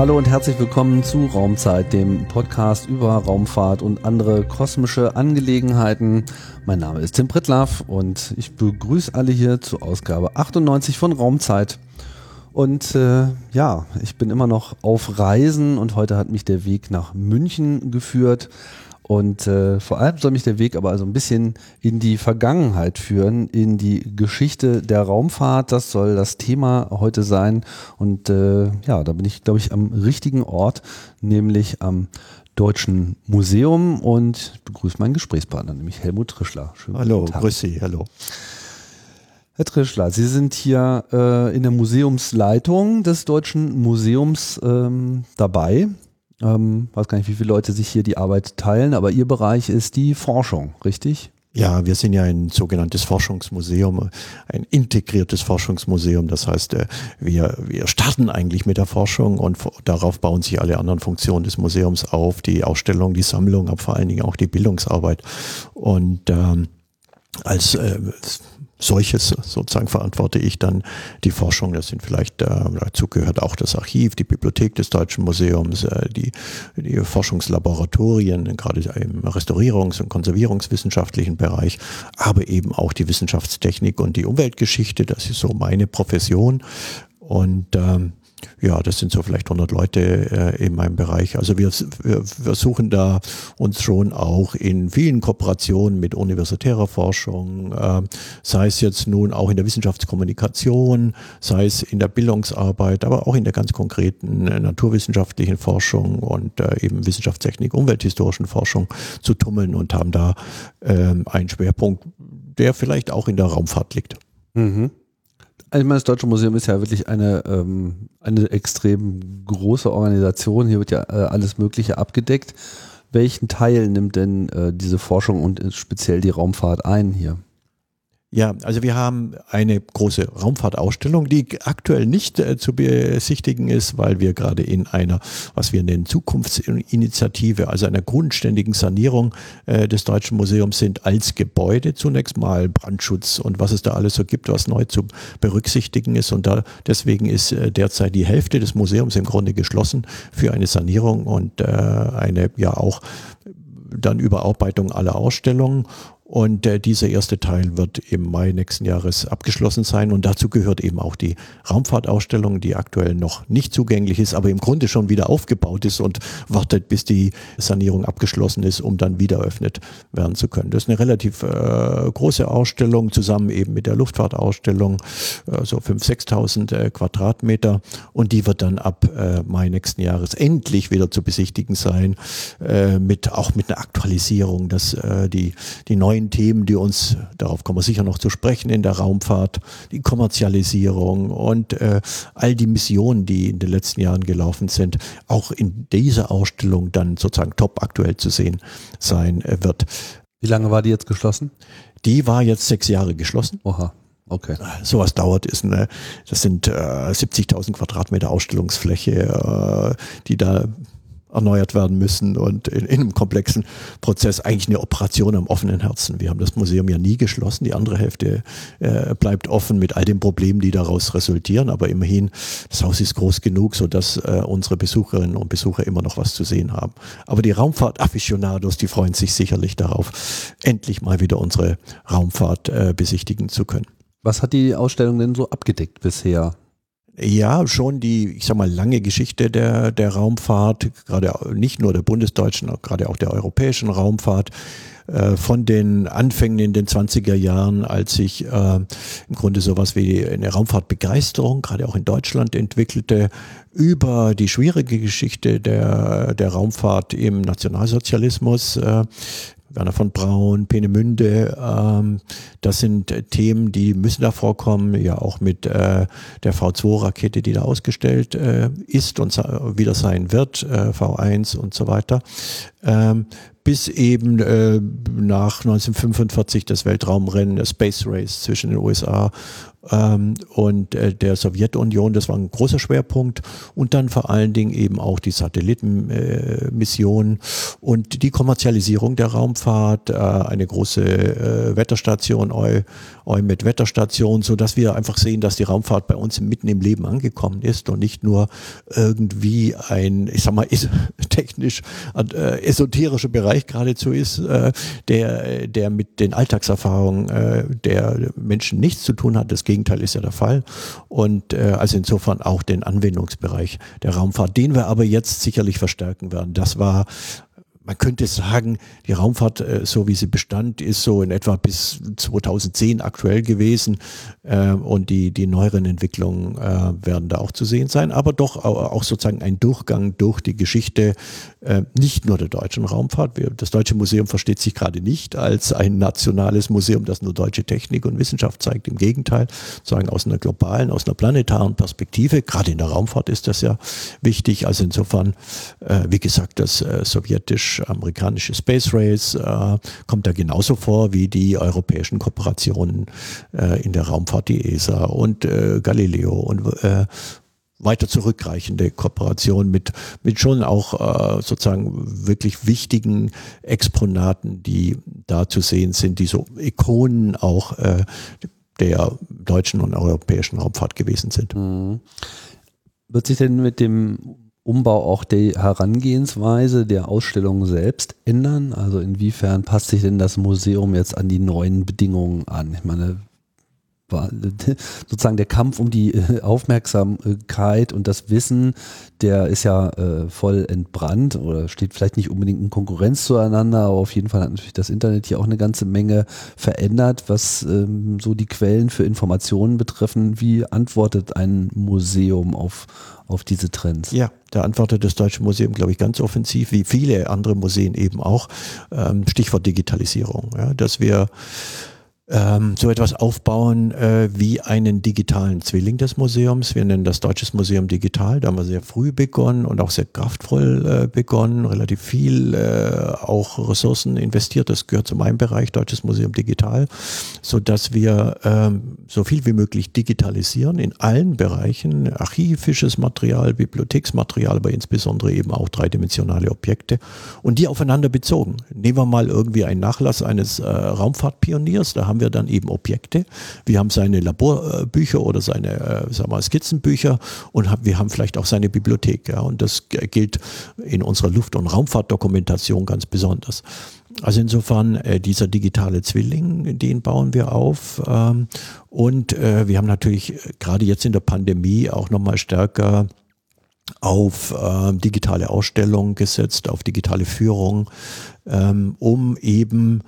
Hallo und herzlich willkommen zu Raumzeit, dem Podcast über Raumfahrt und andere kosmische Angelegenheiten. Mein Name ist Tim Pritlaff und ich begrüße alle hier zur Ausgabe 98 von Raumzeit. Und äh, ja, ich bin immer noch auf Reisen und heute hat mich der Weg nach München geführt. Und äh, vor allem soll mich der Weg aber also ein bisschen in die Vergangenheit führen, in die Geschichte der Raumfahrt. Das soll das Thema heute sein. Und äh, ja, da bin ich, glaube ich, am richtigen Ort, nämlich am Deutschen Museum und ich begrüße meinen Gesprächspartner, nämlich Helmut Trischler. Schönen hallo, grüß Sie, hallo. Herr Trischler, Sie sind hier äh, in der Museumsleitung des Deutschen Museums ähm, dabei. Ähm, weiß gar nicht, wie viele Leute sich hier die Arbeit teilen, aber Ihr Bereich ist die Forschung, richtig? Ja, wir sind ja ein sogenanntes Forschungsmuseum, ein integriertes Forschungsmuseum. Das heißt, äh, wir, wir starten eigentlich mit der Forschung und darauf bauen sich alle anderen Funktionen des Museums auf, die Ausstellung, die Sammlung, aber vor allen Dingen auch die Bildungsarbeit. Und ähm, als äh, solches sozusagen verantworte ich dann die Forschung. Das sind vielleicht, äh, dazu gehört auch das Archiv, die Bibliothek des Deutschen Museums, äh, die, die Forschungslaboratorien, gerade im Restaurierungs- und Konservierungswissenschaftlichen Bereich, aber eben auch die Wissenschaftstechnik und die Umweltgeschichte. Das ist so meine Profession. Und ähm, ja, das sind so vielleicht 100 Leute äh, in meinem Bereich. Also wir, wir versuchen da uns schon auch in vielen Kooperationen mit universitärer Forschung, äh, sei es jetzt nun auch in der Wissenschaftskommunikation, sei es in der Bildungsarbeit, aber auch in der ganz konkreten äh, naturwissenschaftlichen Forschung und äh, eben Wissenschaftstechnik, umwelthistorischen Forschung zu tummeln und haben da ähm, einen Schwerpunkt, der vielleicht auch in der Raumfahrt liegt. Mhm. Ich meine, das Deutsche Museum ist ja wirklich eine, ähm, eine extrem große Organisation. Hier wird ja äh, alles Mögliche abgedeckt. Welchen Teil nimmt denn äh, diese Forschung und speziell die Raumfahrt ein hier? Ja, also wir haben eine große Raumfahrtausstellung, die aktuell nicht äh, zu besichtigen ist, weil wir gerade in einer, was wir nennen, Zukunftsinitiative, also einer grundständigen Sanierung äh, des Deutschen Museums sind als Gebäude zunächst mal Brandschutz und was es da alles so gibt, was neu zu berücksichtigen ist. Und da deswegen ist äh, derzeit die Hälfte des Museums im Grunde geschlossen für eine Sanierung und äh, eine ja auch dann Überarbeitung aller Ausstellungen. Und äh, dieser erste Teil wird im Mai nächsten Jahres abgeschlossen sein. Und dazu gehört eben auch die Raumfahrtausstellung, die aktuell noch nicht zugänglich ist, aber im Grunde schon wieder aufgebaut ist und wartet, bis die Sanierung abgeschlossen ist, um dann wieder eröffnet werden zu können. Das ist eine relativ äh, große Ausstellung, zusammen eben mit der Luftfahrtausstellung, äh, so 5.000, 6.000 äh, Quadratmeter. Und die wird dann ab äh, Mai nächsten Jahres endlich wieder zu besichtigen sein, äh, mit, auch mit einer Aktualisierung, dass äh, die, die neuen neuen Themen, die uns, darauf kommen wir sicher noch zu sprechen, in der Raumfahrt, die Kommerzialisierung und äh, all die Missionen, die in den letzten Jahren gelaufen sind, auch in dieser Ausstellung dann sozusagen top aktuell zu sehen sein äh, wird. Wie lange war die jetzt geschlossen? Die war jetzt sechs Jahre geschlossen. Oha. Okay. Sowas dauert ist, ne, das sind äh, 70.000 Quadratmeter Ausstellungsfläche, äh, die da erneuert werden müssen und in, in, einem komplexen Prozess eigentlich eine Operation am offenen Herzen. Wir haben das Museum ja nie geschlossen, die andere Hälfte äh, bleibt offen mit all den Problemen, die daraus resultieren, aber immerhin, das Haus ist groß genug, sodass äh, unsere Besucherinnen und Besucher immer noch was zu sehen haben. Aber die Raumfahrt-Afficionados, die freuen sich sicherlich darauf, endlich mal wieder unsere Raumfahrt äh, besichtigen zu können. Was hat die Ausstellung denn so abgedeckt bisher? Ja, schon die, ich sag mal, lange Geschichte der, der Raumfahrt, gerade nicht nur der bundesdeutschen, gerade auch der europäischen Raumfahrt äh, von den Anfängen in den 20er Jahren, als sich äh, im Grunde sowas wie eine Raumfahrtbegeisterung gerade auch in Deutschland entwickelte, über die schwierige Geschichte der, der Raumfahrt im Nationalsozialismus, äh, Werner von Braun, Peenemünde, ähm, das sind äh, Themen, die müssen da vorkommen, ja auch mit äh, der V2-Rakete, die da ausgestellt äh, ist und wieder sein wird, äh, V1 und so weiter. Ähm, bis eben äh, nach 1945 das Weltraumrennen, das Space Race zwischen den USA ähm, und äh, der Sowjetunion. Das war ein großer Schwerpunkt. Und dann vor allen Dingen eben auch die Satellitenmissionen äh, und die Kommerzialisierung der Raumfahrt, äh, eine große äh, Wetterstation, Eu, Eu mit Wetterstation, so dass wir einfach sehen, dass die Raumfahrt bei uns mitten im Leben angekommen ist und nicht nur irgendwie ein, ich sag mal, technisch äh, esoterischer Bereich geradezu ist, äh, der, der mit den Alltagserfahrungen der Menschen nichts zu tun hat. Das Gegenteil ist ja der Fall. Und äh, also insofern auch den Anwendungsbereich der Raumfahrt, den wir aber jetzt sicherlich verstärken werden. Das war man könnte sagen, die Raumfahrt, äh, so wie sie bestand, ist so in etwa bis 2010 aktuell gewesen äh, und die, die neueren Entwicklungen äh, werden da auch zu sehen sein, aber doch auch sozusagen ein Durchgang durch die Geschichte nicht nur der deutschen Raumfahrt. Das Deutsche Museum versteht sich gerade nicht als ein nationales Museum, das nur deutsche Technik und Wissenschaft zeigt. Im Gegenteil, sagen aus einer globalen, aus einer planetaren Perspektive. Gerade in der Raumfahrt ist das ja wichtig. Also insofern, wie gesagt, das sowjetische amerikanische Space Race äh, kommt da genauso vor wie die europäischen Kooperationen äh, in der Raumfahrt, die ESA und äh, Galileo und äh, weiter zurückreichende Kooperation mit, mit schon auch äh, sozusagen wirklich wichtigen Exponaten, die da zu sehen sind, die so Ikonen auch äh, der deutschen und europäischen Raumfahrt gewesen sind. Mhm. Wird sich denn mit dem Umbau auch die Herangehensweise der Ausstellung selbst ändern? Also inwiefern passt sich denn das Museum jetzt an die neuen Bedingungen an? Ich meine, sozusagen der Kampf um die äh, Aufmerksamkeit und das Wissen, der ist ja äh, voll entbrannt oder steht vielleicht nicht unbedingt in Konkurrenz zueinander, aber auf jeden Fall hat natürlich das Internet hier auch eine ganze Menge verändert, was ähm, so die Quellen für Informationen betreffen. Wie antwortet ein Museum auf, auf diese Trends? Ja, da antwortet das Deutsche Museum, glaube ich, ganz offensiv, wie viele andere Museen eben auch. Ähm, Stichwort Digitalisierung, ja, dass wir ähm, so etwas aufbauen äh, wie einen digitalen Zwilling des Museums. Wir nennen das Deutsches Museum Digital. Da haben wir sehr früh begonnen und auch sehr kraftvoll äh, begonnen, relativ viel äh, auch Ressourcen investiert. Das gehört zu meinem Bereich, Deutsches Museum Digital, so dass wir ähm, so viel wie möglich digitalisieren in allen Bereichen, archivisches Material, Bibliotheksmaterial, aber insbesondere eben auch dreidimensionale Objekte und die aufeinander bezogen. Nehmen wir mal irgendwie einen Nachlass eines äh, Raumfahrtpioniers, da haben wir dann eben Objekte. Wir haben seine Laborbücher oder seine äh, sagen wir, Skizzenbücher und wir haben vielleicht auch seine Bibliothek. Ja, und das gilt in unserer Luft- und Raumfahrtdokumentation ganz besonders. Also insofern äh, dieser digitale Zwilling, den bauen wir auf. Ähm, und äh, wir haben natürlich äh, gerade jetzt in der Pandemie auch nochmal stärker auf äh, digitale Ausstellungen gesetzt, auf digitale Führung, ähm, um eben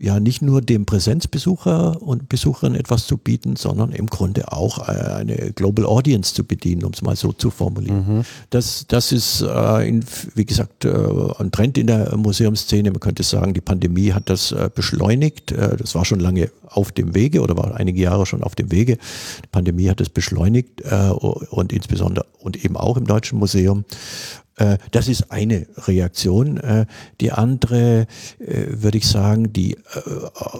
ja nicht nur dem Präsenzbesucher und Besucherin etwas zu bieten, sondern im Grunde auch äh, eine Global Audience zu bedienen, um es mal so zu formulieren. Mhm. Das, das ist, äh, in, wie gesagt, äh, ein Trend in der Museumsszene. Man könnte sagen, die Pandemie hat das äh, beschleunigt. Äh, das war schon lange auf dem Wege oder war einige Jahre schon auf dem Wege. Die Pandemie hat es beschleunigt äh, und insbesondere und eben auch im Deutschen Museum. Äh, das ist eine Reaktion. Äh, die andere, äh, würde ich sagen, die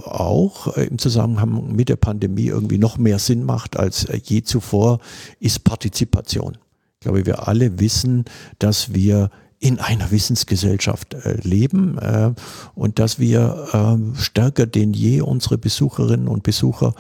auch im Zusammenhang mit der Pandemie irgendwie noch mehr Sinn macht als je zuvor, ist Partizipation. Ich glaube, wir alle wissen, dass wir in einer Wissensgesellschaft leben und dass wir stärker denn je unsere Besucherinnen und Besucher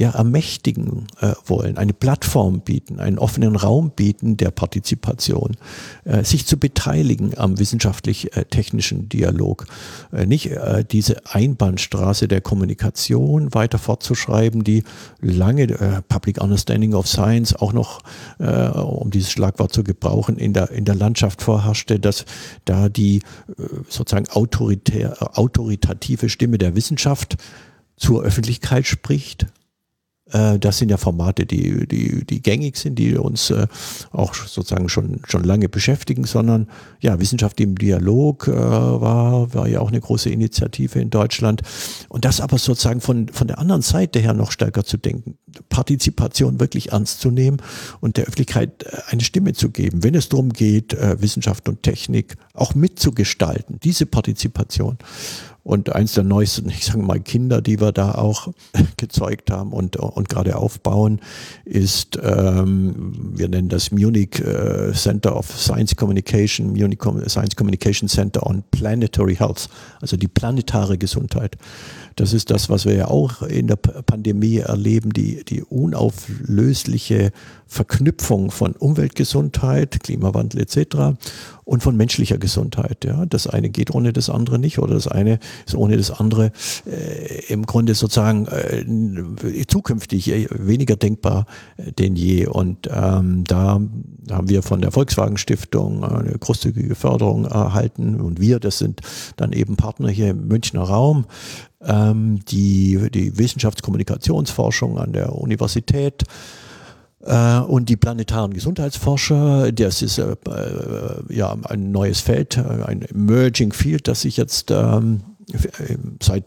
ja, ermächtigen äh, wollen, eine Plattform bieten, einen offenen Raum bieten der Partizipation, äh, sich zu beteiligen am wissenschaftlich-technischen Dialog, äh, nicht äh, diese Einbahnstraße der Kommunikation weiter fortzuschreiben, die lange äh, Public Understanding of Science auch noch, äh, um dieses Schlagwort zu gebrauchen, in der, in der Landschaft vorherrschte, dass da die sozusagen autoritär, autoritative Stimme der Wissenschaft zur Öffentlichkeit spricht. äh, das sind ja Formate, die, die, die gängig sind, die uns äh, auch sozusagen schon, schon lange beschäftigen, sondern ja, Wissenschaft im Dialog äh, war, war ja auch eine große Initiative in Deutschland. Und das aber sozusagen von, von der anderen Seite her noch stärker zu denken, Partizipation wirklich ernst zu nehmen und der Öffentlichkeit äh, eine Stimme zu geben, wenn es darum geht, äh, Wissenschaft und Technik auch mitzugestalten, diese Partizipation. Und eins der neuesten, ich sage mal, Kinder, die wir da auch gezeugt haben und, und gerade aufbauen, ist, ähm, wir nennen das Munich äh, Center of Science Communication, Munich Science Communication Center on Planetary Health, also die planetare Gesundheit. Das ist das, was wir ja auch in der Pandemie erleben, die, die unauflösliche Verknüpfung von Umweltgesundheit, Klimawandel etc. und von menschlicher Gesundheit. Ja, das eine geht ohne das andere nicht oder das eine ist ohne das andere äh, im Grunde sozusagen äh, zukünftig äh, weniger denkbar denn je. Und ähm, da haben wir von der Volkswagen Stiftung eine großzügige Förderung erhalten und wir, das sind dann eben Partner hier im Münchner Raum, ähm, die, die Wissenschaftskommunikationsforschung an der Universität und die planetaren Gesundheitsforscher. Das ist äh, äh ja ein neues Feld, äh, ein Emerging Field, das sich jetzt ähm, seit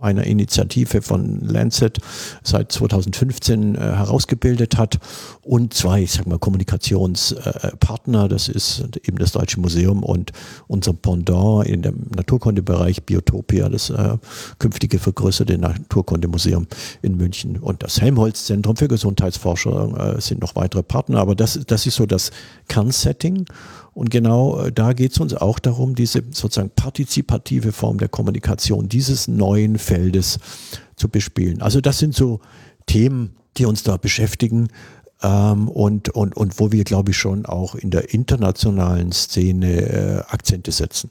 einer Initiative von Lancet seit 2015 äh, herausgebildet hat und zwei, ich sag mal, Kommunikationspartner, das ist eben das Deutsche Museum und unser Pendant in dem Naturkundebereich Biotopia, das äh, künftige vergrößerte Naturkundemuseum in München. Und das Helmholtz-Zentrum für Gesundheitsforschung äh, sind noch weitere Partner, aber das, das ist so das Kernsetting und genau äh, da geht es uns auch darum, diese sozusagen partizipative Form der Kommunikation dieses neuen Feldes zu bespielen. Also das sind so Themen, die uns da beschäftigen ähm, und, und, und wo wir, glaube ich, schon auch in der internationalen Szene äh, Akzente setzen.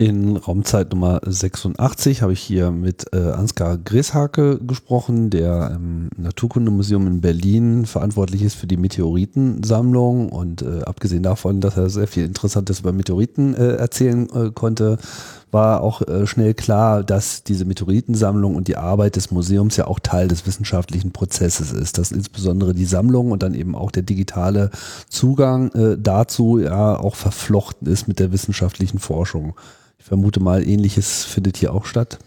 In Raumzeit Nummer 86 habe ich hier mit äh, Ansgar Greshake gesprochen, der im Naturkundemuseum in Berlin verantwortlich ist für die Meteoritensammlung. Und äh, abgesehen davon, dass er sehr viel Interessantes über Meteoriten äh, erzählen äh, konnte, war auch äh, schnell klar, dass diese Meteoritensammlung und die Arbeit des Museums ja auch Teil des wissenschaftlichen Prozesses ist, dass insbesondere die Sammlung und dann eben auch der digitale Zugang äh, dazu ja auch verflochten ist mit der wissenschaftlichen Forschung. Ich vermute mal, ähnliches findet hier auch statt.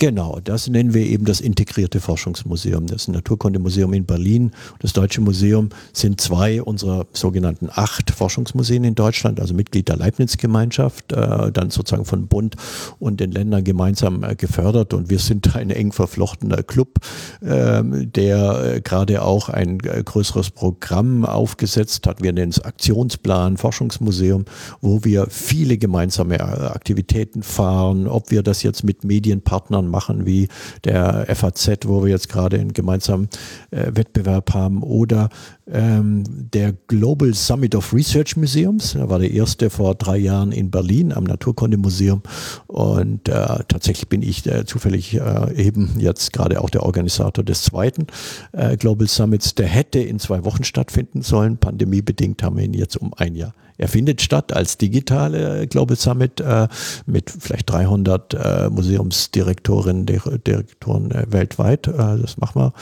Genau, das nennen wir eben das integrierte Forschungsmuseum. Das Naturkundemuseum in Berlin, das Deutsche Museum sind zwei unserer sogenannten acht Forschungsmuseen in Deutschland, also Mitglied der Leibniz-Gemeinschaft, äh, dann sozusagen von Bund und den Ländern gemeinsam äh, gefördert. Und wir sind ein eng verflochtener Club, äh, der gerade auch ein äh, größeres Programm aufgesetzt hat. Wir nennen es Aktionsplan Forschungsmuseum, wo wir viele gemeinsame äh, Aktivitäten fahren, ob wir das jetzt mit Medienpartnern machen, wie der FAZ, wo wir jetzt gerade einen gemeinsamen äh, Wettbewerb haben, oder ähm, der Global Summit of Research Museums. Da war der erste vor drei Jahren in Berlin am Naturkundemuseum. Und äh, tatsächlich bin ich äh, zufällig äh, eben jetzt gerade auch der Organisator des zweiten äh, Global Summits. Der hätte in zwei Wochen stattfinden sollen. Pandemiebedingt haben wir ihn jetzt um ein Jahr er findet statt als digitale Global Summit äh, mit vielleicht 300 äh, Museumsdirektorinnen, Direktoren äh, weltweit. Äh, das machen wir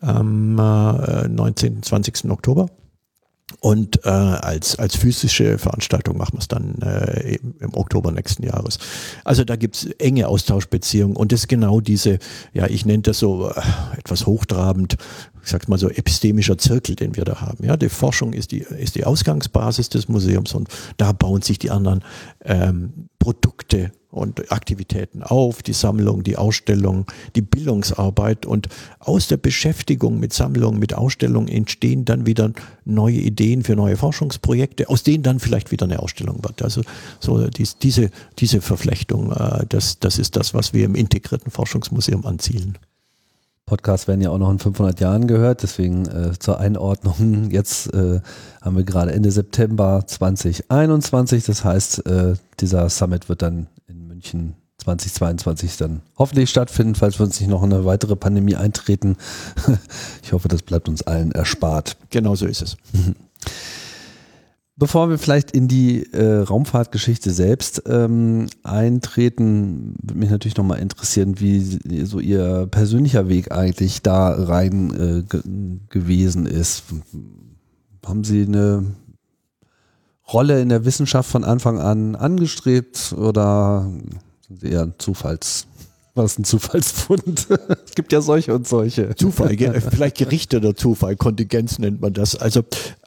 am 19. 20. Oktober. Und äh, als, als physische Veranstaltung machen wir es dann äh, im, Oktober nächsten Jahres. Also da gibt's enge Austauschbeziehungen und das ist genau diese, ja, ich nenne das so äh, etwas hochtrabend, ich sag's mal so, epistemischer Zirkel, den wir da haben. Ja, die Forschung ist die, ist die Ausgangsbasis des Museums und da bauen sich die anderen ähm, Produkte und Aktivitäten auf, die Sammlung, die Ausstellung, die Bildungsarbeit und aus der Beschäftigung mit Sammlung, mit Ausstellung entstehen dann wieder neue Ideen für neue Forschungsprojekte, aus denen dann vielleicht wieder eine Ausstellung wird. Also so dies, diese, diese Verflechtung, äh, das, das ist das, was wir im integrierten Forschungsmuseum anzielen. Podcasts werden ja auch noch in 500 Jahren gehört, deswegen äh, zur Einordnung. Jetzt äh, haben wir gerade Ende September 2021, das heißt, äh, dieser Summit wird dann München 2022 dann hoffentlich stattfinden, falls wir uns nicht noch eine weitere Pandemie eintreten. Ich hoffe, das bleibt uns allen erspart. Genau so ist es. Bevor wir vielleicht in die äh, Raumfahrtgeschichte selbst ähm, eintreten, würde mich natürlich nochmal interessieren, wie so Ihr persönlicher Weg eigentlich da rein äh, gewesen ist. Haben Sie eine Rolle in der Wissenschaft von Anfang an angestrebt oder sind Sie eher ein Zufalls, was ein Zufallsfund? es gibt ja solche und solche. Zufall, vielleicht gerichteter Zufall, Kontingenz nennt man das. Also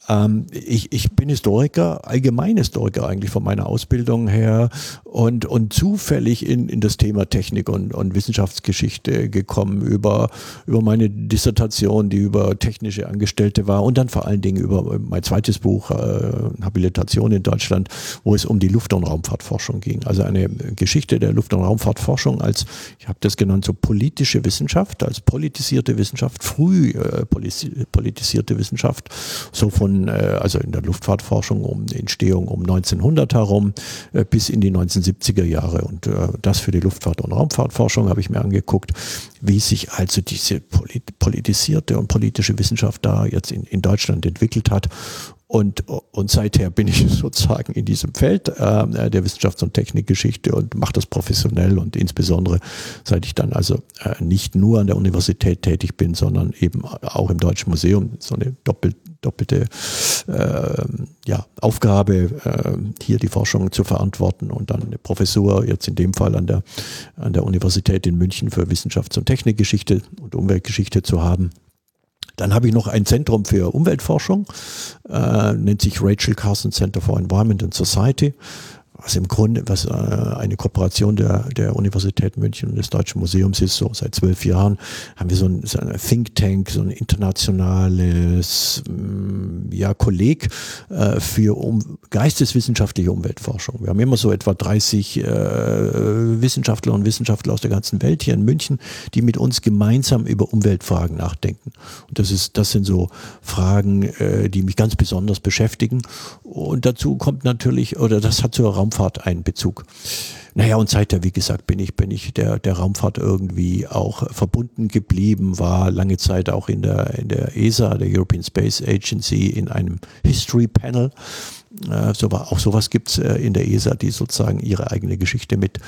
Ähm, ich, ich bin Historiker, allgemein Historiker eigentlich von meiner Ausbildung her und, und zufällig in, in das Thema Technik und, und Wissenschaftsgeschichte gekommen über, über meine Dissertation, die über technische Angestellte war und dann vor allen Dingen über mein zweites Buch, äh, Habilitation in Deutschland, wo es um die Luft- und Raumfahrtforschung ging. Also eine Geschichte der Luft- und Raumfahrtforschung als, ich habe das genannt, so politische Wissenschaft, als politisierte Wissenschaft, früh äh, politisierte Wissenschaft, so von, äh, also in der Luftfahrtforschung um die Entstehung um 1900 herum äh, bis in die 1970er Jahre. Und äh, das für die Luftfahrt- und Raumfahrtforschung habe ich mir angeguckt, wie sich also diese politisierte und politische Wissenschaft da jetzt in, in Deutschland entwickelt hat und, und seither bin ich sozusagen in diesem Feld äh, der Wissenschafts- und Technikgeschichte und mache das professionell und insbesondere seit ich dann also äh, nicht nur an der Universität tätig bin, sondern eben auch im Deutschen Museum, so eine doppel, doppelte äh, ja, Aufgabe, äh, hier die Forschung zu verantworten und dann eine Professur, jetzt in dem Fall an der, an der Universität in München für Wissenschafts- und Technikgeschichte und Umweltgeschichte zu haben. Dann habe ich noch ein Zentrum für Umweltforschung, äh, nennt sich Rachel Carson Center for Environment and Society was im Grunde, was äh, eine Kooperation der, der Universität München und des Deutschen Museums ist, so seit zwölf Jahren, haben wir so ein, so ein Think Tank, so ein internationales mm, ja, Kolleg äh, für um, geisteswissenschaftliche Umweltforschung. Wir haben immer so etwa 30 äh, Wissenschaftler und Wissenschaftler aus der ganzen Welt hier in München, die mit uns gemeinsam über Umweltfragen nachdenken. Und das ist, das sind so Fragen, äh, die mich ganz besonders beschäftigen. Und dazu kommt natürlich, oder das hat zur Raum Raumfahrt einen Bezug. Naja, und seither, wie gesagt, bin ich, bin ich der, der Raumfahrt irgendwie auch verbunden geblieben, war lange Zeit auch in der, in der ESA, der European Space Agency, in einem History Panel. Äh, so, auch sowas gibt's äh, in der ESA, die sozusagen ihre eigene Geschichte mit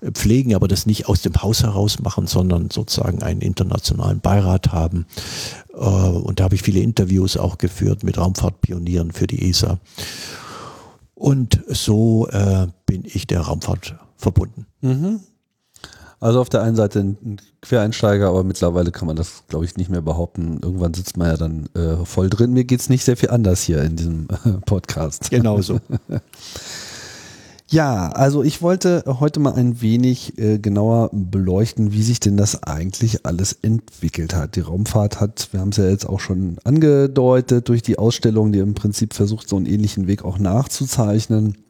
äh, pflegen, aber das nicht aus dem Haus heraus machen, sondern sozusagen einen internationalen Beirat haben. Und da habe ich viele Interviews auch geführt mit Raumfahrtpionieren für die ESA. Und so äh, bin ich der Raumfahrt verbunden. Mhm. Also auf der einen Seite ein Quereinsteiger, aber mittlerweile kann man das, glaube ich, nicht mehr behaupten. Irgendwann sitzt man ja dann äh, voll drin. Mir geht es nicht sehr viel anders hier in diesem äh, Podcast. Genau so. Ja, also ich wollte heute mal ein wenig äh, genauer beleuchten, wie sich denn das eigentlich alles entwickelt hat. Die Raumfahrt hat, wir haben es ja jetzt auch schon angedeutet, durch die Ausstellung, die im Prinzip versucht, so einen ähnlichen Weg auch nachzuzeichnen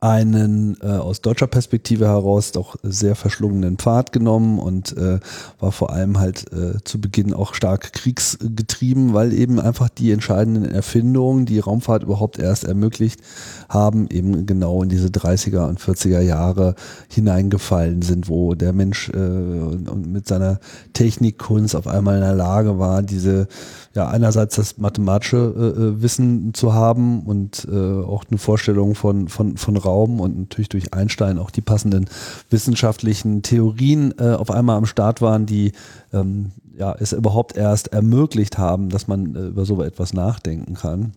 einen äh, aus deutscher Perspektive heraus doch sehr verschlungenen Pfad genommen und äh, war vor allem halt äh, zu Beginn auch stark kriegsgetrieben, weil eben einfach die entscheidenden Erfindungen, die Raumfahrt überhaupt erst ermöglicht haben, eben genau in diese 30er und 40er Jahre hineingefallen sind, wo der Mensch äh, und mit seiner Technikkunst auf einmal in der Lage war, diese ja einerseits das mathematische äh, äh, Wissen zu haben und äh, auch eine Vorstellung von, von, von Raum und natürlich durch Einstein auch die passenden wissenschaftlichen Theorien äh, auf einmal am Start waren, die ähm, ja, es überhaupt erst ermöglicht haben, dass man äh, über so etwas nachdenken kann.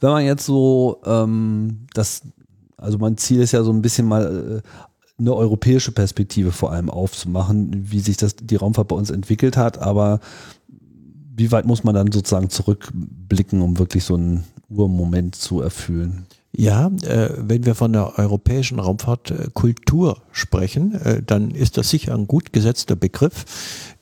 Wenn man jetzt so ähm, das, also mein Ziel ist ja so ein bisschen mal äh, eine europäische Perspektive vor allem aufzumachen, wie sich das die Raumfahrt bei uns entwickelt hat, aber wie weit muss man dann sozusagen zurückblicken, um wirklich so einen Urmoment zu erfüllen? Ja, äh, wenn wir von der europäischen Raumfahrtkultur sprechen, äh, dann ist das sicher ein gut gesetzter Begriff,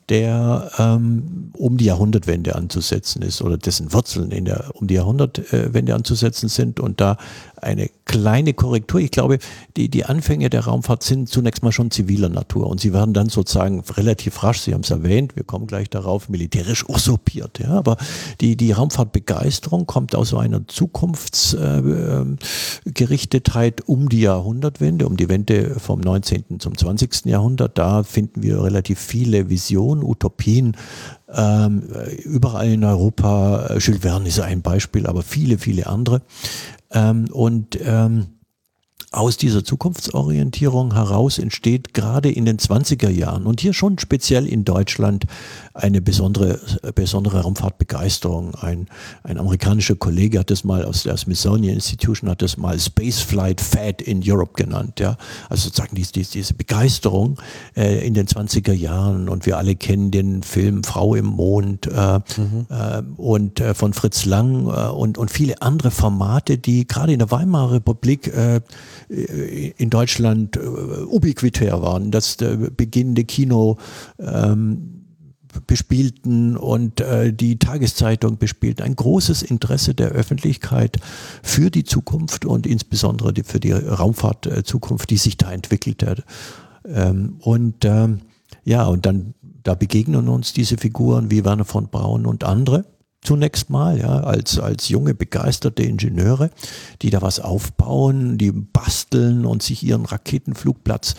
der ähm, um die Jahrhundertwende anzusetzen ist oder dessen Wurzeln in der um die Jahrhundertwende anzusetzen sind und da eine kleine Korrektur. Ich glaube, die, die Anfänge der Raumfahrt sind zunächst mal schon ziviler Natur und sie werden dann sozusagen relativ rasch, Sie haben es erwähnt, wir kommen gleich darauf, militärisch usurpiert. Ja, aber die, die Raumfahrtbegeisterung kommt aus so einer Zukunftsgerichtetheit äh, um die Jahrhundertwende, um die Wende vom 19. zum 20. Jahrhundert. Da finden wir relativ viele Visionen, Utopien, ähm, überall in Europa, Jules Verne ist ein Beispiel, aber viele, viele andere. Ähm, und ähm, aus dieser Zukunftsorientierung heraus entsteht gerade in den 20er Jahren und hier schon speziell in Deutschland eine besondere, besondere Raumfahrtbegeisterung. Ein, ein amerikanischer Kollege hat das mal aus der Smithsonian Institution hat das mal Spaceflight Fad in Europe genannt. Ja? Also sozusagen diese, diese Begeisterung äh, in den 20er Jahren und wir alle kennen den Film Frau im Mond äh, mhm. äh, und äh, von Fritz Lang äh, und, und viele andere Formate, die gerade in der Weimarer Republik äh, in Deutschland äh, ubiquitär waren. Das äh, beginnende Kino ähm, bespielten und äh, die Tageszeitung bespielten. Ein großes Interesse der Öffentlichkeit für die Zukunft und insbesondere die, für die Raumfahrtzukunft, die sich da entwickelt hat. Ähm, und ähm, ja, und dann da begegnen uns diese Figuren wie Werner von Braun und andere zunächst mal, ja, als, als junge, begeisterte Ingenieure, die da was aufbauen, die basteln und sich ihren Raketenflugplatz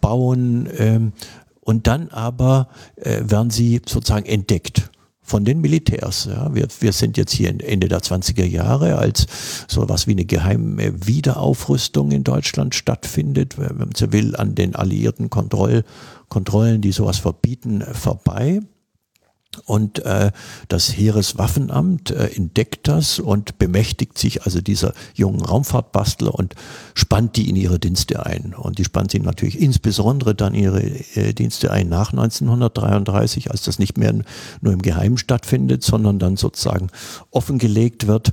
bauen. Ähm, und dann aber äh, werden sie sozusagen entdeckt von den Militärs. Ja. Wir, wir sind jetzt hier Ende der 20er Jahre, als so was wie eine geheime Wiederaufrüstung in Deutschland stattfindet, wenn man so will, an den alliierten Kontroll, Kontrollen, die sowas verbieten, vorbei. Und äh, das Heereswaffenamt äh, entdeckt das und bemächtigt sich also dieser jungen Raumfahrtbastler und spannt die in ihre Dienste ein. Und die spannt sie natürlich insbesondere dann ihre äh, Dienste ein nach 1933, als das nicht mehr nur im Geheimen stattfindet, sondern dann sozusagen offengelegt wird.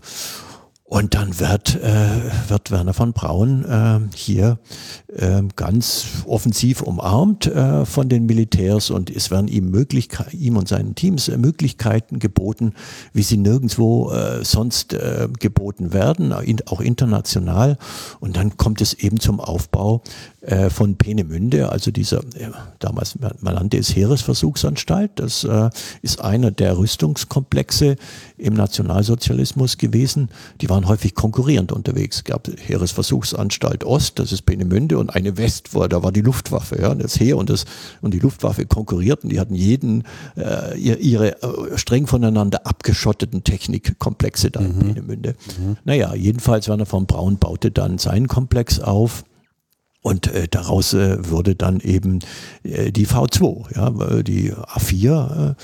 Und dann wird, äh, wird Werner von Braun äh, hier äh, ganz offensiv umarmt äh, von den Militärs und es werden ihm, Möglichkeit, ihm und seinen Teams äh, Möglichkeiten geboten, wie sie nirgendwo äh, sonst äh, geboten werden, auch international. Und dann kommt es eben zum Aufbau äh, von Peenemünde, also dieser, äh, damals, man nannte es Heeresversuchsanstalt. Das äh, ist einer der Rüstungskomplexe im Nationalsozialismus gewesen. Die waren häufig konkurrierend unterwegs. Es gab Heeresversuchsanstalt Ost, das ist Peenemünde, und eine West, wo da war die Luftwaffe. Ja, das Heer und, das, und die Luftwaffe konkurrierten. Die hatten jeden äh, ihre äh, streng voneinander abgeschotteten Technikkomplexe da mhm. in Peenemünde. Mhm. Naja, jedenfalls Werner von Braun baute dann seinen Komplex auf und äh, daraus äh, wurde dann eben äh, die V2, ja, die A4 äh,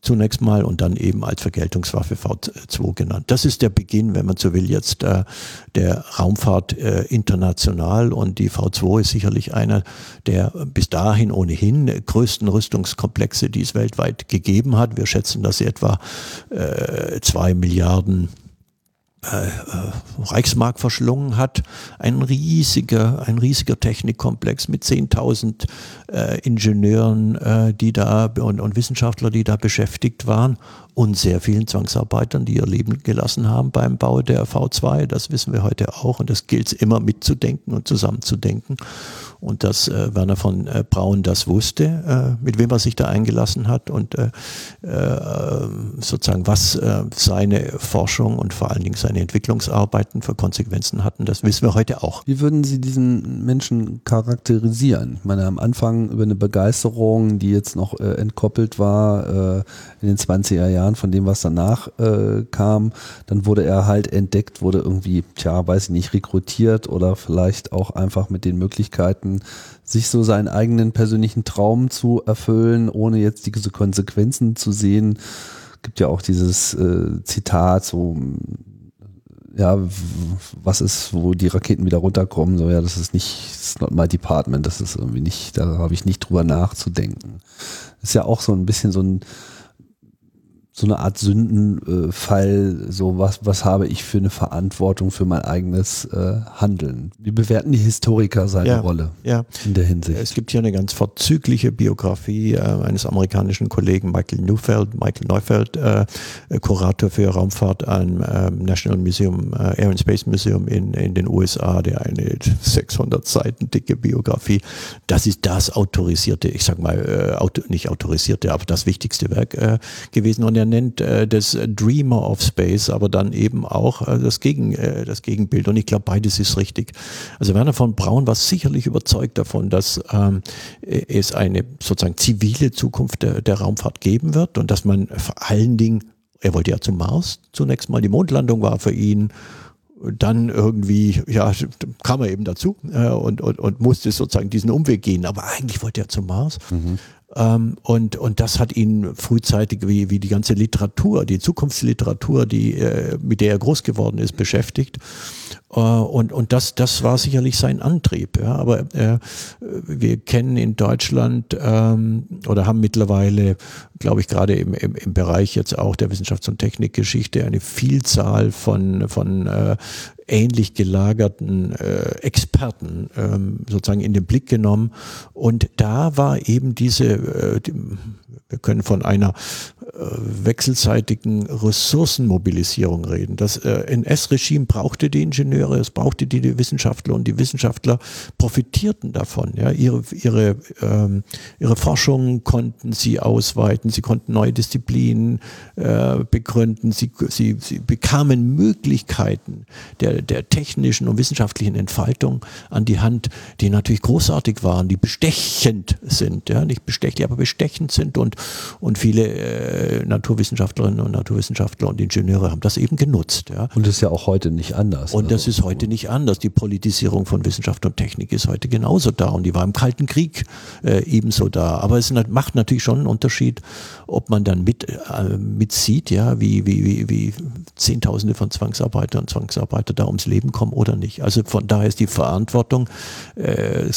zunächst mal und dann eben als Vergeltungswaffe V2 genannt. Das ist der Beginn, wenn man so will, jetzt äh, der Raumfahrt äh, international und die V2 ist sicherlich einer der bis dahin ohnehin größten Rüstungskomplexe, die es weltweit gegeben hat. Wir schätzen, dass sie etwa äh, zwei Milliarden äh, äh, Reichsmark verschlungen hat. Ein riesiger, ein riesiger Technikkomplex mit 10.000 äh, Ingenieuren, äh, die da und, und Wissenschaftler, die da beschäftigt waren und sehr vielen Zwangsarbeitern, die ihr Leben gelassen haben beim Bau der V2. Das wissen wir heute auch und das gilt es immer mitzudenken und zusammenzudenken. Und dass äh, Werner von äh, Braun das wusste, äh, mit wem er sich da eingelassen hat und äh, äh, sozusagen was äh, seine Forschung und vor allen Dingen seine Entwicklungsarbeiten für Konsequenzen hatten, das wissen wir heute auch. Wie würden Sie diesen Menschen charakterisieren? Ich meine, am Anfang über eine Begeisterung, die jetzt noch entkoppelt war in den 20er Jahren von dem, was danach äh, kam, dann wurde er halt entdeckt, wurde irgendwie, tja, weiß ich nicht, rekrutiert oder vielleicht auch einfach mit den Möglichkeiten sich so seinen eigenen persönlichen Traum zu erfüllen, ohne jetzt diese Konsequenzen zu sehen. Gibt ja auch dieses äh, Zitat, so ja, was ist, wo die Raketen wieder runterkommen, so ja, das ist nicht, ist not my department, das ist irgendwie nicht, da habe ich nicht drüber nachzudenken. Ist ja auch so ein bisschen so ein so eine Art Sündenfall, so was, was habe ich für eine Verantwortung für mein eigenes äh, Handeln? Wie bewerten die Historiker seine ja, Rolle ja. in der Hinsicht? Es gibt hier eine ganz vorzügliche Biografie äh, eines amerikanischen Kollegen Michael Neufeld, Michael Neufeld, äh, Kurator für Raumfahrt am äh, National Museum, äh, Air and Space Museum in, in den USA, der eine 600 Seiten dicke Biografie, das ist das autorisierte, ich sag mal, äh, auto, nicht autorisierte, aber das wichtigste Werk äh, gewesen und er er nennt äh, das Dreamer of Space, aber dann eben auch äh, das, Gegen, äh, das Gegenbild. Und ich glaube, beides ist richtig. Also Werner von Braun war sicherlich überzeugt davon, dass ähm, es eine sozusagen zivile Zukunft der, der Raumfahrt geben wird und dass man vor allen Dingen, er wollte ja zum Mars zunächst mal, die Mondlandung war für ihn dann irgendwie, ja, kam er eben dazu äh, und, und, und musste sozusagen diesen Umweg gehen. Aber eigentlich wollte er zum Mars. Mhm. Ähm, und, und das hat ihn frühzeitig, wie, wie die ganze Literatur, die Zukunftsliteratur, die, äh, mit der er groß geworden ist, beschäftigt. Äh, und, und das, das war sicherlich sein Antrieb. Ja. Aber äh, wir kennen in Deutschland ähm, oder haben mittlerweile, glaube ich, gerade im, im, im Bereich jetzt auch der Wissenschafts- und Technikgeschichte eine Vielzahl von, von äh, ähnlich gelagerten äh, Experten ähm, sozusagen in den Blick genommen. Und da war eben diese, äh, die, wir können von einer äh, wechselseitigen Ressourcenmobilisierung reden. Das äh, NS-Regime brauchte die Ingenieure, es brauchte die, die, Wissenschaftler und die Wissenschaftler profitierten davon. Ja, ihre, ihre, ähm, ihre Forschung konnten sie ausweiten, sie konnten neue Disziplinen äh, begründen, sie, sie, sie bekamen Möglichkeiten der, der technischen und wissenschaftlichen Entfaltung an die Hand, die natürlich großartig waren, die bestechend sind, ja, nicht bestechlich, aber bestechend sind und, und viele äh, Naturwissenschaftlerinnen und Naturwissenschaftler und Ingenieure haben das eben genutzt. Ja. Und das ist ja auch heute nicht anders. Und das also, ist heute nicht anders. Die Politisierung von Wissenschaft und Technik ist heute genauso da und die war im Kalten Krieg äh, ebenso da. Aber es macht natürlich schon einen Unterschied, ob man dann mit, äh, mitsieht, ja, wie, wie, wie, wie Zehntausende von Zwangsarbeiter und Zwangsarbeiter da ums Leben kommen oder nicht. Also von daher ist die Verantwortung, äh,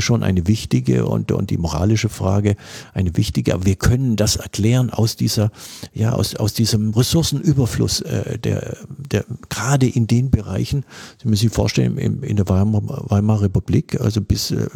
schon eine wichtige und, und die moralische Frage eine wichtige. Aber wir können das erklären aus dieser, ja, aus, aus diesem Ressourcenüberfluss, äh, der, der gerade in den Bereichen, Sie müssen sich vorstellen, in, in der Weimar, Weimarer Republik, also bis äh,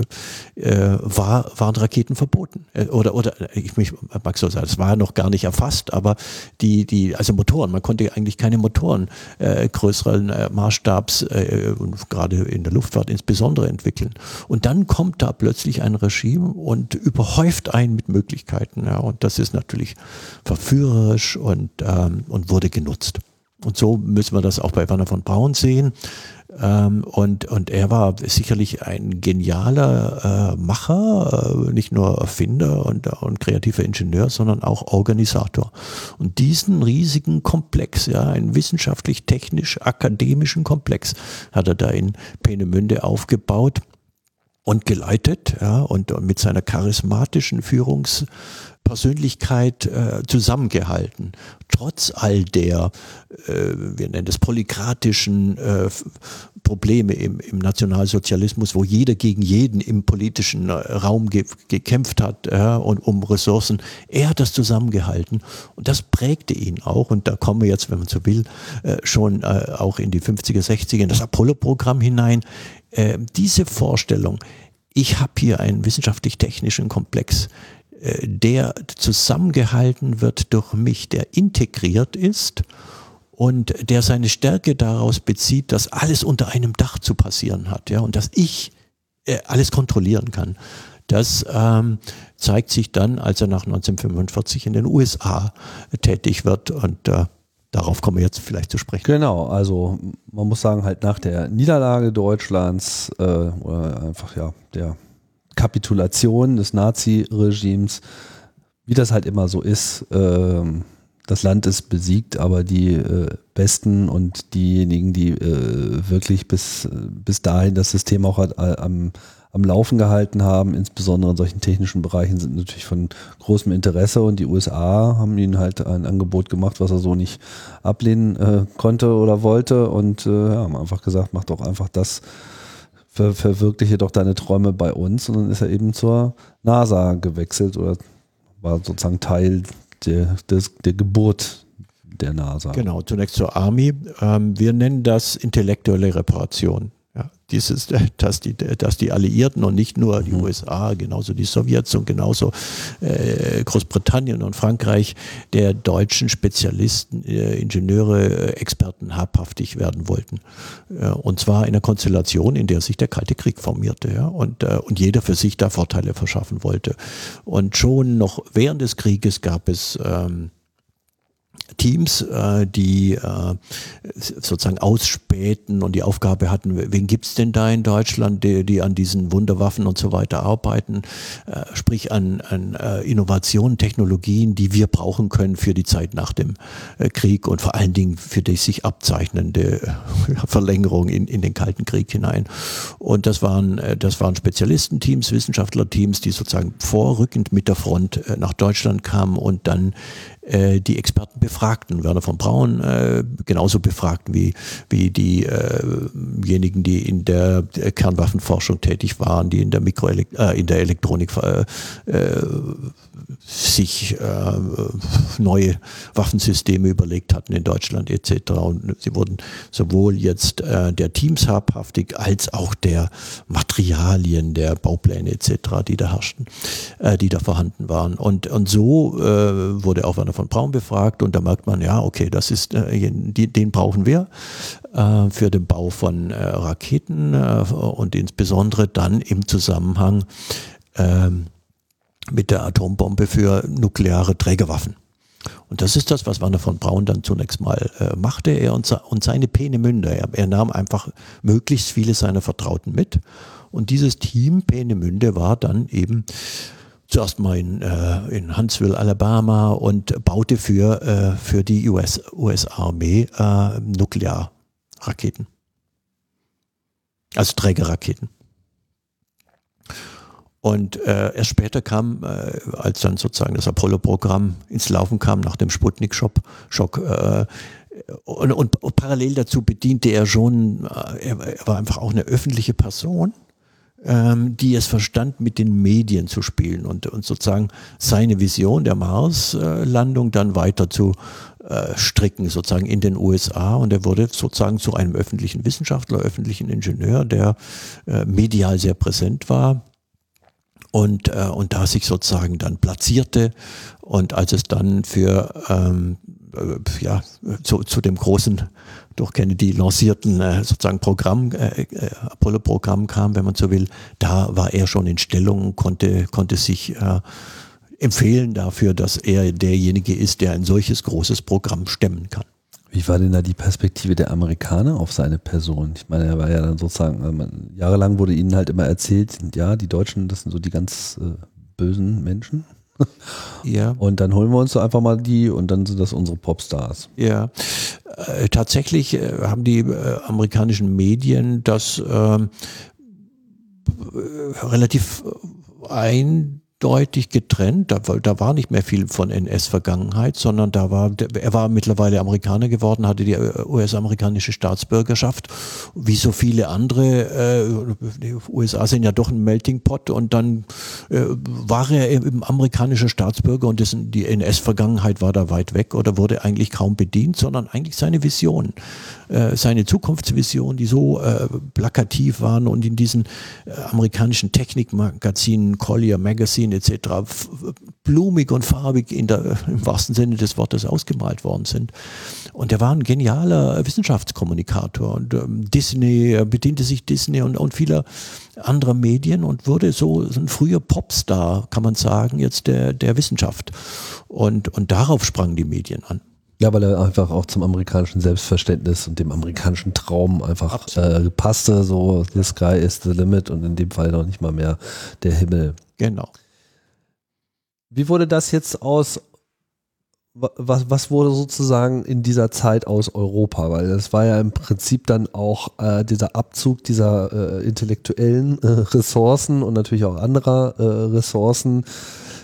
äh, war, waren Raketen verboten. Äh, oder, oder ich mich mag so sagen, es war noch gar nicht erfasst, aber die, die, also Motoren, man konnte eigentlich keine Motoren äh, größeren äh, Maßstabs äh, und gerade in der Luftfahrt insbesondere entwickeln. Und dann kommt da plötzlich ein Regime und überhäuft einen mit Möglichkeiten. Ja, und das ist natürlich verführerisch und, ähm, und wurde genutzt. Und so müssen wir das auch bei Werner von Braun sehen. Ähm, und, und er war sicherlich ein genialer äh, Macher, äh, nicht nur Erfinder und, und kreativer Ingenieur, sondern auch Organisator. Und diesen riesigen Komplex, ja, einen wissenschaftlich-technisch-akademischen Komplex, hat er da in Peenemünde aufgebaut und geleitet, ja, und, und mit seiner charismatischen Führungs Persönlichkeit äh, zusammengehalten. Trotz all der, äh, wir nennen das polykratischen äh, Probleme im, im Nationalsozialismus, wo jeder gegen jeden im politischen äh, Raum ge gekämpft hat ja, und um Ressourcen. Er hat das zusammengehalten und das prägte ihn auch. Und da kommen wir jetzt, wenn man so will, äh, schon äh, auch in die 50er, 60er, in das Apollo-Programm hinein. Äh, diese Vorstellung, ich habe hier einen wissenschaftlich-technischen Komplex, äh, der zusammengehalten wird durch mich, der integriert ist und der seine Stärke daraus bezieht, dass alles unter einem Dach zu passieren hat, ja, und dass ich äh, alles kontrollieren kann. Das ähm, zeigt sich dann, als er nach 1945 in den USA tätig wird und äh, darauf kommen wir jetzt vielleicht zu sprechen. Genau, also man muss sagen, halt nach der Niederlage Deutschlands äh, oder einfach ja der Kapitulation des Nazi-Regimes, wie das halt immer so ist. Äh, das Land ist besiegt, aber die äh, Besten und diejenigen, die äh, wirklich bis, bis dahin das System auch hat, äh, am, am Laufen gehalten haben, insbesondere in solchen technischen Bereichen, sind natürlich von großem Interesse und die USA haben ihnen halt ein Angebot gemacht, was er so nicht ablehnen äh, konnte oder wollte und äh, haben einfach gesagt, mach doch einfach das, ver verwirkliche doch deine Träume bei uns. Und dann ist er eben zur NASA gewechselt oder war sozusagen Teil der, des, der Geburt der NASA. Genau, zunächst zur Army. Ähm, wir nennen das intellektuelle Reparation dieses, dass die, dass die Alliierten und nicht nur die mhm. USA, genauso die Sowjets und genauso äh, Großbritannien und Frankreich der deutschen Spezialisten, äh, Ingenieure, äh, Experten habhaftig werden wollten. Äh, und zwar in einer Konstellation, in der sich der Kalte Krieg formierte ja, und, äh, und jeder für sich da Vorteile verschaffen wollte. Und schon noch während des Krieges gab es ähm, Teams, äh, die äh, sozusagen ausspähten und die Aufgabe hatten, wen gibt's denn da in Deutschland, die, die an diesen Wunderwaffen und so weiter arbeiten, äh, sprich an, an Innovationen, Technologien, die wir brauchen können für die Zeit nach dem Krieg und vor allen Dingen für die sich abzeichnende Verlängerung in, in den Kalten Krieg hinein. Und das waren, das waren Spezialistenteams, Wissenschaftlerteams, die sozusagen vorrückend mit der Front nach Deutschland kamen und dann äh, die Experten befragten. Werner von Braun äh, genauso befragten wie, wie diejenigen, äh die in der Kernwaffenforschung tätig waren, die in der Mikroelekt äh, in der Elektronik äh, äh, sich äh, neue Waffensysteme überlegt hatten in Deutschland etc. Und sie wurden sowohl jetzt äh, der Teams habhaftig als auch der Materialien, der Baupläne etc., die da herrschten, äh, die da vorhanden waren. Und, und so äh, wurde auch Werner von Braun befragt und da merkt man, ja, okay, das ist, äh, den brauchen wir äh, für den Bau von äh, Raketen äh, und insbesondere dann im Zusammenhang ähm, mit der Atombombe für nukleare Trägerwaffen. Und das ist das, was Werner von Braun dann zunächst mal äh, machte. Er und, und seine Peenemünde. Er, er nahm einfach möglichst viele seiner Vertrauten mit. Und dieses Team Peenemünde war dann eben zuerst mal in, äh, in Huntsville, Alabama und baute für, äh, für die US-Armee US äh, Nuklearraketen. Also Trägerraketen. Und äh, erst später kam, äh, als dann sozusagen das Apollo-Programm ins Laufen kam, nach dem Sputnik-Schock, Schock, äh, und, und, und, parallel dazu bediente er schon, äh, er, er war einfach auch eine öffentliche Person, ähm, die es verstand, mit den Medien zu spielen und, und sozusagen seine Vision der Mars-Landung dann weiter zu äh, stricken, sozusagen in den USA. Und er wurde sozusagen zu einem öffentlichen Wissenschaftler, öffentlichen Ingenieur, der äh, medial sehr präsent war und, äh, und da sich sozusagen dann platzierte und als es dann für ähm, äh, ja, zu, zu dem großen durch Kennedy lancierten äh, sozusagen Programm, äh, äh, Apollo-Programm kam, wenn man so will, da war er schon in Stellung, konnte, konnte sich äh, empfehlen dafür, dass er derjenige ist, der ein solches großes Programm stemmen kann. Wie war denn da die Perspektive der Amerikaner auf seine Person? Ich meine, er war ja dann sozusagen, ähm, jahrelang wurde ihnen halt immer erzählt, ja, die Deutschen, das sind so die ganz äh, bösen Menschen. ja. Und dann holen wir uns so einfach mal die und dann sind das unsere Popstars. Ja, äh, tatsächlich äh, haben die äh, amerikanischen Medien das ähm, äh, relativ ein deutlich getrennt. Da, da war nicht mehr viel von NS-Vergangenheit, sondern da war, er war mittlerweile Amerikaner geworden, hatte die äh, US-amerikanische Staatsbürgerschaft, wie so viele andere. Äh, die USA sind ja doch ein Melting Pot und dann äh, war er eben amerikanischer Staatsbürger und das, die NS-Vergangenheit war da weit weg oder wurde eigentlich kaum bedient, sondern eigentlich seine Vision, äh, seine Zukunftsvision, die so äh, plakativ waren und in diesen äh, amerikanischen Technikmagazinen, Collier Magazine, etc. blumig und farbig in der, im wahrsten Sinne des Wortes ausgemalt worden sind. Und er war ein genialer Wissenschaftskommunikator und ähm, Disney, er bediente sich Disney und, und vieler anderer Medien und wurde so, so ein früher Popstar, kann man sagen, jetzt der, der Wissenschaft. Und, und darauf sprangen die Medien an. Ja, weil er einfach auch zum amerikanischen Selbstverständnis und dem amerikanischen Traum einfach äh, passte, so the sky is the limit und in dem Fall noch nicht mal mehr der Himmel. Genau. Wie wurde das jetzt aus, was, was wurde sozusagen in dieser Zeit aus Europa? Weil das war ja im Prinzip dann auch äh, dieser Abzug dieser äh, intellektuellen äh, Ressourcen und natürlich auch anderer äh, Ressourcen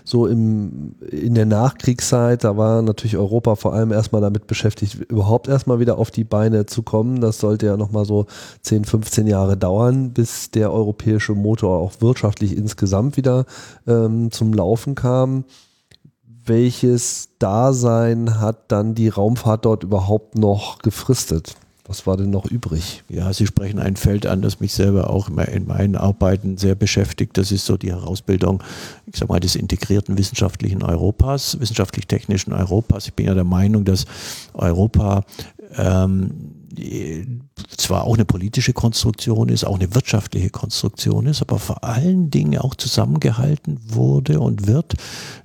so im, in der Nachkriegszeit, da war natürlich Europa vor allem erstmal damit beschäftigt, überhaupt erstmal wieder auf die Beine zu kommen. Das sollte ja nochmal so 10, 15 Jahre dauern, bis der europäische Motor auch wirtschaftlich insgesamt wieder ähm, zum Laufen kam. Welches Dasein hat dann die Raumfahrt dort überhaupt noch gefristet? Was war denn noch übrig? Ja, Sie sprechen ein Feld an, das mich selber auch in meinen Arbeiten sehr beschäftigt. Das ist so die Herausbildung, ich sag mal, des integrierten wissenschaftlichen Europas, wissenschaftlich-technischen Europas. Ich bin ja der Meinung, dass Europa ähm, zwar auch eine politische Konstruktion ist, auch eine wirtschaftliche Konstruktion ist, aber vor allen Dingen auch zusammengehalten wurde und wird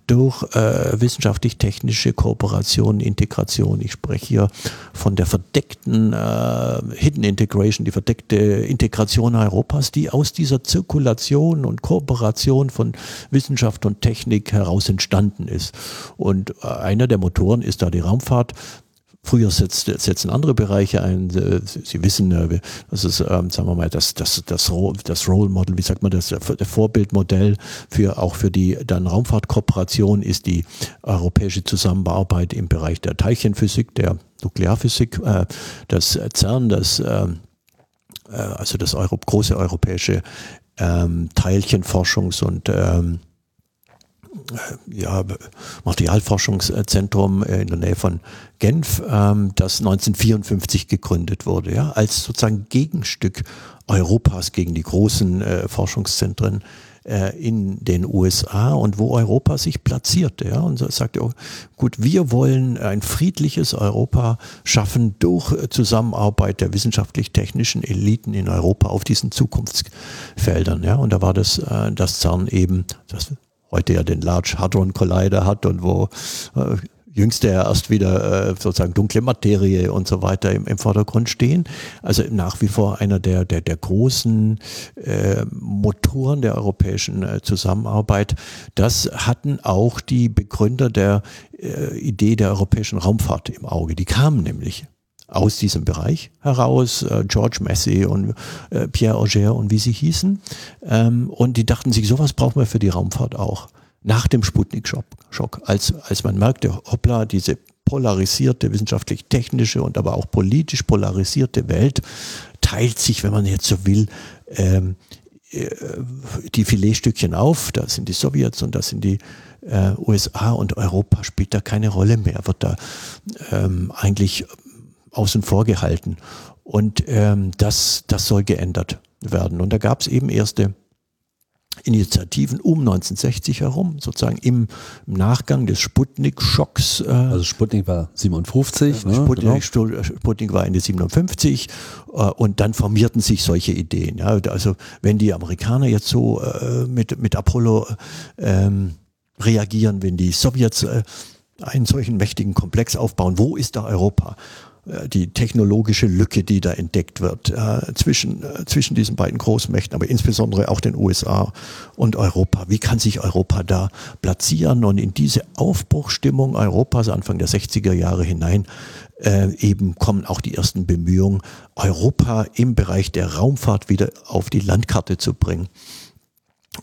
durch äh, wissenschaftlich-technische Kooperation, Integration. Ich spreche hier von der verdeckten äh, Hidden Integration, die verdeckte Integration Europas, die aus dieser Zirkulation und Kooperation von Wissenschaft und Technik heraus entstanden ist. Und äh, einer der Motoren ist da die Raumfahrt. Früher setzt, setzen andere Bereiche ein. Äh, Sie wissen, äh, das ist, ähm, sagen wir mal, das, das, das, das Role Model, wie sagt man das, der Vorbildmodell für auch für die dann Raumfahrtkooperation ist die europäische Zusammenarbeit im Bereich der Teilchenphysik, der Nuklearphysik, äh, das CERN, das also das Euro, große europäische ähm, Teilchenforschungs- und ähm, ja, Materialforschungszentrum in der Nähe von Genf, ähm, das 1954 gegründet wurde, ja, als sozusagen Gegenstück Europas gegen die großen äh, Forschungszentren äh, in den USA und wo Europa sich platzierte. Ja, und sagte, oh, gut, wir wollen ein friedliches Europa schaffen durch Zusammenarbeit der wissenschaftlich-technischen Eliten in Europa auf diesen Zukunftsfeldern. Ja, und da war das, äh, das CERN eben, das heute ja den Large Hadron Collider hat und wo äh, jüngst ja erst wieder äh, sozusagen dunkle Materie und so weiter im, im Vordergrund stehen. Also nach wie vor einer der, der, der großen äh, Motoren der europäischen äh, Zusammenarbeit. Das hatten auch die Begründer der äh, Idee der europäischen Raumfahrt im Auge. Die kamen nämlich aus diesem Bereich heraus, äh, George Massey und äh, Pierre Auger und wie sie hießen. Ähm, und die dachten sich, sowas brauchen wir für die Raumfahrt auch. Nach dem Sputnik-Schock, als, als man merkte, hoppla, diese polarisierte, wissenschaftlich-technische und aber auch politisch polarisierte Welt teilt sich, wenn man jetzt so will, ähm, äh, die Filetstückchen auf. Da sind die Sowjets und da sind die äh, USA und Europa spielt da keine Rolle mehr, wird da ähm, eigentlich außen vor gehalten. Und ähm, das, das soll geändert werden. Und da gab es eben erste Initiativen um 1960 herum, sozusagen im, Nachgang des Sputnik-Schocks. Äh, also Sputnik war 57. Äh, ne? Sputnik, genau. Sputnik war Ende 57 äh, und dann formierten sich solche Ideen. Ja? Also wenn die Amerikaner jetzt so äh, mit, mit Apollo ähm, reagieren, wenn die Sowjets äh, einen solchen mächtigen Komplex aufbauen, wo ist da Europa? Äh, die technologische Lücke, die da entdeckt wird äh, zwischen, äh, zwischen diesen beiden Großmächten, aber insbesondere auch den USA und Europa. Wie kann sich Europa da platzieren? Und in diese Aufbruchstimmung Europas Anfang der 60er Jahre hinein äh, eben kommen auch die ersten Bemühungen, Europa im Bereich der Raumfahrt wieder auf die Landkarte zu bringen.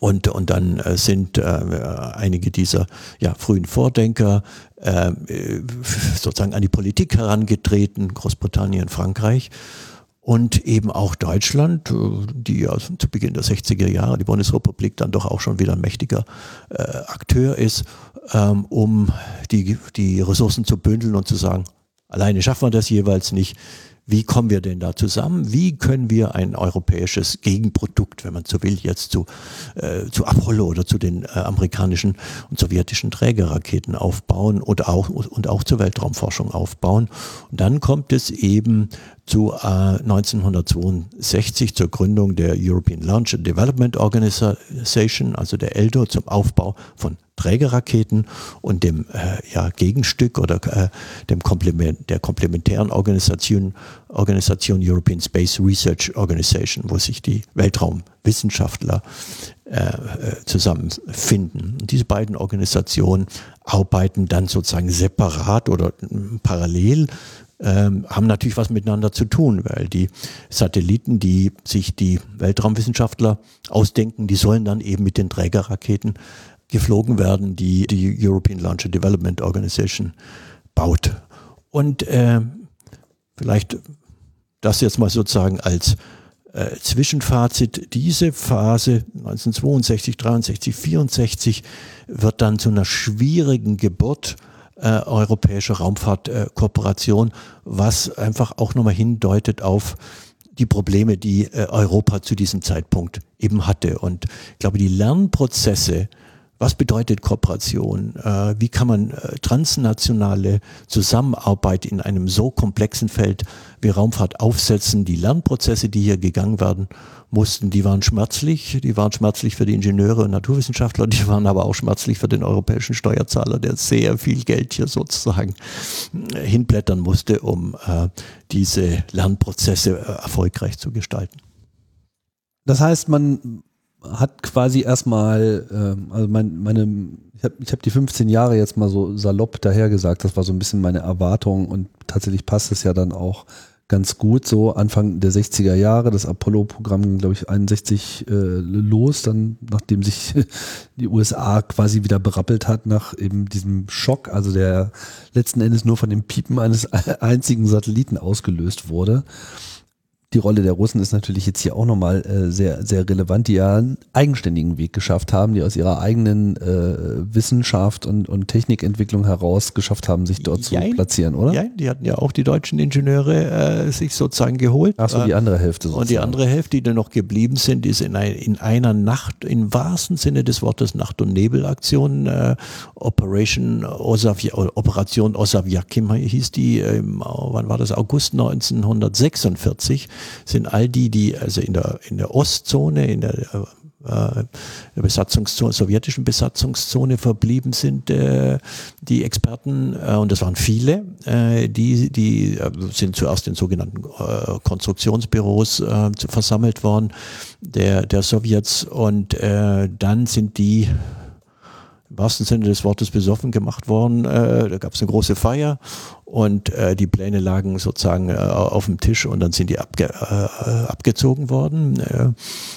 Und, und dann äh, sind äh, einige dieser ja, frühen Vordenker äh, sozusagen an die Politik herangetreten, Großbritannien, Frankreich und eben auch Deutschland, äh, die ja zu Beginn der 60er Jahre, die Bundesrepublik dann doch auch schon wieder ein mächtiger äh, Akteur ist, ähm, um die, die Ressourcen zu bündeln und zu sagen, alleine schaffen wir das jeweils nicht wie kommen wir denn da zusammen? Wie können wir ein europäisches Gegenprodukt, wenn man so will, jetzt zu, äh, zu Apollo oder zu den äh, amerikanischen und sowjetischen Trägerraketen aufbauen und auch, und auch zur Weltraumforschung aufbauen? Und dann kommt es eben zu äh, 1962 zur Gründung der European Launch and Development Organization, also der ELDO, zum Aufbau von Trägerraketen und dem äh, ja, Gegenstück oder äh, dem Komplement, der komplementären Organisation, Organisation European Space Research Organization, wo sich die Weltraumwissenschaftler äh, äh zusammenfinden. Und diese beiden Organisationen arbeiten dann sozusagen separat oder parallel ähm, haben natürlich was miteinander zu tun, weil die Satelliten, die sich die Weltraumwissenschaftler ausdenken, die sollen dann eben mit den Trägerraketen geflogen werden, die die European Launch and Development Organization baut. Und äh, vielleicht das jetzt mal sozusagen als äh, Zwischenfazit. Diese Phase 1962, 63, 64 wird dann zu einer schwierigen Geburt äh, europäischer Raumfahrtkooperation, was einfach auch nochmal hindeutet auf die Probleme, die äh, Europa zu diesem Zeitpunkt eben hatte. Und ich glaube, die Lernprozesse was bedeutet Kooperation? Äh, wie kann man äh, transnationale Zusammenarbeit in einem so komplexen Feld wie Raumfahrt aufsetzen? Die Lernprozesse, die hier gegangen werden mussten, die waren schmerzlich. Die waren schmerzlich für die Ingenieure und Naturwissenschaftler, die waren aber auch schmerzlich für den europäischen Steuerzahler, der sehr viel Geld hier sozusagen äh, hinblättern musste, um diese Lernprozesse erfolgreich zu gestalten. Das heißt, man hat quasi erstmal, ähm, also mein, meine, ich habe ich hab die 15 Jahre jetzt mal so salopp dahergesagt, das war so ein bisschen meine Erwartung und tatsächlich passt es ja dann auch ganz gut. So Anfang der 60er Jahre, das Apollo-Programm, glaube ich, 61 äh, los, dann nachdem sich die USA quasi wieder berappelt hat nach eben diesem Schock, also der letzten Endes nur von dem Piepen eines einzigen Satelliten ausgelöst wurde die Rolle der Russen ist natürlich jetzt hier auch nochmal äh, sehr, sehr relevant, die ja einen eigenständigen Weg geschafft haben, die aus ihrer eigenen äh, Wissenschaft und, und Technikentwicklung heraus geschafft haben, sich dort Jein. zu platzieren, oder? Ja, die hatten ja auch die deutschen Ingenieure äh, sich sozusagen geholt. Achso, die andere Hälfte sozusagen. Und die andere Hälfte, die dann noch geblieben sind, ist in, ein, in einer Nacht, im wahrsten Sinne des Wortes Nacht- und Nebelaktion, äh, Operation Osavia, Operation Osaviakim hieß die, ähm, wann war das? August 1946 sind all die, die also in der, in der Ostzone, in der äh, Besatzungszone, sowjetischen Besatzungszone verblieben sind, äh, die Experten, äh, und das waren viele, äh, die, die äh, sind zuerst in sogenannten äh, Konstruktionsbüros äh, versammelt worden, der, der Sowjets, und äh, dann sind die im wahrsten Sinne des Wortes besoffen gemacht worden. Äh, da gab es eine große Feier und äh, die Pläne lagen sozusagen äh, auf dem Tisch und dann sind die abge, äh, abgezogen worden. Äh,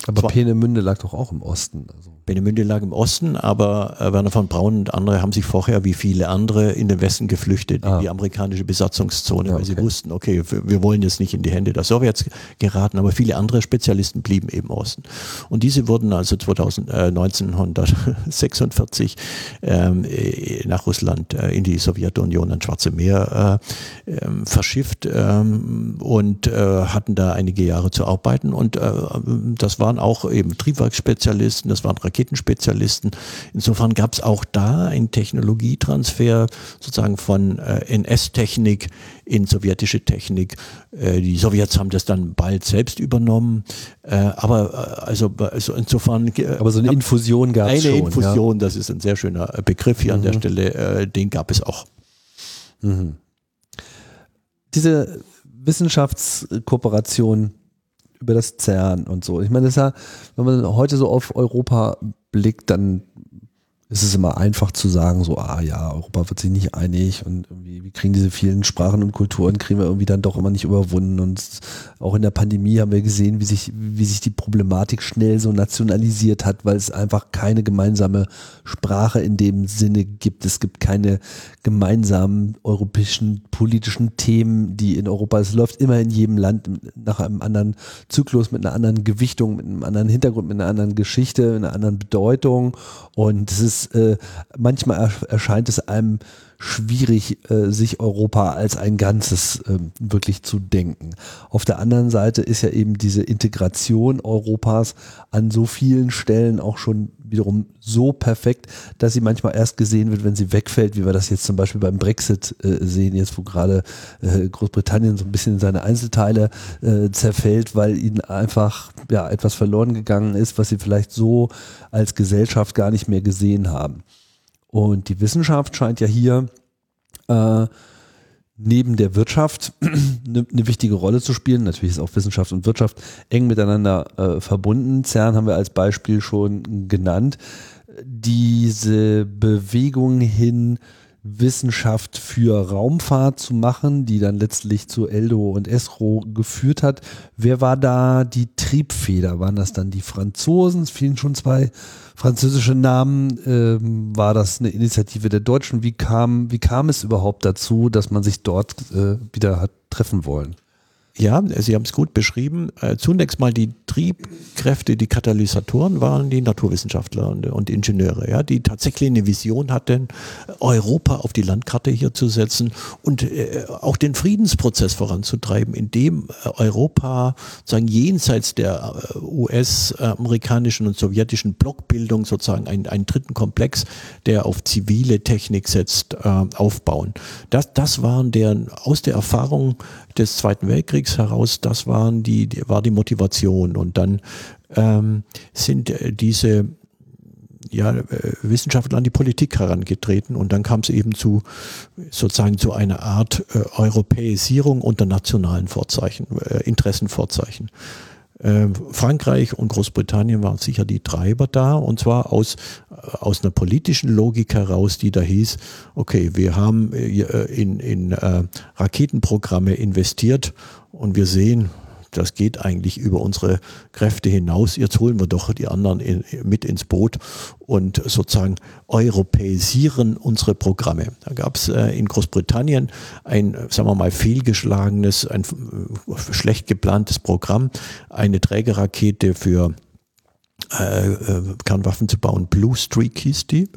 Aber Peenemünde lag doch auch im Osten. Also. Peenemünde lag im Osten, aber äh, Werner von Braun und andere haben sich vorher, wie viele andere, in den Westen geflüchtet, ah. in die amerikanische Besatzungszone, ja, weil okay. sie wussten, okay, wir wollen jetzt nicht in die Hände der Sowjets geraten, aber viele andere Spezialisten blieben eben im Osten. Und diese wurden also 2000, äh, 1946 ähm, äh, nach Russland äh, in die Sowjetunion ans Schwarze Meer äh, ähm, verschifft ähm, und äh, hatten da einige Jahre zu arbeiten. Und äh, das waren auch eben Triebwerksspezialisten, das waren Raketenspezialisten. Insofern gab es auch da einen Technologietransfer sozusagen von äh, NS-Technik in sowjetische Technik. Äh, die Sowjets haben das dann bald selbst übernommen. Äh, aber äh, also, also insofern. Äh, aber so eine Infusion gab es schon. Eine Infusion, ja. das ist ein sehr schöner Begriff hier mhm. an der mhm. Stelle, äh, den gab es auch. Mhm. Diese Wissenschaftskooperation über das CERN und so. Ich meine, das ist ja, wenn man heute so auf Europa blickt, dann ist es immer einfach zu sagen, so, ah ja, Europa wird sich nicht einig und irgendwie, wir kriegen diese vielen Sprachen und Kulturen, kriegen wir irgendwie dann doch immer nicht überwunden. Und auch in der Pandemie haben wir gesehen, wie sich, wie sich die Problematik schnell so nationalisiert hat, weil es einfach keine gemeinsame Sprache in dem Sinne gibt. Es gibt keine gemeinsamen europäischen politischen Themen, die in Europa, es läuft immer in jedem Land nach einem anderen Zyklus, mit einer anderen Gewichtung, mit einem anderen Hintergrund, mit einer anderen Geschichte, mit einer anderen Bedeutung. Und es ist äh, manchmal erscheint es einem schwierig, äh, sich Europa als ein Ganzes äh, wirklich zu denken. Auf der anderen Seite ist ja eben diese Integration Europas an so vielen Stellen auch schon wiederum so perfekt, dass sie manchmal erst gesehen wird, wenn sie wegfällt, wie wir das jetzt zum Beispiel beim Brexit äh, sehen, jetzt wo gerade äh, Großbritannien so ein bisschen in seine Einzelteile äh, zerfällt, weil ihnen einfach ja etwas verloren gegangen ist, was sie vielleicht so als Gesellschaft gar nicht mehr gesehen haben. Und die Wissenschaft scheint ja hier äh, neben der Wirtschaft eine, eine, wichtige Rolle zu spielen. Natürlich ist auch Wissenschaft und Wirtschaft eng miteinander äh, verbunden. CERN haben wir als Beispiel schon genannt. Diese Bewegung hin Wissenschaft für Raumfahrt zu machen, die dann letztlich zu Eldo und Esro geführt hat. Wer war da die Triebfeder? Waren das dann die Franzosen? Es fielen schon zwei französische Namen. Ähm, war das eine Initiative der Deutschen? Wie kam, wie kam es überhaupt dazu, dass man sich dort äh, wieder hat treffen wollen? Ja, Sie haben es gut beschrieben. Äh, zunächst mal die Triebkräfte, die Katalysatoren waren die Naturwissenschaftler und, und, Ingenieure, ja, die tatsächlich eine Vision hatten, Europa auf die Landkarte hier zu setzen und äh, auch den Friedensprozess voranzutreiben, indem äh, Europa sagen jenseits der äh, US-amerikanischen und sowjetischen Blockbildung sozusagen einen, einen dritten Komplex, der auf zivile Technik setzt, äh, aufbauen. Das, das waren deren aus der Erfahrung des Zweiten Weltkriegs heraus, das waren die, war die Motivation. Und dann ähm, sind äh, diese ja, äh, Wissenschaftler an die Politik herangetreten und dann kam es eben zu sozusagen zu einer Art äh, Europäisierung unter nationalen Vorzeichen, äh, Interessenvorzeichen. Ähm, Frankreich und Großbritannien waren sicher die Treiber da und zwar aus, aus einer politischen Logik heraus, die da hieß, okay, wir haben äh, in, in äh, Raketenprogramme investiert und wir sehen, das geht eigentlich über unsere Kräfte hinaus. Jetzt holen wir doch die anderen in, mit ins Boot und sozusagen europäisieren unsere Programme. Da gab es äh, in Großbritannien ein, sagen wir mal, fehlgeschlagenes, ein äh, schlecht geplantes Programm, eine Trägerrakete für äh, äh, Kernwaffen zu bauen. Blue Streak hieß die.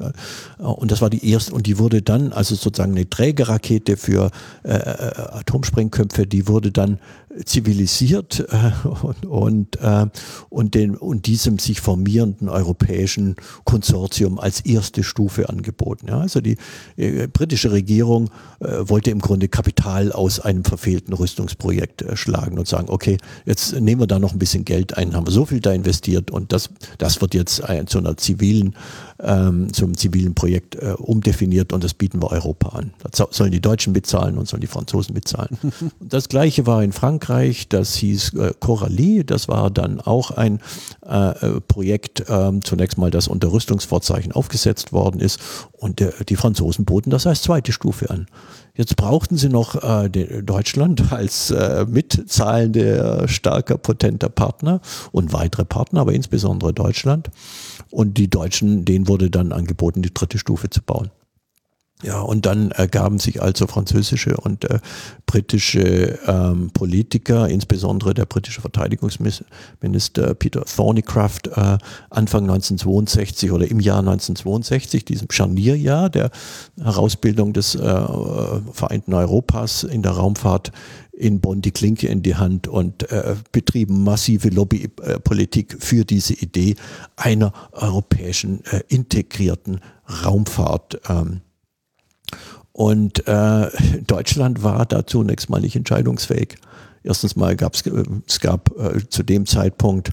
Und das war die erste, und die wurde dann, also sozusagen eine Trägerrakete für Atomsprengköpfe, die wurde dann zivilisiert äh, und, und, äh, und, den, und diesem sich formierenden europäischen Konsortium als erste Stufe angeboten. Ja, also die äh, britische Regierung wollte im Grunde Kapital aus einem verfehlten Rüstungsprojekt schlagen und sagen, okay, jetzt nehmen wir da noch ein bisschen Geld ein, haben wir so viel da investiert und das das wird jetzt zu einer zivilen, ähm, zum zivilen Projekt umdefiniert und das bieten wir Europa an. Das sollen die Deutschen bezahlen und sollen die Franzosen bezahlen. das gleiche war in Frankreich, das hieß äh, Coralie, das war dann auch ein äh, Projekt, äh, zunächst mal, das unter Rüstungsvorzeichen aufgesetzt worden ist und äh, die Franzosen boten das als zweite Stufe an. Jetzt brauchten sie noch äh, Deutschland als äh, mitzahlende, starker, potenter Partner und weitere Partner, aber insbesondere Deutschland. Und die Deutschen, denen wurde dann angeboten, die dritte Stufe zu bauen. Ja, und dann ergaben sich also französische und äh, britische ähm, Politiker, insbesondere der britische Verteidigungsminister Peter Thornycroft, äh, Anfang 1962 oder im Jahr 1962, diesem Scharnierjahr der Herausbildung des äh, Vereinten Europas in der Raumfahrt, in Bonn die Klinke in die Hand und äh, betrieben massive Lobbypolitik für diese Idee einer europäischen äh, integrierten Raumfahrt. Ähm, und äh, Deutschland war da zunächst mal nicht entscheidungsfähig. Erstens mal gab es, es gab äh, zu dem Zeitpunkt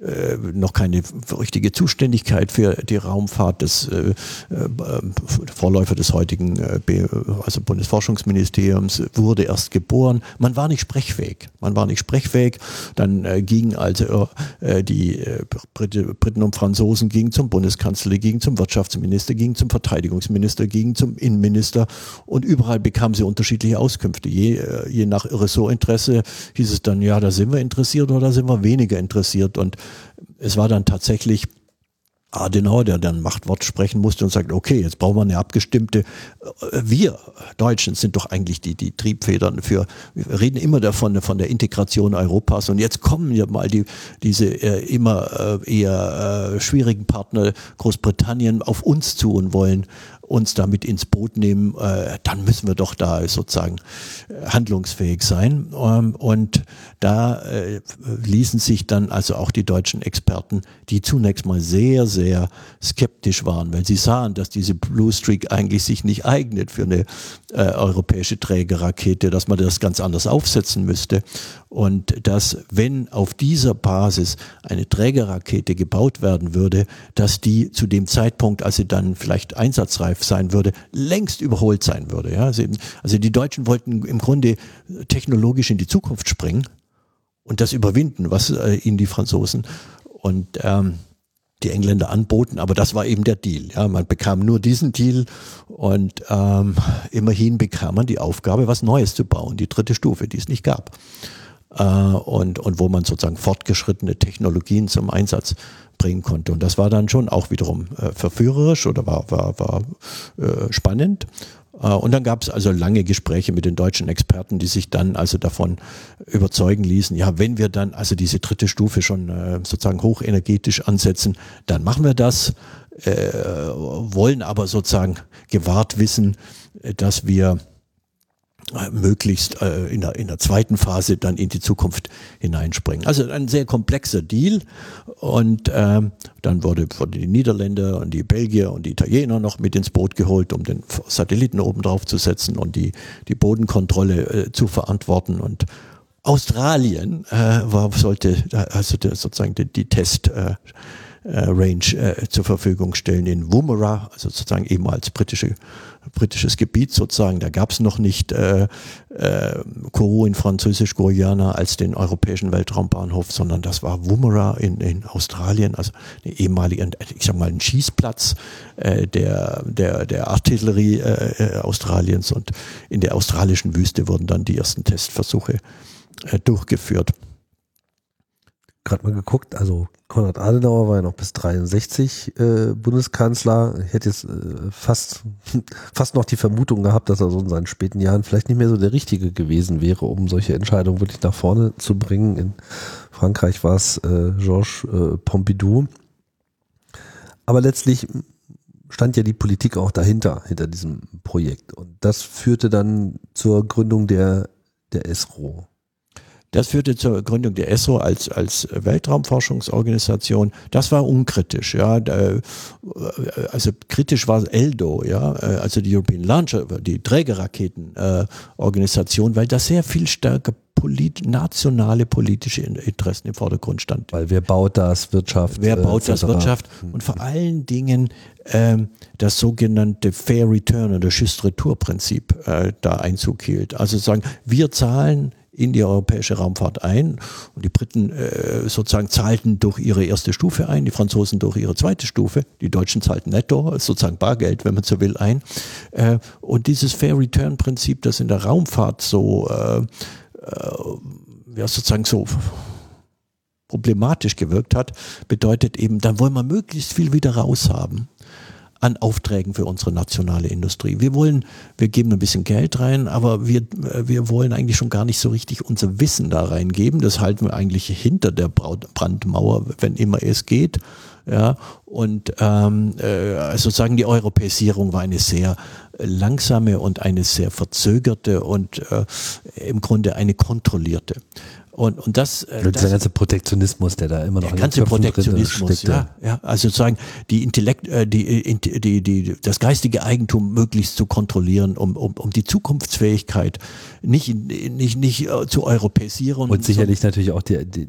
äh, noch keine richtige Zuständigkeit für die Raumfahrt des äh, äh, Vorläufer des heutigen äh, also Bundesforschungsministeriums wurde erst geboren. Man war nicht sprechfähig. Man war nicht sprechfähig. Dann äh, gingen also die Briten und Franzosen gingen zum Bundeskanzler, gingen zum Wirtschaftsminister, gingen zum Verteidigungsminister, gingen zum Innenminister und überall bekamen sie unterschiedliche Auskünfte. Je, je nach Ressortinteresse hieß es dann, ja, da sind wir interessiert oder da sind wir weniger interessiert und es war dann tatsächlich Adenauer, der dann Machtwort sprechen musste und sagt, okay, jetzt brauchen wir eine abgestimmte, äh, wir Deutschen sind doch eigentlich die, die Triebfedern für, wir reden immer davon, von der Integration Europas und jetzt kommen ja mal die, diese äh, immer äh, eher äh, schwierigen Partner Großbritannien auf uns zu und wollen uns damit ins Boot nehmen, äh, dann müssen wir doch da sozusagen äh, handlungsfähig sein. Ähm, und da äh, ließen sich dann also auch die deutschen Experten, die zunächst mal sehr, sehr skeptisch waren, weil sie sahen, dass diese Blue Streak eigentlich sich nicht eignet für eine äh, europäische Trägerrakete, dass man das ganz anders aufsetzen müsste. Und dass, wenn auf dieser Basis eine Trägerrakete gebaut werden würde, dass die zu dem Zeitpunkt, als sie dann vielleicht einsatzreif sein würde, längst überholt sein würde. Ja? Also die Deutschen wollten im Grunde technologisch in die Zukunft springen und das überwinden, was äh, ihnen die Franzosen und ähm, die Engländer anboten, aber das war eben der Deal. Ja, man bekam nur diesen Deal und ähm, immerhin bekam man die Aufgabe, was Neues zu bauen, die dritte Stufe, die es nicht gab äh, und, und wo man sozusagen fortgeschrittene Technologien zum Einsatz bringen konnte. Und das war dann schon auch wiederum äh, verführerisch oder war, war, war äh, spannend. Äh, und dann gab es also lange Gespräche mit den deutschen Experten, die sich dann also davon überzeugen ließen, ja, wenn wir dann also diese dritte Stufe schon äh, sozusagen hochenergetisch ansetzen, dann machen wir das, äh, wollen aber sozusagen gewahrt wissen, dass wir möglichst äh, in, der, in der zweiten Phase dann in die Zukunft hineinspringen. Also ein sehr komplexer Deal und ähm, dann wurde, wurde die Niederländer und die Belgier und die Italiener noch mit ins Boot geholt, um den Satelliten oben drauf zu setzen und die, die Bodenkontrolle äh, zu verantworten und Australien äh, war, sollte also der, sozusagen die, die Test äh, äh, Range äh, zur Verfügung stellen in Woomera, also sozusagen ehemals britische, britisches Gebiet sozusagen. Da gab es noch nicht äh, äh, Kourou in Französisch-Guyana als den europäischen Weltraumbahnhof, sondern das war Woomera in, in Australien, also eine ehemalige, ich sag mal, ein Schießplatz äh, der, der, der Artillerie äh, äh, Australiens und in der australischen Wüste wurden dann die ersten Testversuche äh, durchgeführt gerade mal geguckt, also Konrad Adenauer war ja noch bis 63 äh, Bundeskanzler. Ich hätte jetzt äh, fast, fast noch die Vermutung gehabt, dass er so in seinen späten Jahren vielleicht nicht mehr so der Richtige gewesen wäre, um solche Entscheidungen wirklich nach vorne zu bringen. In Frankreich war es äh, Georges äh, Pompidou. Aber letztlich stand ja die Politik auch dahinter, hinter diesem Projekt. Und das führte dann zur Gründung der, der ESRO. Das führte zur Gründung der ESRO als, als Weltraumforschungsorganisation. Das war unkritisch, ja. Also kritisch war ELDO, ja, also die European Launcher, die Trägerraketenorganisation, weil das sehr viel stärker polit nationale politische Interessen im Vordergrund stand. Weil wer baut das Wirtschaft? Wer baut das Wirtschaft? Und vor allen Dingen ähm, das sogenannte Fair Return oder Juste-Retour-Prinzip äh, da Einzug hielt. Also sagen, wir zahlen in die europäische Raumfahrt ein. Und die Briten äh, sozusagen zahlten durch ihre erste Stufe ein, die Franzosen durch ihre zweite Stufe, die Deutschen zahlten netto, sozusagen Bargeld, wenn man so will, ein. Äh, und dieses Fair Return Prinzip, das in der Raumfahrt so, äh, äh, ja, sozusagen so problematisch gewirkt hat, bedeutet eben, dann wollen wir möglichst viel wieder raushaben an Aufträgen für unsere nationale Industrie. Wir wollen, wir geben ein bisschen Geld rein, aber wir, wir wollen eigentlich schon gar nicht so richtig unser Wissen da reingeben. Das halten wir eigentlich hinter der Brandmauer, wenn immer es geht. Ja, und ähm, äh, also sagen die Europäisierung war eine sehr langsame und eine sehr verzögerte und äh, im Grunde eine kontrollierte. Und, und das, äh, das, der ganze Protektionismus, der da immer noch der ganze Protektionismus, ja, ja, also sozusagen die Intellekt, äh, die, äh, die, die, das geistige Eigentum möglichst zu kontrollieren, um, um, um die Zukunftsfähigkeit nicht, nicht, nicht zu europäisieren. Und sicherlich so. natürlich auch die, die,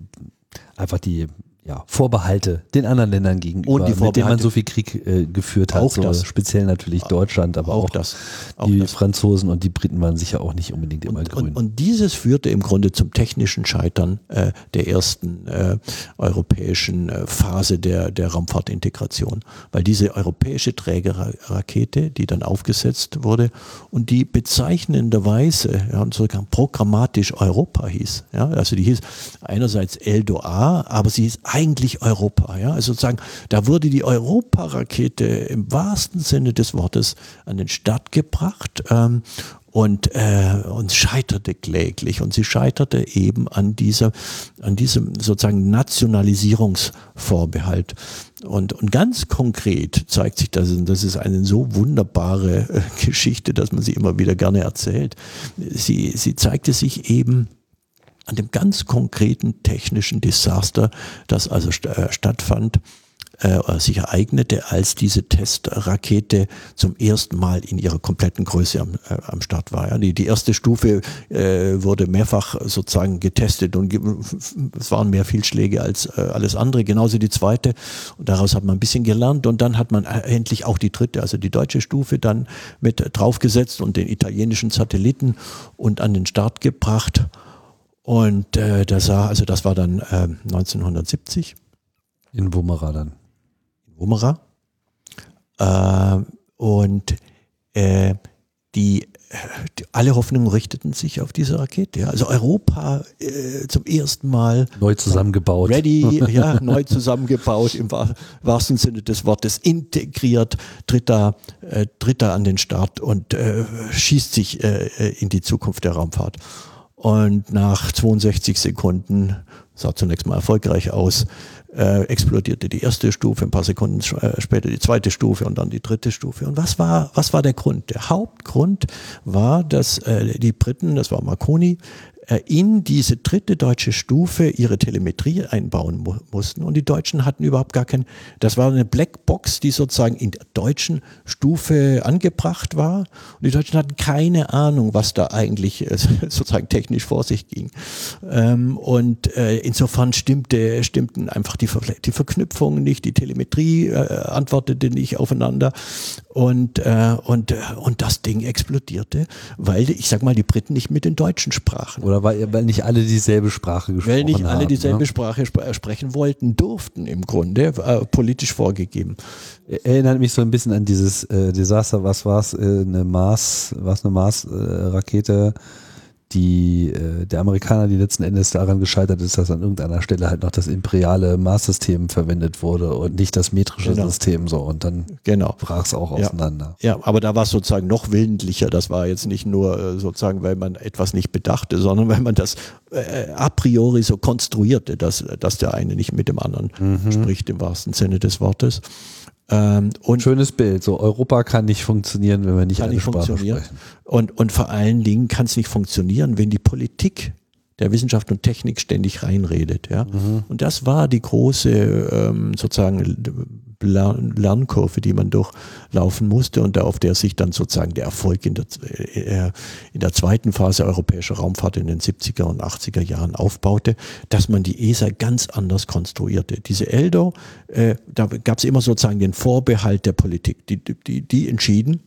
einfach die ja, Vorbehalte den anderen Ländern gegenüber, und mit denen man so viel Krieg äh, geführt hat. Auch so, das. Speziell natürlich Deutschland, aber auch, auch das. Auch die das. Franzosen und die Briten waren sicher auch nicht unbedingt immer und, grün. Und, und, dieses führte im Grunde zum technischen Scheitern äh, der ersten äh, europäischen äh, Phase der, der Raumfahrtintegration. Weil diese europäische Trägerrakete, die dann aufgesetzt wurde und die bezeichnenderweise ja, sogar programmatisch Europa hieß. Ja, also die hieß einerseits Eldo A, aber sie hieß eigentlich Europa. Ja? Also sozusagen, da wurde die Europarakete im wahrsten Sinne des Wortes an den Start gebracht ähm, und, äh, und scheiterte kläglich. Und sie scheiterte eben an dieser, an diesem sozusagen Nationalisierungsvorbehalt. Und, und ganz konkret zeigt sich das, und das ist eine so wunderbare äh, Geschichte, dass man sie immer wieder gerne erzählt. Sie, sie zeigte sich eben an dem ganz konkreten technischen Desaster, das also st äh, stattfand, äh, sich ereignete, als diese Testrakete zum ersten Mal in ihrer kompletten Größe am, äh, am Start war. Ja. Die, die erste Stufe äh, wurde mehrfach sozusagen getestet und es waren mehr Fehlschläge als äh, alles andere. Genauso die zweite. Und daraus hat man ein bisschen gelernt und dann hat man äh, endlich auch die dritte, also die deutsche Stufe dann mit draufgesetzt und den italienischen Satelliten und an den Start gebracht. Und äh, das, sah, also das war dann äh, 1970. In Wummerer dann. In Wummerer. Äh, und die, die, alle Hoffnungen richteten sich auf diese Rakete. Ja. Also Europa äh, zum ersten Mal neu zusammengebaut. Ready, ja, neu zusammengebaut im wahrsten Sinne des Wortes, integriert, tritt da, äh, tritt da an den Start und äh, schießt sich in die Zukunft der Raumfahrt. Und nach 62 Sekunden, sah zunächst mal erfolgreich aus, äh, explodierte die erste Stufe, ein paar Sekunden äh, später die zweite Stufe und dann die dritte Stufe. Und was war, was war der Grund? Der Hauptgrund war, dass äh, die Briten, das war Marconi, in diese dritte deutsche Stufe ihre Telemetrie einbauen mu mussten. Und die Deutschen hatten überhaupt gar kein, das war eine Blackbox, die sozusagen in der deutschen Stufe angebracht war. Und die Deutschen hatten keine Ahnung, was da eigentlich äh, sozusagen technisch vor sich ging. Ähm, und äh, insofern stimmte, stimmten einfach die, Ver die Verknüpfungen nicht, die Telemetrie äh, antwortete nicht aufeinander. Und, äh, und, äh, und das Ding explodierte, weil, ich sag mal, die Briten nicht mit den Deutschen sprachen. Oder weil, weil nicht alle dieselbe Sprache gesprochen haben. Weil nicht alle dieselbe ne? Sprache sp äh, sprechen wollten, durften im Grunde, äh, politisch vorgegeben. Erinnert mich so ein bisschen an dieses äh, Desaster, was war es, äh, eine Mars, was eine Mars-Rakete, äh, die äh, der Amerikaner, die letzten Endes daran gescheitert ist, dass an irgendeiner Stelle halt noch das imperiale Mars-System verwendet wurde und nicht das metrische genau. System so und dann genau. brach es auch auseinander. Ja, ja aber da war es sozusagen noch willentlicher. Das war jetzt nicht nur äh, sozusagen, weil man etwas nicht bedachte, sondern weil man das äh, a priori so konstruierte, dass, dass der eine nicht mit dem anderen mhm. spricht im wahrsten Sinne des Wortes. Ähm, und Schönes Bild. So Europa kann nicht funktionieren, wenn wir nicht eine nicht Sprache sprechen. Und, und vor allen Dingen kann es nicht funktionieren, wenn die Politik der Wissenschaft und Technik ständig reinredet. Ja? Mhm. Und das war die große ähm, sozusagen Lernkurve, die man durchlaufen musste und auf der sich dann sozusagen der Erfolg in der, äh, in der zweiten Phase europäischer Raumfahrt in den 70er und 80er Jahren aufbaute, dass man die ESA ganz anders konstruierte. Diese ELDO, äh, da gab es immer sozusagen den Vorbehalt der Politik, die, die, die entschieden,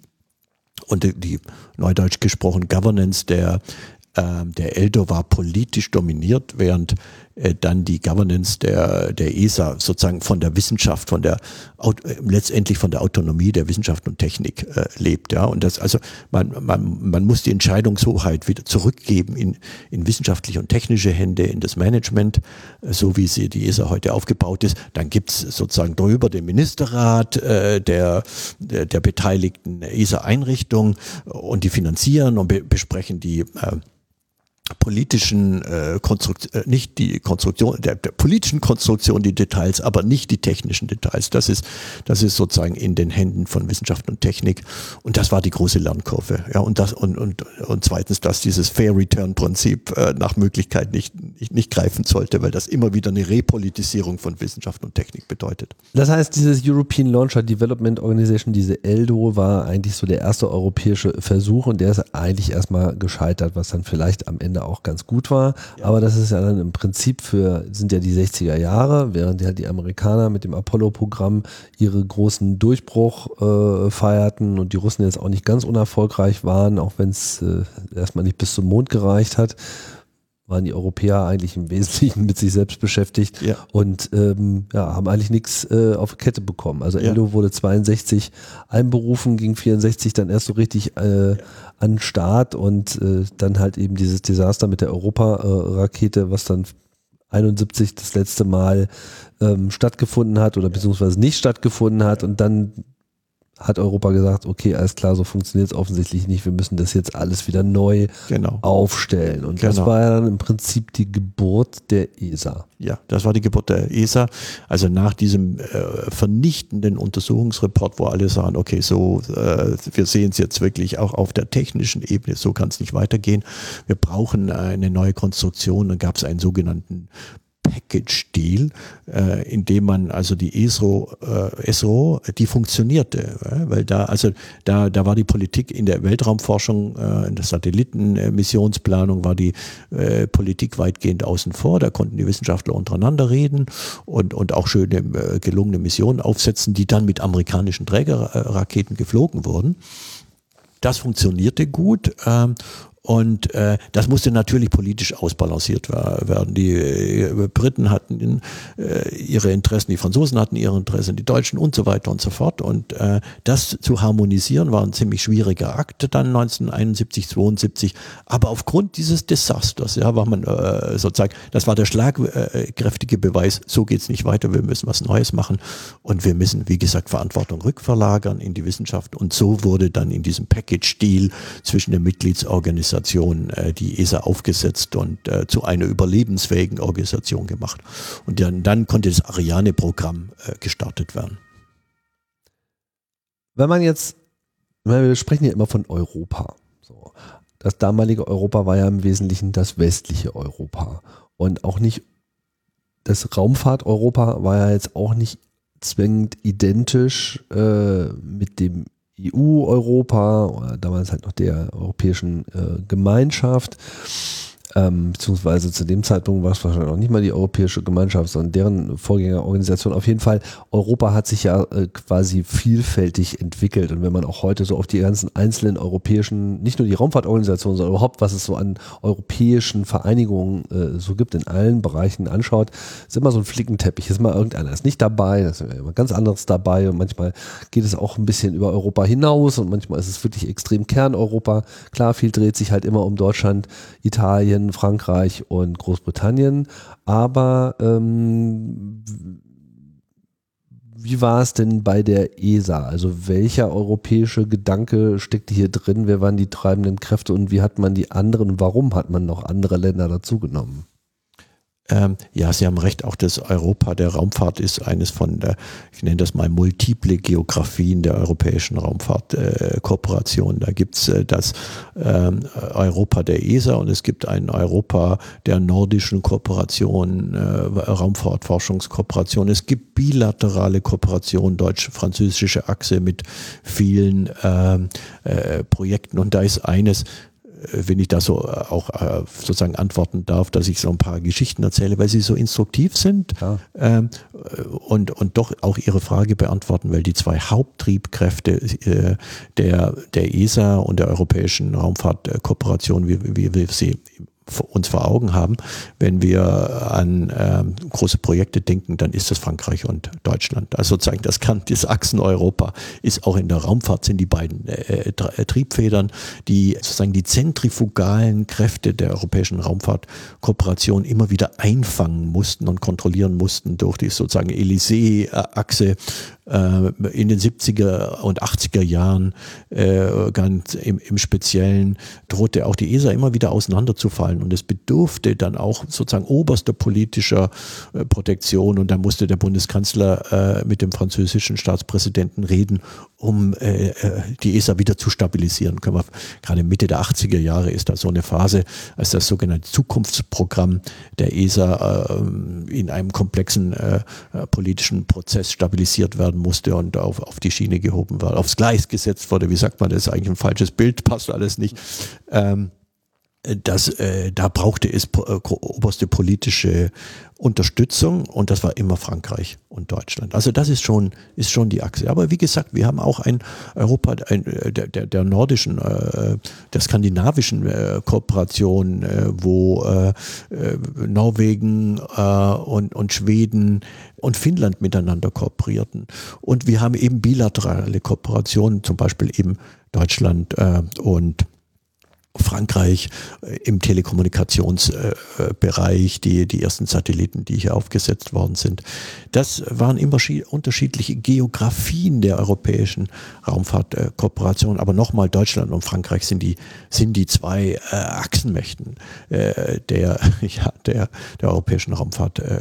und die, die neudeutsch gesprochen Governance der, äh, der ELDO war politisch dominiert, während äh, dann die Governance der, der ESA sozusagen von der Wissenschaft, von der äh, letztendlich von der Autonomie der Wissenschaft und Technik äh, lebt. Ja, und das also man, man, man muss die Entscheidungshoheit wieder zurückgeben in, in wissenschaftliche und technische Hände, in das Management, äh, so wie sie die ESA heute aufgebaut ist. Dann gibt's sozusagen drüber den Ministerrat äh, der, der, der beteiligten ESA-Einrichtungen und die finanzieren und be besprechen die äh, politischen äh, Konstruktion, äh, nicht die Konstruktion, der, der politischen Konstruktion die Details, aber nicht die technischen Details. Das ist, das ist sozusagen in den Händen von Wissenschaft und Technik. Und das war die große Lernkurve. Ja, und das, und, und, und zweitens, dass dieses Fair Return Prinzip äh, nach Möglichkeit nicht, nicht, nicht greifen sollte, weil das immer wieder eine Repolitisierung von Wissenschaft und Technik bedeutet. Das heißt, dieses European Launcher Development Organization, diese ELDO, war eigentlich so der erste europäische Versuch und der ist eigentlich erstmal gescheitert, was dann vielleicht am Ende auch ganz gut war. Ja. Aber das ist ja dann im Prinzip für, sind ja die 60er Jahre, während ja die Amerikaner mit dem Apollo-Programm ihre großen Durchbruch äh, feierten und die Russen jetzt auch nicht ganz unerfolgreich waren, auch wenn es äh, erstmal nicht bis zum Mond gereicht hat waren die Europäer eigentlich im Wesentlichen mit sich selbst beschäftigt ja. und ähm, ja, haben eigentlich nichts äh, auf Kette bekommen. Also ja. wurde 62 einberufen, ging 64 dann erst so richtig äh, an Start und äh, dann halt eben dieses Desaster mit der Europa-Rakete, was dann 71 das letzte Mal ähm, stattgefunden hat oder beziehungsweise nicht stattgefunden hat und dann hat Europa gesagt, okay, alles klar, so funktioniert es offensichtlich nicht. Wir müssen das jetzt alles wieder neu genau. aufstellen. Und genau. das war ja dann im Prinzip die Geburt der ESA. Ja, das war die Geburt der ESA. Also nach diesem äh, vernichtenden Untersuchungsreport, wo alle sagen, okay, so, äh, wir sehen es jetzt wirklich auch auf der technischen Ebene, so kann es nicht weitergehen. Wir brauchen eine neue Konstruktion. Dann gab es einen sogenannten Package-Deal, äh, in dem man also die ESRO, äh, ESRO die funktionierte, weil da also da da war die Politik in der Weltraumforschung, äh, in der Satellitenmissionsplanung war die äh, Politik weitgehend außen vor. Da konnten die Wissenschaftler untereinander reden und und auch schöne äh, gelungene Missionen aufsetzen, die dann mit amerikanischen Trägerraketen geflogen wurden. Das funktionierte gut. Ähm, Und äh, das musste natürlich politisch ausbalanciert werden. Die äh, Briten hatten äh, ihre Interessen, die Franzosen hatten ihre Interessen, die Deutschen und so weiter und so fort. Und äh, das zu harmonisieren war ein ziemlich schwieriger Akt dann 1971, 72. Aber aufgrund dieses Desasters, ja, war man äh, sozusagen, das war der schlagkräftige Beweis, so geht's nicht weiter, wir müssen was Neues machen und wir müssen, wie gesagt, Verantwortung rückverlagern in die Wissenschaft. Und so wurde dann in diesem Package-Deal zwischen den Mitgliedsorganisationen Organisation, äh, die ESA aufgesetzt und äh, zu einer überlebensfähigen Organisation gemacht. Und dann, dann konnte das Ariane-Programm äh, gestartet werden. Wenn man jetzt, wir sprechen ja immer von Europa. So. Das damalige Europa war ja im Wesentlichen das westliche Europa. Und auch nicht, das Raumfahrt-Europa war ja jetzt auch nicht zwingend identisch äh, mit dem EU-Europa oder damals halt noch der Europäischen äh, Gemeinschaft ähm, beziehungsweise zu dem Zeitpunkt war es wahrscheinlich noch nicht mal die Europäische Gemeinschaft, sondern deren Vorgängerorganisation. Auf jeden Fall, Europa hat sich ja äh, quasi vielfältig entwickelt. Und wenn man auch heute so auf die ganzen einzelnen europäischen, nicht nur die Raumfahrtorganisationen, sondern überhaupt, was es so an europäischen Vereinigungen äh, so gibt, in allen Bereichen anschaut, ist immer so ein Flickenteppich. Ist mal irgendeiner ist nicht dabei, ist immer ganz anderes dabei. Und manchmal geht es auch ein bisschen über Europa hinaus und manchmal ist es wirklich extrem Kerneuropa. Klar, viel dreht sich halt immer um Deutschland, Italien, Italien, Frankreich und Großbritannien. Aber ähm, wie war es denn bei der ESA? Also welcher europäische Gedanke steckte hier drin? Wer waren die treibenden Kräfte und wie hat man die anderen, warum hat man noch andere Länder dazugenommen? Ähm, ja, Sie haben recht, auch das Europa der Raumfahrt ist eines von der, ich nenne das mal multiple Geografien der europäischen Raumfahrtkooperation. Äh, da gibt's äh, das ähm, Europa der ESA und es gibt ein Europa der nordischen Kooperation, äh, Raumfahrtforschungskooperation. Es gibt bilaterale Kooperation, deutsch-französische Achse mit vielen ähm, äh, Projekten und da ist eines, wenn ich da so äh, auch äh, sozusagen antworten darf, dass ich so ein paar Geschichten erzähle, weil sie so instruktiv sind ja. ähm, und, und doch auch Ihre Frage beantworten, weil die zwei Haupttriebkräfte äh, der, der ESA und der Europäischen Raumfahrtkooperation, wie, wie wir sie uns vor Augen haben. Wenn wir an ähm, große Projekte denken, dann ist das Frankreich und Deutschland. Also sozusagen das kann, das Achsen Europa ist auch in der Raumfahrt sind die beiden äh, äh, Triebfedern, die sozusagen die zentrifugalen Kräfte der europäischen Raumfahrtkooperation immer wieder einfangen mussten und kontrollieren mussten durch die sozusagen Élysée-Achse äh, in den 70er und 80er Jahren äh, ganz im, im Speziellen drohte auch die ESA immer wieder auseinanderzufallen und es bedurfte dann auch sozusagen oberster politischer äh, Protektion und da musste der Bundeskanzler mit dem französischen Staatspräsidenten reden, um die ESA wieder zu stabilisieren. Können wir, gerade Mitte der 80er Jahre ist da so eine Phase, als das sogenannte Zukunftsprogramm der ESA in einem komplexen politischen Prozess stabilisiert werden musste und auf, auf die Schiene gehoben war, aufs Gleis gesetzt wurde. Wie sagt man, das eigentlich ein falsches Bild, passt alles nicht. Ähm, das, äh, da brauchte es po, äh, oberste politische Unterstützung und das war immer Frankreich und Deutschland. Also das ist schon, ist schon die Achse. Aber wie gesagt, wir haben auch ein Europa ein, äh, der, der, der nordischen, äh, der skandinavischen äh, Kooperation, äh, wo äh, äh, Norwegen äh, und, und Schweden und Finnland miteinander kooperierten. Und wir haben eben bilaterale Kooperationen, zum Beispiel eben Deutschland äh, und Frankreich äh, im Telekommunikationsbereich, die, die ersten Satelliten, die hier aufgesetzt worden sind. Das waren immer unterschiedliche Geografien der europäischen Raumfahrtkooperation. Aber nochmal, Deutschland und Frankreich sind die, sind die zwei äh, Achsenmächten äh, der, ja, der, der europäischen Raumfahrt. Äh,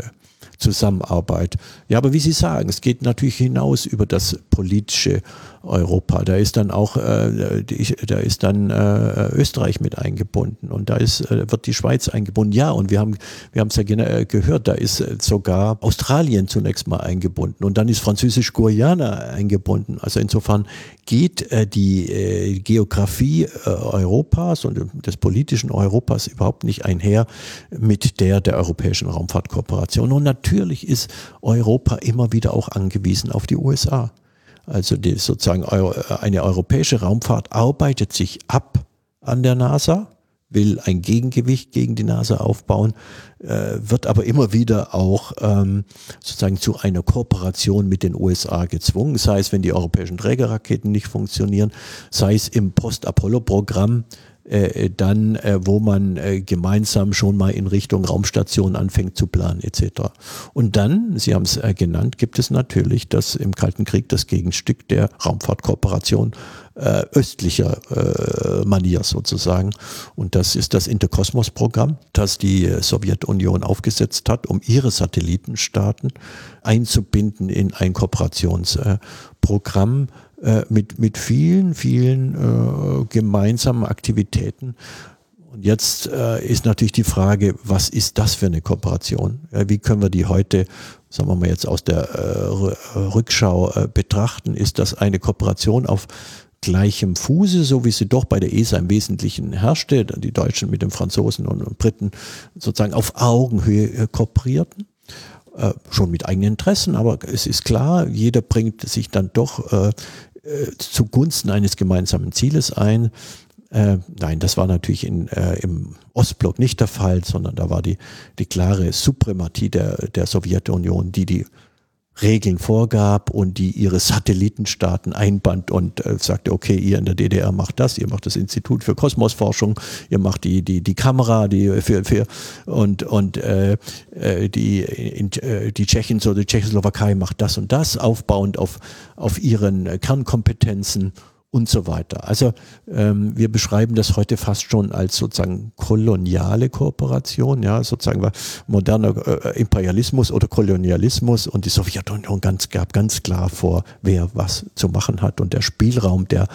Zusammenarbeit. Ja, aber wie Sie sagen, es geht natürlich hinaus über das politische Europa. Da ist dann auch, äh, da ist dann äh, Österreich mit eingebunden und da ist, äh, wird die Schweiz eingebunden. Ja, und wir haben, wir haben es ja äh, gehört, da ist äh, sogar Australien zunächst mal eingebunden und dann ist Französisch-Guyana eingebunden. Also insofern geht äh, die äh, Geografie äh, Europas und des politischen Europas überhaupt nicht einher mit der der europäischen Raumfahrtkooperation. Und natürlich ist Europa immer wieder auch angewiesen auf die USA. Also die, sozusagen eine europäische Raumfahrt arbeitet sich ab an der NASA. will ein Gegengewicht gegen die NASA aufbauen, äh, wird aber immer wieder auch ähm, sozusagen zu einer Kooperation mit den USA gezwungen, sei es, wenn die europäischen Trägerraketen nicht funktionieren, sei es im Post-Apollo-Programm, äh, dann, äh, wo man äh, gemeinsam schon mal in Richtung Raumstation anfängt zu planen etc. Und dann, Sie haben es äh, genannt, gibt es natürlich das im Kalten Krieg das Gegenstück der Raumfahrtkooperation äh, östlicher äh, Manier sozusagen. Und das ist das Interkosmos-Programm, das die Sowjetunion aufgesetzt hat, um ihre Satellitenstaaten einzubinden in ein Kooperationsprogramm äh, mit, mit vielen, vielen äh, gemeinsamen Aktivitäten. Und jetzt äh, ist natürlich die Frage, was ist das für eine Kooperation? Wie können wir die heute, sagen wir mal jetzt aus der äh, Rückschau äh, betrachten? Ist das eine Kooperation auf gleichem Fuße, so wie sie doch bei der ESA im Wesentlichen herrschte, die Deutschen mit den Franzosen und Briten sozusagen auf Augenhöhe kooperierten? Äh, schon mit eigenen Interessen, aber es ist klar, jeder bringt sich dann doch äh, äh, zugunsten eines gemeinsamen Zieles ein. Äh, nein, das war natürlich in, äh, im Ostblock nicht der Fall, sondern da war die, die klare Suprematie der, der Sowjetunion, die die Regeln vorgab und die ihre Satellitenstaaten einband und äh, sagte, okay, ihr in der DDR macht das, ihr macht das Institut für Kosmosforschung, ihr macht die die die Kamera, die für für und und äh, äh die in, äh, die Tschechien so die Tschechoslowakei macht das und das aufbauend auf auf ihren Kernkompetenzen und so weiter. Also ähm, wir beschreiben das heute fast schon als sozusagen koloniale Kooperation, ja, sozusagen war moderner äh, Imperialismus oder Kolonialismus und die Sowjetunion ganz gab ganz klar vor, wer was zu machen hat und der Spielraum der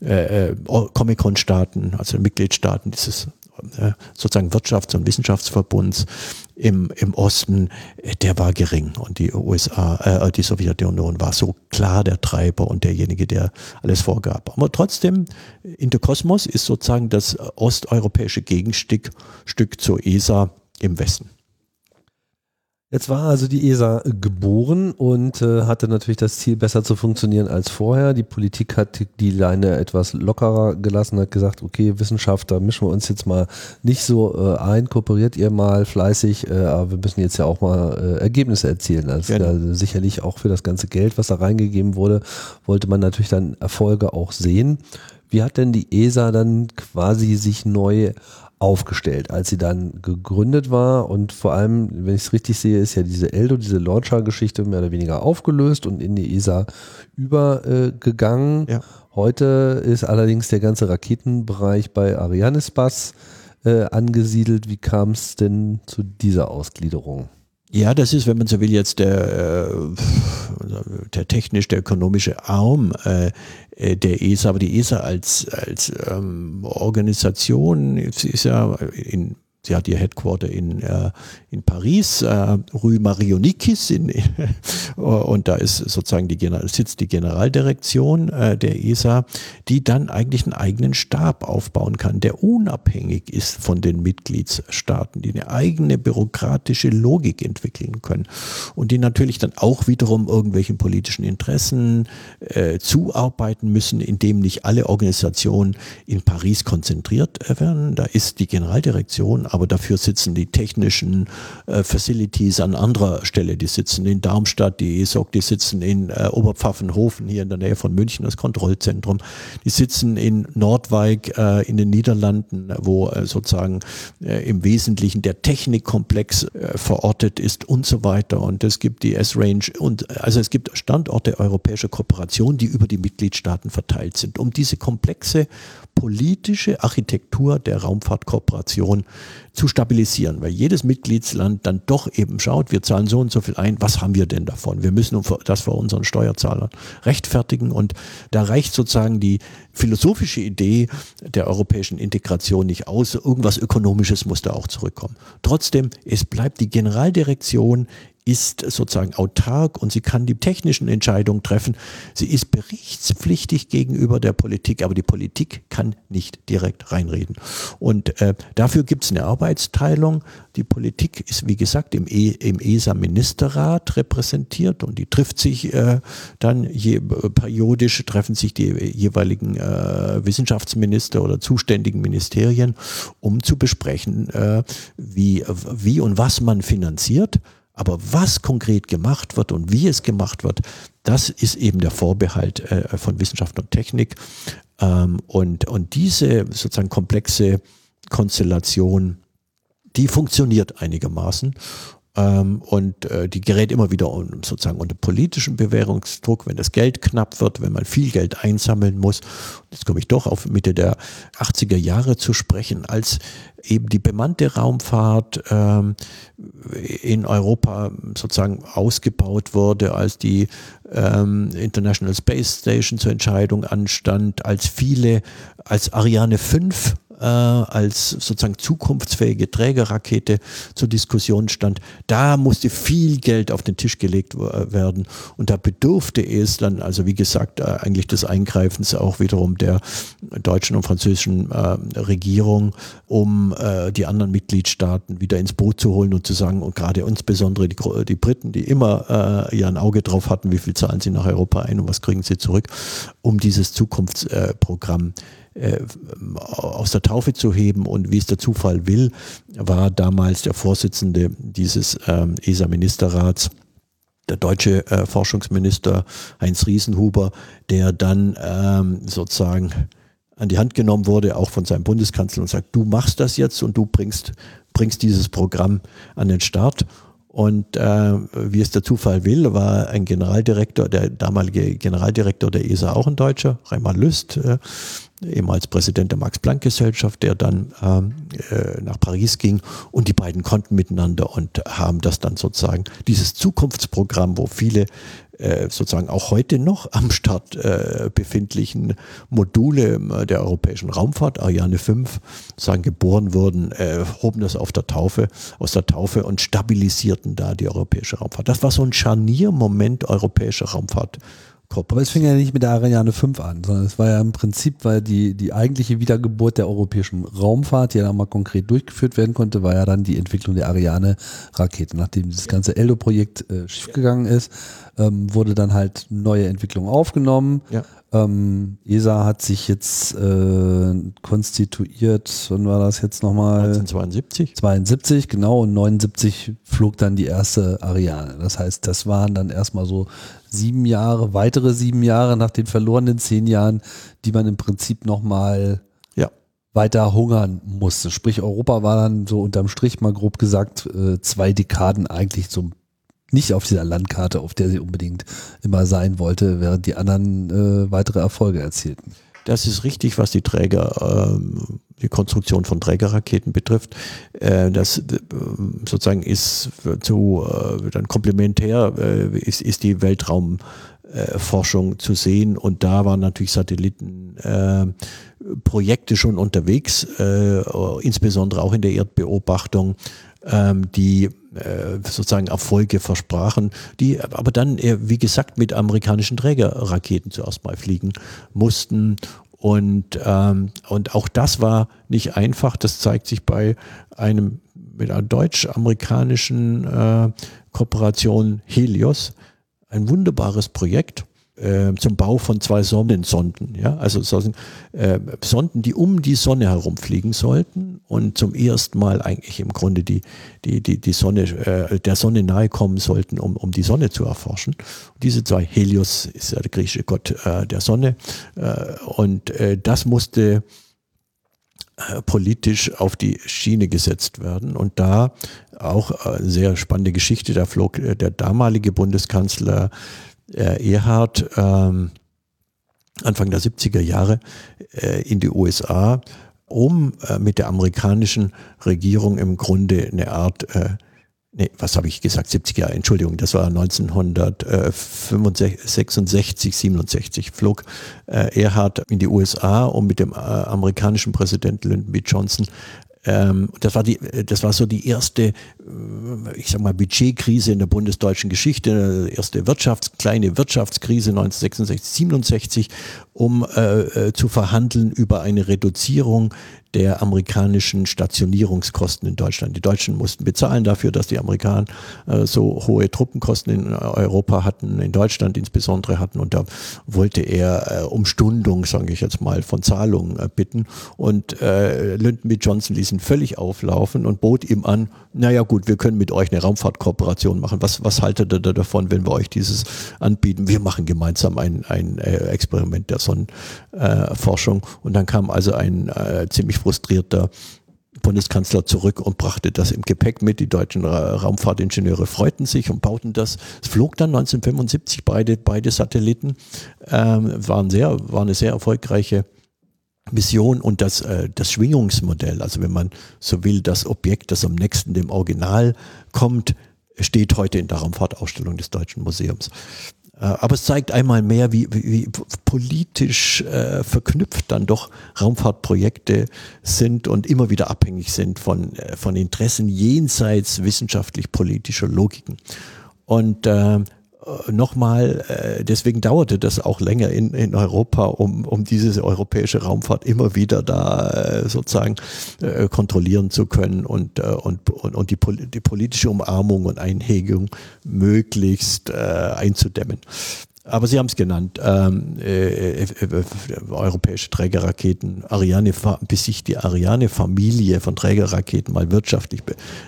äh, äh Comic-Con-Staaten, also Mitgliedstaaten dieses äh, sozusagen Wirtschafts- und Wissenschaftsverbunds im, im Osten, äh, der war gering. Und die USA, äh, die Sowjetunion war so klar der Treiber und derjenige, der alles vorgab. Aber trotzdem, Interkosmos ist sozusagen das osteuropäische Gegenstück Stück zur ESA im Westen. Jetzt war also die ESA geboren und äh, hatte natürlich das Ziel, besser zu funktionieren als vorher. Die Politik hat die Leine etwas lockerer gelassen, hat gesagt, okay, Wissenschaft, da mischen wir uns jetzt mal nicht so äh, ein, kooperiert ihr mal fleißig, äh, aber wir müssen jetzt ja auch mal äh, Ergebnisse erzielen. Also da, sicherlich auch für das ganze Geld, was da reingegeben wurde, wollte man natürlich dann Erfolge auch sehen. Wie hat denn die ESA dann quasi sich neu aufgestellt, als sie dann gegründet war und vor allem, wenn ich es richtig sehe, ist ja diese Eldo, diese Launcher-Geschichte mehr oder weniger aufgelöst und in die ESA übergegangen. Äh, ja. Heute ist allerdings der ganze Raketenbereich bei Arianespace äh, angesiedelt. Wie kam es denn zu dieser Ausgliederung? Ja, das ist, wenn man so will, jetzt der, äh, der technisch, der ökonomische Arm äh, äh, der ESA, aber die ESA als, als ähm, Organisation ist ja in Sie hat ihr Headquarter in, äh, in Paris, äh, Rue Marionikis, in, und da ist sozusagen die General, sitzt die Generaldirektion äh, der ESA, die dann eigentlich einen eigenen Stab aufbauen kann, der unabhängig ist von den Mitgliedsstaaten, die eine eigene bürokratische Logik entwickeln können und die natürlich dann auch wiederum irgendwelchen politischen Interessen äh, zuarbeiten müssen, indem nicht alle Organisationen in Paris konzentriert werden. Da ist die Generaldirektion aber dafür sitzen die technischen äh, Facilities an anderer Stelle. Die sitzen in Darmstadt, die ESOC, die sitzen in äh, Oberpfaffenhofen hier in der Nähe von München, das Kontrollzentrum. Die sitzen in Nordwijk äh, in den Niederlanden, wo äh, sozusagen äh, im Wesentlichen der Technikkomplex äh, verortet ist und so weiter. Und es gibt die S-Range und also es gibt Standorte europäischer Kooperation, die über die Mitgliedstaaten verteilt sind, um diese komplexe politische Architektur der Raumfahrtkooperation zu stabilisieren, weil jedes Mitgliedsland dann doch eben schaut, wir zahlen so und so viel ein, was haben wir denn davon? Wir müssen das vor unseren Steuerzahlern rechtfertigen und da reicht sozusagen die philosophische Idee der europäischen Integration nicht aus. Irgendwas Ökonomisches muss da auch zurückkommen. Trotzdem, es bleibt die Generaldirektion ist sozusagen autark und sie kann die technischen Entscheidungen treffen. Sie ist berichtspflichtig gegenüber der Politik, aber die Politik kann nicht direkt reinreden. Und äh, dafür gibt es eine Arbeitsteilung. Die Politik ist, wie gesagt, im, e, im ESA-Ministerrat repräsentiert und die trifft sich äh, dann je, periodisch, treffen sich die jeweiligen äh, Wissenschaftsminister oder zuständigen Ministerien, um zu besprechen, äh, wie, wie und was man finanziert. Aber was konkret gemacht wird und wie es gemacht wird, das ist eben der Vorbehalt äh, von Wissenschaft und Technik. Ähm, und, und diese sozusagen komplexe Konstellation, die funktioniert einigermaßen. Ähm, und äh, die gerät immer wieder un, sozusagen unter politischen Bewährungsdruck, wenn das Geld knapp wird, wenn man viel Geld einsammeln muss. Jetzt komme ich doch auf Mitte der 80er Jahre zu sprechen, als eben die bemannte Raumfahrt ähm, in Europa sozusagen ausgebaut wurde, als die ähm, International Space Station zur Entscheidung anstand, als viele, als Ariane 5 äh, als sozusagen zukunftsfähige Trägerrakete zur Diskussion stand, da musste viel Geld auf den Tisch gelegt werden. Und da bedurfte es dann, also wie gesagt, äh, eigentlich des Eingreifens auch wiederum der deutschen und französischen äh, Regierung, um äh, die anderen Mitgliedstaaten wieder ins Boot zu holen und zu sagen, und gerade insbesondere die, die Briten, die immer äh, ja ein Auge drauf hatten, wie viel zahlen sie nach Europa ein und was kriegen sie zurück, um dieses Zukunftsprogramm äh, äh, aus der Taufe zu heben. Und wie es der Zufall will, war damals der Vorsitzende dieses ähm, ESA-Ministerrats, der deutsche äh, Forschungsminister Heinz Riesenhuber, der dann ähm, sozusagen an die Hand genommen wurde, auch von seinem Bundeskanzler und sagt, du machst das jetzt und du bringst, bringst dieses Programm an den Start. Und äh, wie es der Zufall will, war ein Generaldirektor, der damalige Generaldirektor der ESA auch ein Deutscher, Raimar Lüst, äh, ehemals Präsident der Max-Planck-Gesellschaft, der dann ähm, äh, nach Paris ging und die beiden konnten miteinander und haben das dann sozusagen, dieses Zukunftsprogramm, wo viele äh, sozusagen auch heute noch am Start äh, befindlichen Module äh, der europäischen Raumfahrt, Ariane 5, sagen geboren wurden, äh, hoben das auf der Taufe, aus der Taufe und stabilisierten da die europäische Raumfahrt. Das war so ein Scharniermoment europäischer Raumfahrt aber es fing ja nicht mit der Ariane 5 an, sondern es war ja im Prinzip, weil die, die eigentliche Wiedergeburt der europäischen Raumfahrt, die ja mal konkret durchgeführt werden konnte, war ja dann die Entwicklung der Ariane-Rakete. Nachdem dieses ganze Eldo-Projekt äh, schiefgegangen ist, ähm, wurde dann halt neue Entwicklung aufgenommen. Ja. Ähm, ESA hat sich jetzt äh, konstituiert, wann war das jetzt nochmal? 1972. 72, genau, und 79 flog dann die erste Ariane. Das heißt, das waren dann erstmal so sieben Jahre, weitere sieben Jahre nach den verlorenen zehn Jahren, die man im Prinzip nochmal ja. weiter hungern musste. Sprich, Europa war dann so unterm Strich mal grob gesagt äh, zwei Dekaden eigentlich so nicht auf dieser Landkarte, auf der sie unbedingt immer sein wollte, während die anderen äh, weitere Erfolge erzielten. Das ist richtig, was die Träger, ähm, die Konstruktion von Trägerraketen betrifft. Äh, das äh, sozusagen ist zu äh, dann komplementär äh, ist, ist die Weltraumforschung zu sehen und da waren natürlich Satellitenprojekte schon unterwegs, insbesondere auch in der Erdbeobachtung ähm, die äh, sozusagen Erfolge versprachen, die aber dann, wie gesagt, mit amerikanischen Trägerraketen zuerst mal fliegen mussten. Und, ähm, und auch das war nicht einfach. Das zeigt sich bei einem mit einer deutsch-amerikanischen äh, Kooperation Helios. Ein wunderbares Projekt äh, zum Bau von zwei Sonnensonden. Ja? Also äh, Sonden, die um die Sonne herumfliegen sollten und zum ersten Mal eigentlich im Grunde die, die, die, die Sonne, äh, der Sonne nahe kommen sollten, um, um die Sonne zu erforschen. Und diese zwei, Helios ist ja der griechische Gott äh, der Sonne. Äh, und äh, das musste politisch auf die Schiene gesetzt werden. Und da auch eine sehr spannende Geschichte, da flog der damalige Bundeskanzler Erhard ähm, Anfang der 70er Jahre äh, in die USA, um äh, mit der amerikanischen Regierung im Grunde eine Art äh, nee, was habe ich gesagt, 70 Jahre, Entschuldigung, das war 1965, 67, flog äh, Erhard in die USA, um mit dem äh, amerikanischen Präsidenten Lyndon B. Johnson Ähm, das war die, das war so die erste, äh, ich sag mal, Budgetkrise in der bundesdeutschen Geschichte, erste Wirtschafts-, kleine Wirtschaftskrise 1966, 67, um äh, äh, zu verhandeln über eine Reduzierung der amerikanischen Stationierungskosten in Deutschland. Die Deutschen mussten bezahlen dafür, dass die Amerikaner äh, so hohe Truppenkosten in Europa hatten, in Deutschland insbesondere hatten. Und da wollte er äh, um Stundung, sage ich jetzt mal, von Zahlungen äh, bitten. Und Lyndon B. Johnson ließ ihn völlig auflaufen und bot ihm an, naja gut, wir können mit euch eine Raumfahrtkooperation machen. Was, was haltet ihr da davon, wenn wir euch dieses anbieten? Wir machen gemeinsam ein, ein Experiment der Sonnenforschung. Und dann kam also ein ziemlich frustrierter Bundeskanzler zurück und brachte das im Gepäck mit. Die deutschen Raumfahrtingenieure freuten sich und bauten das. Es flog dann 1975 beide, beide Satelliten, ähm, waren sehr, war eine sehr erfolgreiche Mission und das, äh, das Schwingungsmodell, also wenn man so will, das Objekt, das am nächsten dem Original kommt, steht heute in der Raumfahrtausstellung des Deutschen Museums. Äh, aber es zeigt einmal mehr, wie, wie, politisch äh, verknüpft dann doch Raumfahrtprojekte sind und immer wieder abhängig sind von, äh, von Interessen jenseits wissenschaftlich-politischer Logiken. Und äh, nochmal, äh, deswegen dauerte das auch länger in, in Europa, um, um diese europäische Raumfahrt immer wieder da äh, sozusagen äh, kontrollieren zu können und, äh, und, und, und die, die politische Umarmung und Einhegung möglichst äh, einzudämmen. Aber Sie haben es genannt, ähm, äh, äh, äh, europäische Trägerraketen, Ariane, bis sich die Ariane-Familie von Trägerraketen mal wirtschaftlich,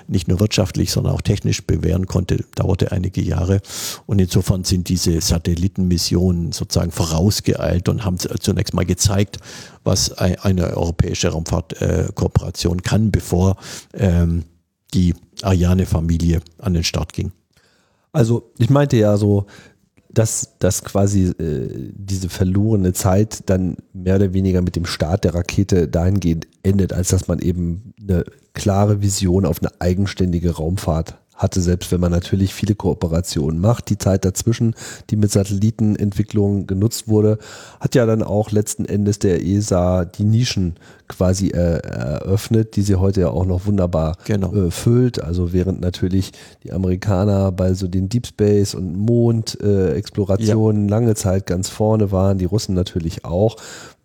nicht nur wirtschaftlich, sondern auch technisch bewähren konnte, dauerte einige Jahre. Und insofern sind diese Satellitenmissionen sozusagen vorausgeeilt und haben zunächst mal gezeigt, was eine europäische Raumfahrtkooperation kann, bevor ähm, die Ariane-Familie an den Start ging. Also ich meinte ja so, dass, dass quasi äh, diese verlorene Zeit dann mehr oder weniger mit dem Start der Rakete dahingehend endet, als dass man eben eine klare Vision auf eine eigenständige Raumfahrt hatte, selbst wenn man natürlich viele Kooperationen macht. Die Zeit dazwischen, die mit Satellitenentwicklung genutzt wurde, hat ja dann auch letzten Endes der ESA die Nischen quasi äh, eröffnet, die sie heute ja auch noch wunderbar genau. äh, füllt. Also während natürlich die Amerikaner bei so den Deep Space und Mond-Explorationen äh, ja. lange Zeit ganz vorne waren, die Russen natürlich auch,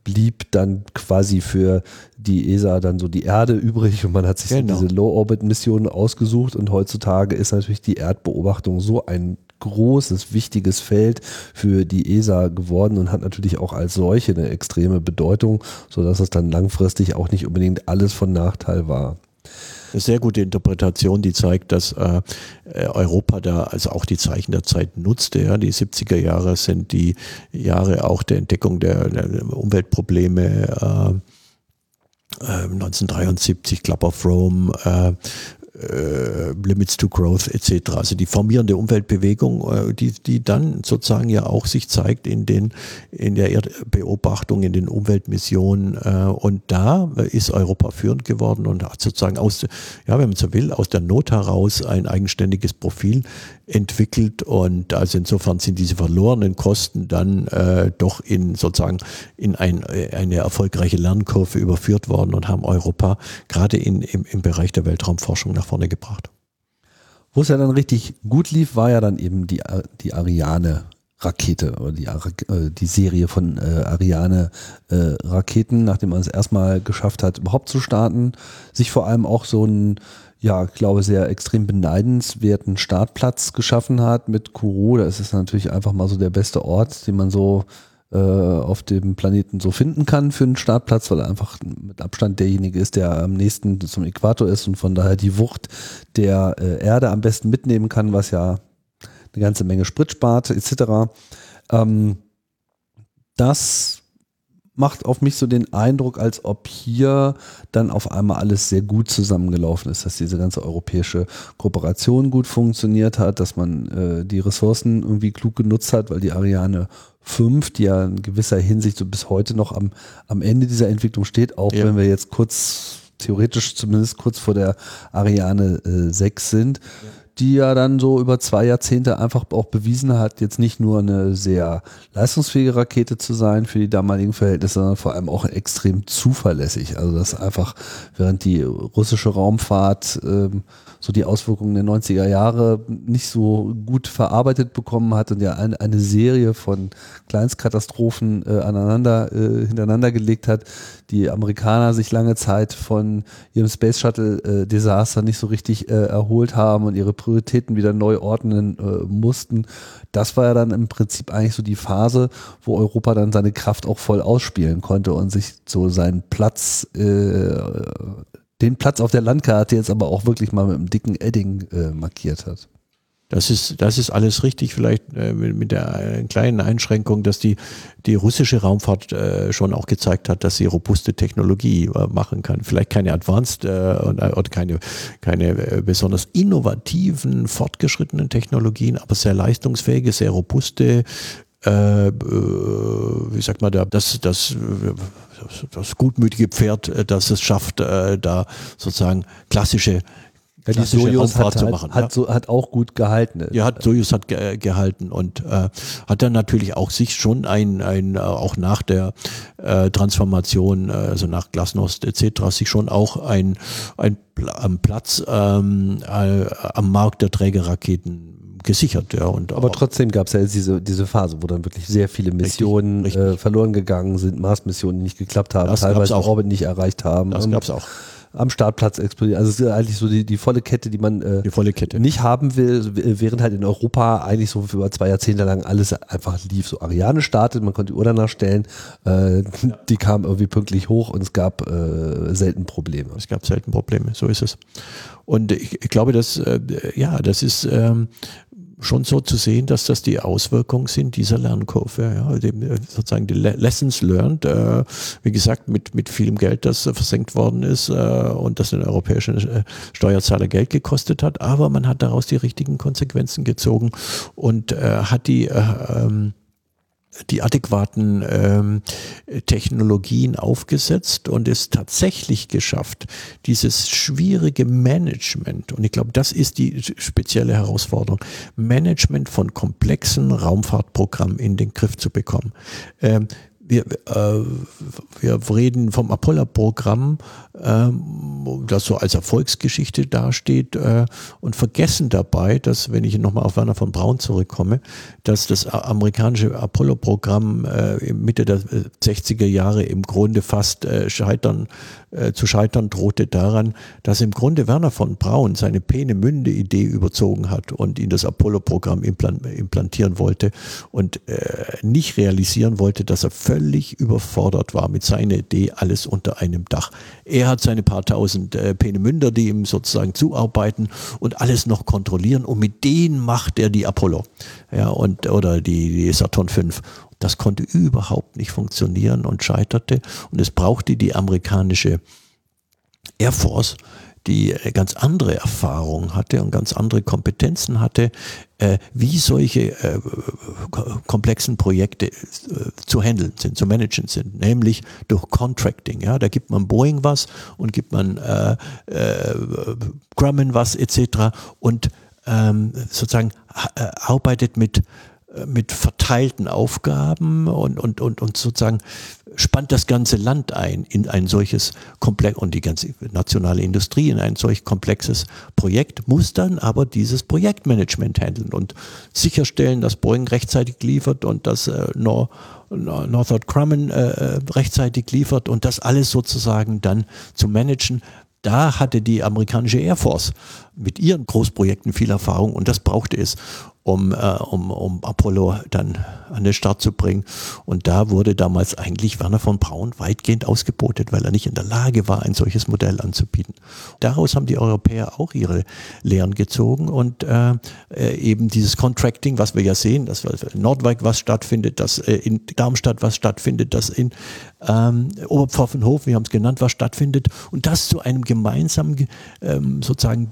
blieb dann quasi für die ESA dann so die Erde übrig und man hat sich genau. so diese Low-Orbit-Missionen ausgesucht und heutzutage ist natürlich die Erdbeobachtung so ein großes, wichtiges Feld für die ESA geworden und hat natürlich auch als solche eine extreme Bedeutung, sodass es dann langfristig auch nicht unbedingt alles von Nachteil war sehr gute Interpretation, die zeigt, dass äh, äh Europa da also auch die Zeichen der Zeit nutzte. Ja. Die 70er Jahre sind die Jahre auch der Entdeckung der, der Umweltprobleme. Äh, 1973 äh, Club of Rome, äh, äh, Limits to Growth etc. Also die formierende Umweltbewegung, äh, die, die dann sozusagen ja auch sich zeigt in den in der Erdbeobachtung, in den Umweltmissionen äh, und da ist Europa führend geworden und hat sozusagen aus, ja, wenn man so will, aus der Not heraus ein eigenständiges Profil entwickelt und also insofern sind diese verlorenen Kosten dann äh, doch in sozusagen in ein, eine erfolgreiche Lernkurve überführt worden und haben Europa gerade in, im, im Bereich der Weltraumforschung nach vorne gebracht. Wo es ja dann richtig gut lief, war ja dann eben die, die Ariane Rakete oder die, äh, die Serie von äh, Ariane äh, nachdem man es erstmal geschafft hat, überhaupt zu starten, sich vor allem auch so ein ja, ich glaube, sehr extrem beneidenswerten Startplatz geschaffen hat mit Kourou. Das ist natürlich einfach mal so der beste Ort, den man so äh, auf dem Planeten so finden kann für einen Startplatz, weil er einfach mit Abstand derjenige ist, der am nächsten zum Äquator ist und von daher die Wucht der äh, Erde am besten mitnehmen kann, was ja eine ganze Menge Sprit spart, etc. Ähm, das macht auf mich so den Eindruck, als ob hier dann auf einmal alles sehr gut zusammengelaufen ist, dass diese ganze europäische Kooperation gut funktioniert hat, dass man äh, die Ressourcen irgendwie klug genutzt hat, weil die Ariane 5, die ja in gewisser Hinsicht so bis heute noch am, am Ende dieser Entwicklung steht, auch ja. wenn wir jetzt kurz, theoretisch zumindest kurz vor der Ariane äh, 6 sind, ja die ja dann so über zwei Jahrzehnte einfach auch bewiesen hat, jetzt nicht nur eine sehr leistungsfähige Rakete zu sein für die damaligen Verhältnisse, sondern vor allem auch extrem zuverlässig. Also das einfach, während die russische Raumfahrt ähm, so die Auswirkungen der 90er Jahre nicht so gut verarbeitet bekommen hat und ja eine, eine Serie von Kleinstkatastrophen äh, aneinander, äh, hintereinander gelegt hat, die Amerikaner sich lange Zeit von ihrem Space Shuttle äh, nicht so richtig äh, erholt haben und ihre Prioritäten wieder neu ordnen äh, mussten. Das war ja dann im Prinzip eigentlich so die Phase, wo Europa dann seine Kraft auch voll ausspielen konnte und sich so seinen Platz äh, den Platz auf der Landkarte jetzt aber auch wirklich mal mit einem dicken Edding äh, markiert hat. Das ist, das ist alles richtig, vielleicht äh, mit der äh, kleinen Einschränkung, dass die, die russische Raumfahrt äh, schon auch gezeigt hat, dass sie robuste Technologie äh, machen kann. Vielleicht keine advanced äh, oder keine, keine äh, besonders innovativen, fortgeschrittenen Technologien, aber sehr leistungsfähige, sehr robuste, äh, äh, wie sagt man da, das, das, das, das gutmütige Pferd, äh, das es schafft, äh, da sozusagen klassische ja, die Sojus hat, zu machen. Hat, ja. so, hat auch gut gehalten. Ja, hat Sojus hat ge gehalten und äh, hat dann natürlich auch sich schon ein, ein auch nach der äh, Transformation, also nach Glasnost etc., sich schon auch ein, ein, ein Platz ähm, äh, am Markt der Trägerraketen gesichert. Ja, und Aber trotzdem gab es ja diese, diese Phase, wo dann wirklich sehr viele Missionen richtig, richtig. Äh, verloren gegangen sind, Mars-Missionen, die nicht geklappt haben, das teilweise auch Orbit nicht erreicht haben. Das gab es auch am Startplatz explodiert. Also es ist eigentlich so die, die volle Kette, die man äh, die volle Kette. nicht haben will, während halt in Europa eigentlich so über zwei Jahrzehnte lang alles einfach lief. So Ariane startet, man konnte die Uhr danach stellen, äh, ja. die kam irgendwie pünktlich hoch und es gab äh, selten Probleme. Es gab selten Probleme, so ist es. Und ich, ich glaube, dass äh, ja, das ist ähm, schon so zu sehen, dass das die Auswirkungen sind dieser Lernkurve, ja, dem, äh, sozusagen die Lessons learned, äh, wie gesagt, mit, mit vielem Geld, das äh, versenkt worden ist äh, und das den europäischen äh, Steuerzahler Geld gekostet hat, aber man hat daraus die richtigen Konsequenzen gezogen und äh, hat die ähm, die adäquaten ähm, Technologien aufgesetzt und es tatsächlich geschafft, dieses schwierige Management, und ich glaube, das ist die spezielle Herausforderung, Management von komplexen Raumfahrtprogrammen in den Griff zu bekommen. Ähm, wir, äh, wir reden vom Apollo-Programm, ähm, das so als Erfolgsgeschichte dasteht äh, und vergessen dabei, dass, wenn ich nochmal auf Werner von Braun zurückkomme, dass das amerikanische Apollo-Programm äh, Mitte der 60er Jahre im Grunde fast äh, scheitern äh, zu scheitern drohte daran, dass im Grunde Werner von Braun seine Peenemünde-Idee überzogen hat und in das Apollo-Programm implantieren wollte und äh, nicht realisieren wollte, dass er völlig überfordert war mit seiner Idee, alles unter einem Dach. Er hat seine paar tausend äh, Peenemünder, die ihm sozusagen zuarbeiten und alles noch kontrollieren und mit denen macht er die Apollo ja, und, oder die, die Saturn V. Das konnte überhaupt nicht funktionieren und scheiterte. Und es brauchte die amerikanische Air Force, die ganz andere Erfahrungen hatte und ganz andere Kompetenzen hatte, äh, wie solche äh, komplexen Projekte äh, zu handeln sind, zu managen sind, nämlich durch Contracting. Ja, da gibt man Boeing was und gibt man äh, äh, Grumman was etc. und ähm, sozusagen arbeitet mit mit verteilten Aufgaben und, und, und, und sozusagen spannt das ganze Land ein in ein solches Komplex und die ganze nationale Industrie in ein solch komplexes Projekt, muss dann aber dieses Projektmanagement handeln und sicherstellen, dass Boeing rechtzeitig liefert und dass äh, Nor Northrop Grumman äh, rechtzeitig liefert und das alles sozusagen dann zu managen. Da hatte die amerikanische Air Force mit ihren Großprojekten viel Erfahrung und das brauchte es um, äh, um, um Apollo dann an den Start zu bringen. Und da wurde damals eigentlich Werner von Braun weitgehend ausgebotet, weil er nicht in der Lage war, ein solches Modell anzubieten. Daraus haben die Europäer auch ihre Lehren gezogen und äh, äh eben dieses Contracting, was wir ja sehen, dass in Nordwijk was stattfindet, dass äh, in Darmstadt was stattfindet, dass in ähm, Oberpfaffenhofen, wir haben es genannt, was stattfindet und das zu einem gemeinsamen ähm, sozusagen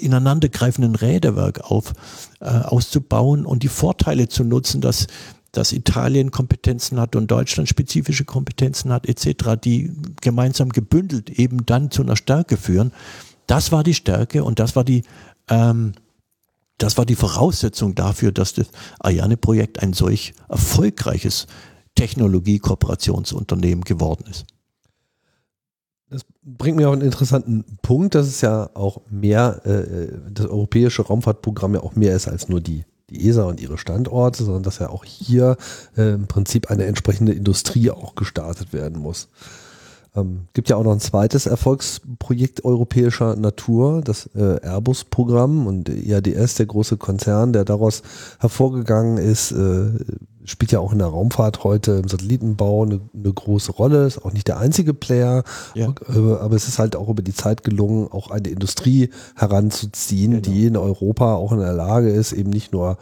ineinandergreifenden Räderwerk auf, äh, auszubauen und die Vorteile zu nutzen, dass dass Italien Kompetenzen hat und Deutschland spezifische Kompetenzen hat etc., die gemeinsam gebündelt eben dann zu einer Stärke führen. das war die Stärke und das war die, ähm, das war die Voraussetzung dafür, dass das Ariane-Projekt ein solch erfolgreiches Technologie-Kooperationsunternehmen geworden ist. Bringt mir auf einen interessanten Punkt, dass es ja auch mehr, äh, das europäische Raumfahrtprogramm ja auch mehr ist als nur die, die ESA und ihre Standorte, sondern dass ja auch hier äh, im Prinzip eine entsprechende Industrie auch gestartet werden muss. Ähm, gibt ja auch noch ein zweites Erfolgsprojekt europäischer Natur, das äh, Airbus-Programm und IADS, der große Konzern, der daraus hervorgegangen ist, äh, spielt ja auch in der Raumfahrt heute im Satellitenbau eine, eine große Rolle, ist auch nicht der einzige Player, ja. Äh, aber es ist halt auch über die Zeit gelungen, auch eine Industrie heranzuziehen, genau. die in Europa auch in der Lage ist, eben nicht nur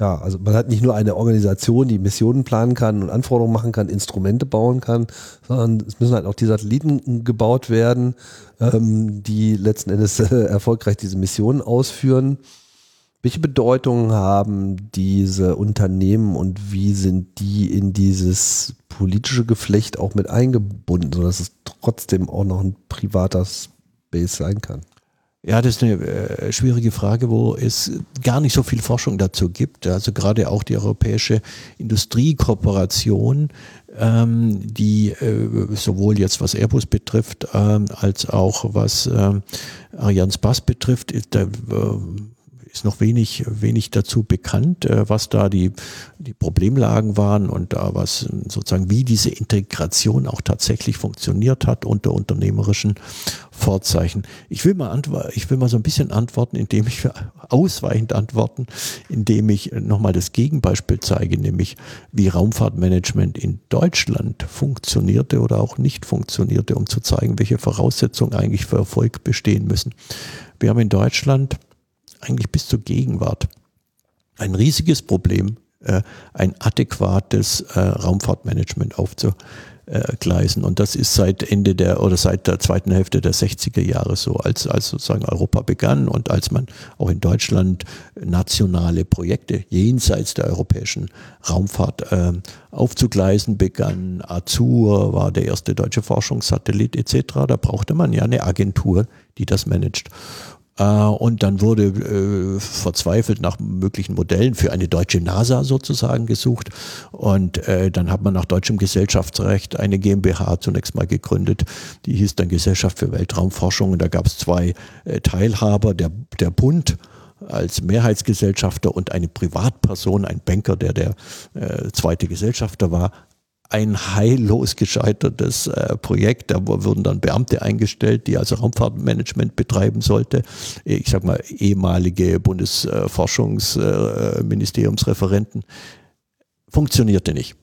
ja, also man hat nicht nur eine Organisation, die Missionen planen kann und Anforderungen machen kann, Instrumente bauen kann, sondern es müssen halt auch die Satelliten gebaut werden, ähm, die letzten Endes äh, erfolgreich diese Missionen ausführen. Welche Bedeutung haben diese Unternehmen und wie sind die in dieses politische Geflecht auch mit eingebunden, sodass es trotzdem auch noch ein privater Space sein kann? Ja, das ist eine äh, schwierige Frage, wo es gar nicht so viel Forschung dazu gibt. Also gerade auch die Europäische Industriekooperation, ähm, die äh, sowohl jetzt was Airbus betrifft, ähm, als auch was ähm, Ariane Spass betrifft, ist, da, äh, ist noch wenig, wenig dazu bekannt, äh, was da die, die Problemlagen waren und da was sozusagen, wie diese Integration auch tatsächlich funktioniert hat unter unternehmerischen Vorzeichen. Ich will mal ich will mal so ein bisschen antworten, indem ich ausweichend antworten, indem ich nochmal das Gegenbeispiel zeige, nämlich wie Raumfahrtmanagement in Deutschland funktionierte oder auch nicht funktionierte, um zu zeigen, welche Voraussetzungen eigentlich für Erfolg bestehen müssen. Wir haben in Deutschland eigentlich bis zur Gegenwart ein riesiges Problem, äh, ein adäquates äh, Raumfahrtmanagement aufzugleisen. Und das ist seit Ende der oder seit der zweiten Hälfte der 60er Jahre so, als, als sozusagen Europa begann und als man auch in Deutschland nationale Projekte jenseits der europäischen Raumfahrt äh, aufzugleisen begann. Azur war der erste deutsche Forschungssatellit etc. Da brauchte man ja eine Agentur, die das managt. Äh, und dann wurde äh, verzweifelt nach möglichen Modellen für eine deutsche NASA sozusagen gesucht. Und äh, dann hat man nach deutschem Gesellschaftsrecht eine GmbH zunächst mal gegründet. Die hieß dann Gesellschaft für Weltraumforschung. Und da gab es zwei Teilhaber, der, der Bund als Mehrheitsgesellschafter und eine Privatperson, ein Banker, der der äh, zweite Gesellschafter war, ein heillos gescheitertes äh, Projekt. Da wurden dann Beamte eingestellt, die also Raumfahrtmanagement betreiben sollte. Ich sag mal, ehemalige Bundesforschungsministeriumsreferenten. Funktionierte nicht.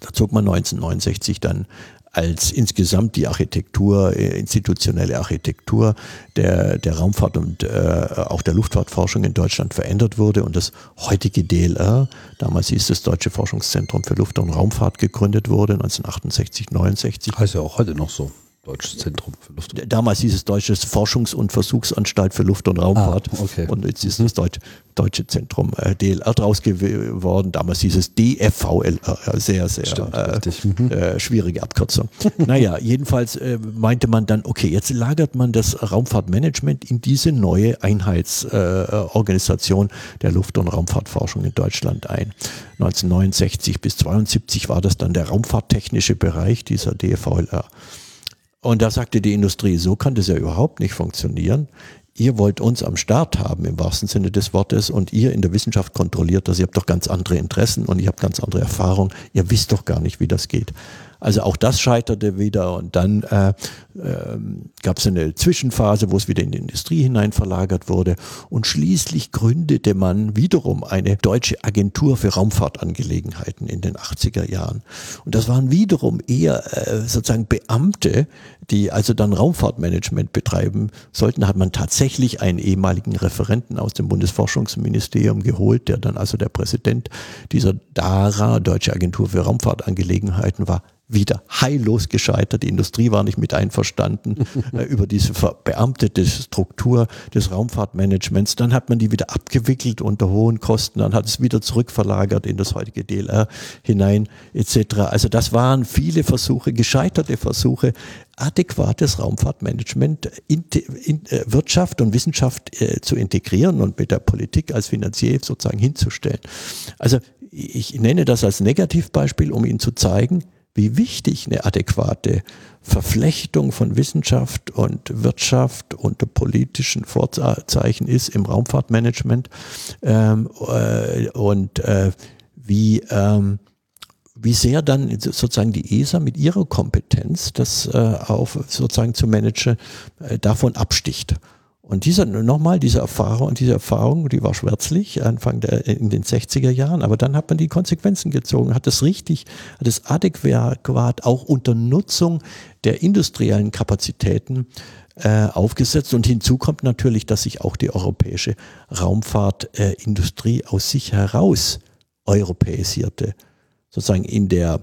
Da zog man 1969 dann als insgesamt die Architektur, äh, institutionelle Architektur der, der Raumfahrt und äh, auch der Luftfahrtforschung in Deutschland verändert wurde und das heutige DLR, damals hieß das Deutsche Forschungszentrum für Luft- und Raumfahrt gegründet wurde, 1968, 69. Heißt ja auch heute noch so. Deutsches Zentrum für Luft- und Damals hieß es Deutsches Forschungs- und Versuchsanstalt für Luft- und Raumfahrt. Ah, okay. Und jetzt ist das Deutsch, Deutsche Zentrum äh, DLR draus geworden. Damals hieß es DFVLR. Sehr, sehr Stimmt, äh, mhm. äh, schwierige Abkürzung. naja, jedenfalls äh, meinte man dann, okay, jetzt lagert man das Raumfahrtmanagement in diese neue Einheitsorganisation der Luft- und Raumfahrtforschung in Deutschland ein. 1969 bis 1972 war das dann der raumfahrttechnische Bereich dieser DFVLR. Und da sagte die Industrie, so kann das ja überhaupt nicht funktionieren. Ihr wollt uns am Start haben im wahrsten Sinne des Wortes und ihr in der Wissenschaft kontrolliert das. Ihr habt doch ganz andere Interessen und ihr habt ganz andere Erfahrungen. Ihr wisst doch gar nicht, wie das geht. Also auch das scheiterte wieder und dann äh, äh, gab es eine Zwischenphase, wo es wieder in die Industrie hinein verlagert wurde und schließlich gründete man wiederum eine deutsche Agentur für Raumfahrtangelegenheiten in den 80er Jahren. Und das waren wiederum eher äh, sozusagen Beamte, die also dann Raumfahrtmanagement betreiben sollten, hat man tatsächlich einen ehemaligen Referenten aus dem Bundesforschungsministerium geholt, der dann also der Präsident dieser DARA, Deutsche Agentur für Raumfahrtangelegenheiten, war wieder heillos gescheitert. Die Industrie war nicht mit einverstanden äh, über diese verbeamtete Struktur des Raumfahrtmanagements. Dann hat man die wieder abgewickelt unter hohen Kosten. Dann hat es wieder zurückverlagert in das heutige DLR hinein etc. Also das waren viele Versuche, gescheiterte Versuche, adäquates Raumfahrtmanagement in, in äh, Wirtschaft und Wissenschaft äh, zu integrieren und mit der Politik als Finanzier sozusagen hinzustellen. Also ich nenne das als Negativbeispiel, um Ihnen zu zeigen, wie wichtig eine adäquate Verflechtung von Wissenschaft und Wirtschaft und politischen Vorzeichen ist im Raumfahrtmanagement ähm, äh, und äh, wie, ähm, wie sehr dann sozusagen die ESA mit ihrer Kompetenz, das äh, auf sozusagen zu managen, äh, davon absticht. Und dieser, nochmal, diese Erfahrung, diese Erfahrung, die war schwärzlich, Anfang der, in den 60er Jahren, aber dann hat man die Konsequenzen gezogen, hat es richtig, hat es adäquat auch unter Nutzung der industriellen Kapazitäten äh, aufgesetzt. Und hinzu kommt natürlich, dass sich auch die europäische Raumfahrtindustrie äh, aus sich heraus europäisierte, sozusagen in der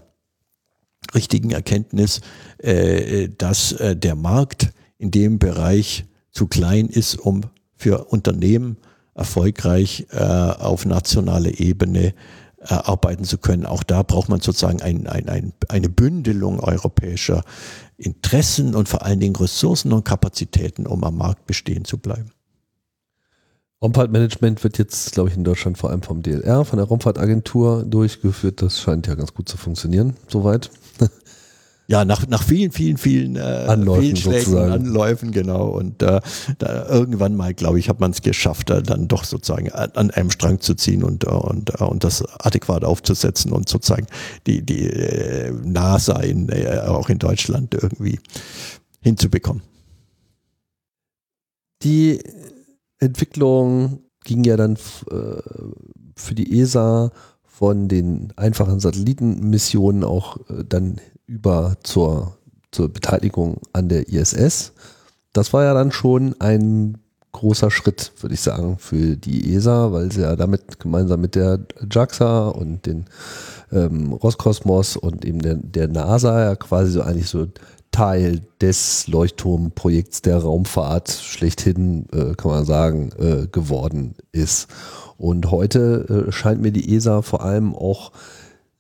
richtigen Erkenntnis, äh, dass äh, der Markt in dem Bereich zu klein ist, um für Unternehmen erfolgreich äh, auf nationaler Ebene äh, arbeiten zu können. Auch da braucht man sozusagen ein, ein, ein, eine Bündelung europäischer Interessen und vor allen Dingen Ressourcen und Kapazitäten, um am Markt bestehen zu bleiben. Raumfahrtmanagement wird jetzt, glaube ich, in Deutschland vor allem vom DLR, von der Raumfahrtagentur durchgeführt. Das scheint ja ganz gut zu funktionieren, soweit. Ja, nach, nach vielen, vielen, vielen äh, Anläufen, sozusagen. Anläufen, genau. Und äh, da irgendwann mal, glaube ich, hat man es geschafft, äh, dann doch sozusagen an einem Strang zu ziehen und, äh, und, äh, und das adäquat aufzusetzen und sozusagen die, die äh, NASA in, äh, auch in Deutschland irgendwie hinzubekommen. Die Entwicklung ging ja dann äh, für die ESA von den einfachen Satellitenmissionen auch äh, dann über zur, zur Beteiligung an der ISS. Das war ja dann schon ein großer Schritt, würde ich sagen, für die ESA, weil sie ja damit gemeinsam mit der JAXA und den ähm, Roskosmos und eben der, der NASA ja quasi so eigentlich so Teil des Leuchtturmprojekts der Raumfahrt schlechthin, äh, kann man sagen, äh, geworden ist. Und heute äh, scheint mir die ESA vor allem auch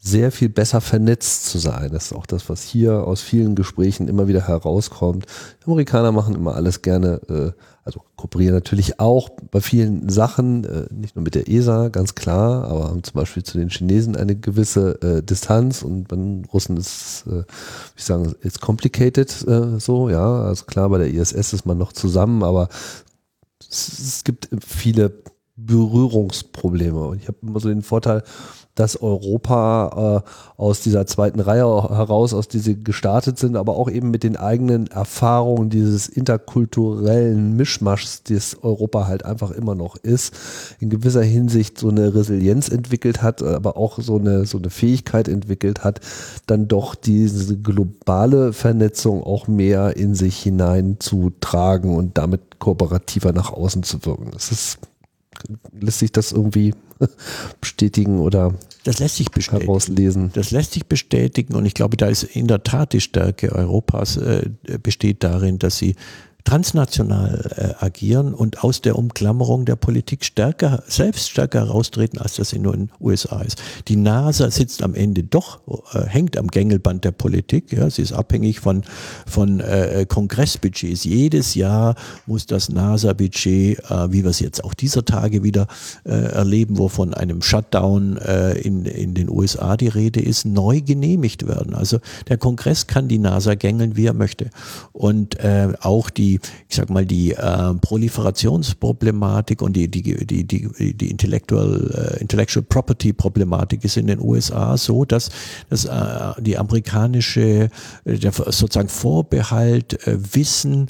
sehr viel besser vernetzt zu sein. Das ist auch das, was hier aus vielen Gesprächen immer wieder herauskommt. Die Amerikaner machen immer alles gerne, äh, also kooperieren natürlich auch bei vielen Sachen, äh, nicht nur mit der ESA, ganz klar, aber haben zum Beispiel zu den Chinesen eine gewisse äh, Distanz und bei den Russen ist, äh, ich sagen, it's complicated so, ja. Also klar, bei der ISS ist man noch zusammen, aber es gibt viele Berührungsprobleme. Und ich habe immer so den Vorteil, dass Europa äh, aus dieser zweiten Reihe heraus, aus die sie gestartet sind, aber auch eben mit den eigenen Erfahrungen dieses interkulturellen Mischmaschs, das Europa halt einfach immer noch ist, in gewisser Hinsicht so eine Resilienz entwickelt hat, aber auch so eine, so eine Fähigkeit entwickelt hat, dann doch diese globale Vernetzung auch mehr in sich hineinzutragen und damit kooperativer nach außen zu wirken. Das ist lässt sich das irgendwie bestätigen oder das lässt sich bestätigen. herauslesen? Das lässt sich bestätigen und ich glaube, da ist in der Tat die Stärke Europas äh, besteht darin, dass sie transnational äh, agieren und aus der Umklammerung der Politik stärker, selbst stärker heraustreten, als das in den USA ist. Die NASA sitzt am Ende doch, äh, hängt am Gängelband der Politik. Ja, sie ist abhängig von, von äh, Kongressbudgets. Jedes Jahr muss das NASA-Budget, äh, wie wir es jetzt auch dieser Tage wieder äh, erleben, wo von einem Shutdown äh, in, in den USA die Rede ist, neu genehmigt werden. Also der Kongress kann die NASA gängeln, wie er möchte. Und auch die ich sag mal, die äh, Proliferationsproblematik und die, die, die, die, die Intellectual, äh, Intellectual Property Problematik ist in den USA so, dass, dass äh, die amerikanische, äh, der sozusagen Vorbehalt, äh, Wissen,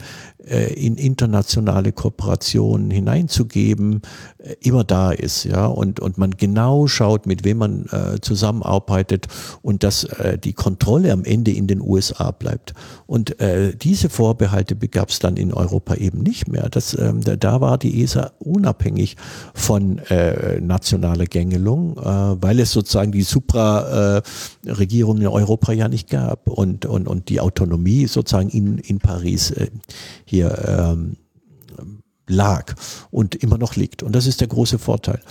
in internationale Kooperationen hineinzugeben, äh, immer da ist, ja, und, und man genau schaut, mit wem man äh, zusammenarbeitet und dass äh, die Kontrolle am Ende in den USA bleibt. Und äh, diese Vorbehalte gab es dann in Europa eben nicht mehr. Das, ähm, da, war die ESA unabhängig von äh, nationaler Gängelung, äh, weil es sozusagen die Supra-Regierung in Europa ja nicht gab und, und, und die Autonomie sozusagen in, in Paris äh, hier ähm, lag und immer noch liegt. Und das ist der große Vorteil.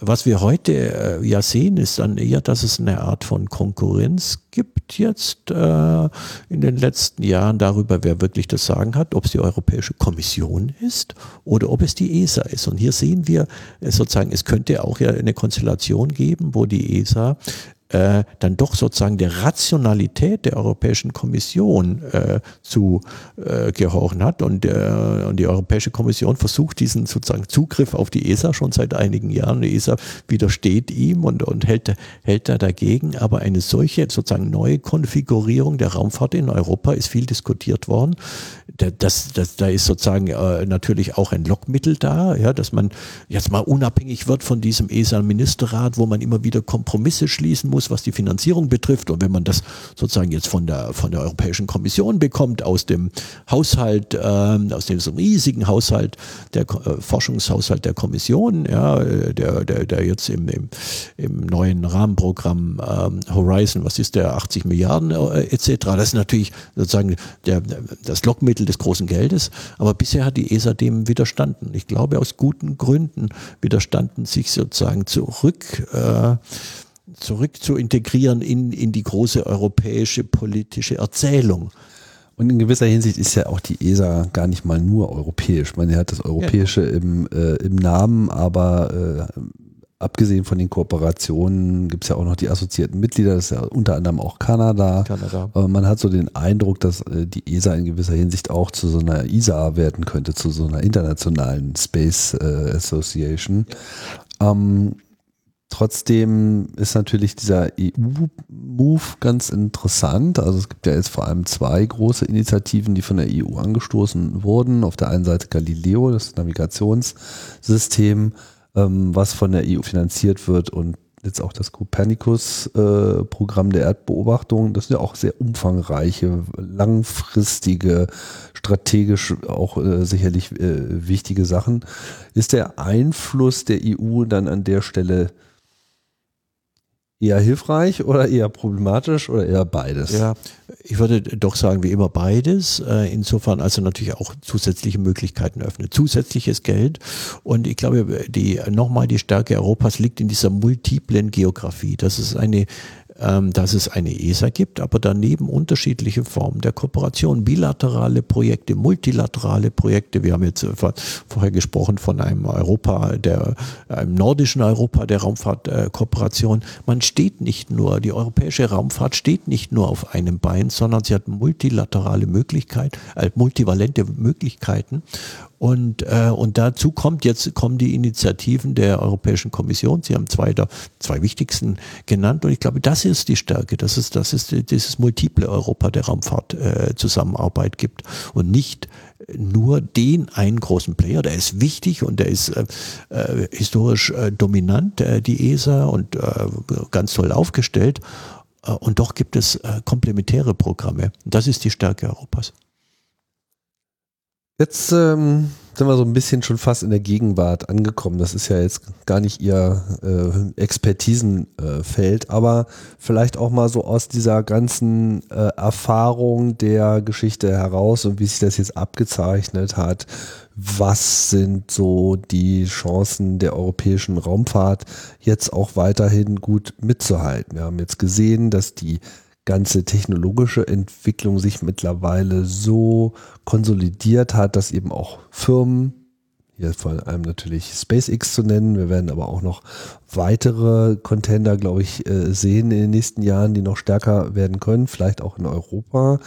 Was wir heute äh, ja sehen, ist dann eher, dass es eine Art von Konkurrenz gibt jetzt äh, in den letzten Jahren darüber, wer wirklich das Sagen hat, ob es die Europäische Kommission ist oder ob es die ESA ist. Und hier sehen wir äh, sozusagen, es könnte auch ja eine Konstellation geben, wo die ESA äh, dann doch sozusagen der Rationalität der Europäischen Kommission äh, zu äh, gehorchen hat. Und, äh, und die Europäische Kommission versucht diesen sozusagen Zugriff auf die ESA schon seit einigen Jahren. Die ESA widersteht ihm und, und hält, hält da dagegen. Aber eine solche sozusagen neue Konfigurierung der Raumfahrt in Europa ist viel diskutiert worden. Das, das, da ist sozusagen äh, natürlich auch ein Lockmittel da, ja, dass man jetzt mal unabhängig wird von diesem ESA-Ministerrat, wo man immer wieder Kompromisse schließen muss muss, was die Finanzierung betrifft. Und wenn man das sozusagen jetzt von der, von der Europäischen Kommission bekommt, aus dem Haushalt, äh, aus dem riesigen Haushalt, der äh, Forschungshaushalt der Kommission, ja, der, der, der jetzt im, im, im neuen Rahmenprogramm äh, Horizon, was ist der, 80 Milliarden äh, etc., das ist natürlich sozusagen der, das Lockmittel des großen Geldes. Aber bisher hat die ESA dem widerstanden. Ich glaube, aus guten Gründen widerstanden sich sozusagen zurück. Äh, zurück zu integrieren in, in die große europäische politische Erzählung. Und in gewisser Hinsicht ist ja auch die ESA gar nicht mal nur europäisch. Man hat das Europäische ja. im, äh, im Namen, aber äh, abgesehen von den Kooperationen gibt es ja auch noch die assoziierten Mitglieder, das ist ja unter anderem auch Kanada. Kanada. Aber man hat so den Eindruck, dass äh, die ESA in gewisser Hinsicht auch zu so einer ISA werden könnte, zu so einer internationalen Space äh, Association. Ja. Ähm, Trotzdem ist natürlich dieser EU-Move ganz interessant. Also es gibt ja jetzt vor allem zwei große Initiativen, die von der EU angestoßen wurden. Auf der einen Seite Galileo, das Navigationssystem, ähm, was von der EU finanziert wird und jetzt auch das Copernicus-Programm der Erdbeobachtung. Das sind ja auch sehr umfangreiche, langfristige, strategisch auch äh, sicherlich äh, wichtige Sachen. Ist der Einfluss der EU dann an der Stelle eher hilfreich oder eher problematisch oder eher beides? Ja, ich würde doch sagen, wie immer beides. Äh, insofern also natürlich auch zusätzliche Möglichkeiten öffnet, zusätzliches Geld. Und ich glaube, die, nochmal die Stärke Europas liegt in dieser multiplen Geografie. Das ist eine dass es eine ESA gibt, aber daneben unterschiedliche Formen der Kooperation, bilaterale Projekte, multilaterale Projekte. Wir haben jetzt äh, vorher gesprochen von einem Europa, der, einem nordischen Europa der Raumfahrtkooperation. Man steht nicht nur, die europäische Raumfahrt steht nicht nur auf einem Bein, sondern sie hat multilaterale Möglichkeiten, äh, multivalente Möglichkeiten. Und, äh, und dazu kommt jetzt kommen die Initiativen der Europäischen Kommission. Sie haben zwei der zwei wichtigsten genannt. Und ich glaube, das ist die Stärke, dass es, dass es dieses multiple Europa der Raumfahrtzusammenarbeit äh, gibt und nicht nur den einen großen Player, der ist wichtig und der ist äh, äh, historisch äh, dominant, äh, die ESA und äh, ganz toll aufgestellt. Äh, und doch gibt es äh, komplementäre Programme. Das ist die Stärke Europas. Jetzt ähm, sind wir so ein bisschen schon fast in der Gegenwart angekommen. Das ist ja jetzt gar nicht Ihr äh, Expertisenfeld, äh, aber vielleicht auch mal so aus dieser ganzen äh, Erfahrung der Geschichte heraus und wie sich das jetzt abgezeichnet hat. Was sind so die Chancen der europäischen Raumfahrt jetzt auch weiterhin gut mitzuhalten? Wir haben jetzt gesehen, dass die ganze technologische Entwicklung sich mittlerweile so konsolidiert hat, dass eben auch Firmen, hier vor allem natürlich SpaceX zu nennen, wir werden aber auch noch weitere Contender, glaube ich, äh, sehen in den nächsten Jahren, die noch stärker werden können, vielleicht auch in Europa,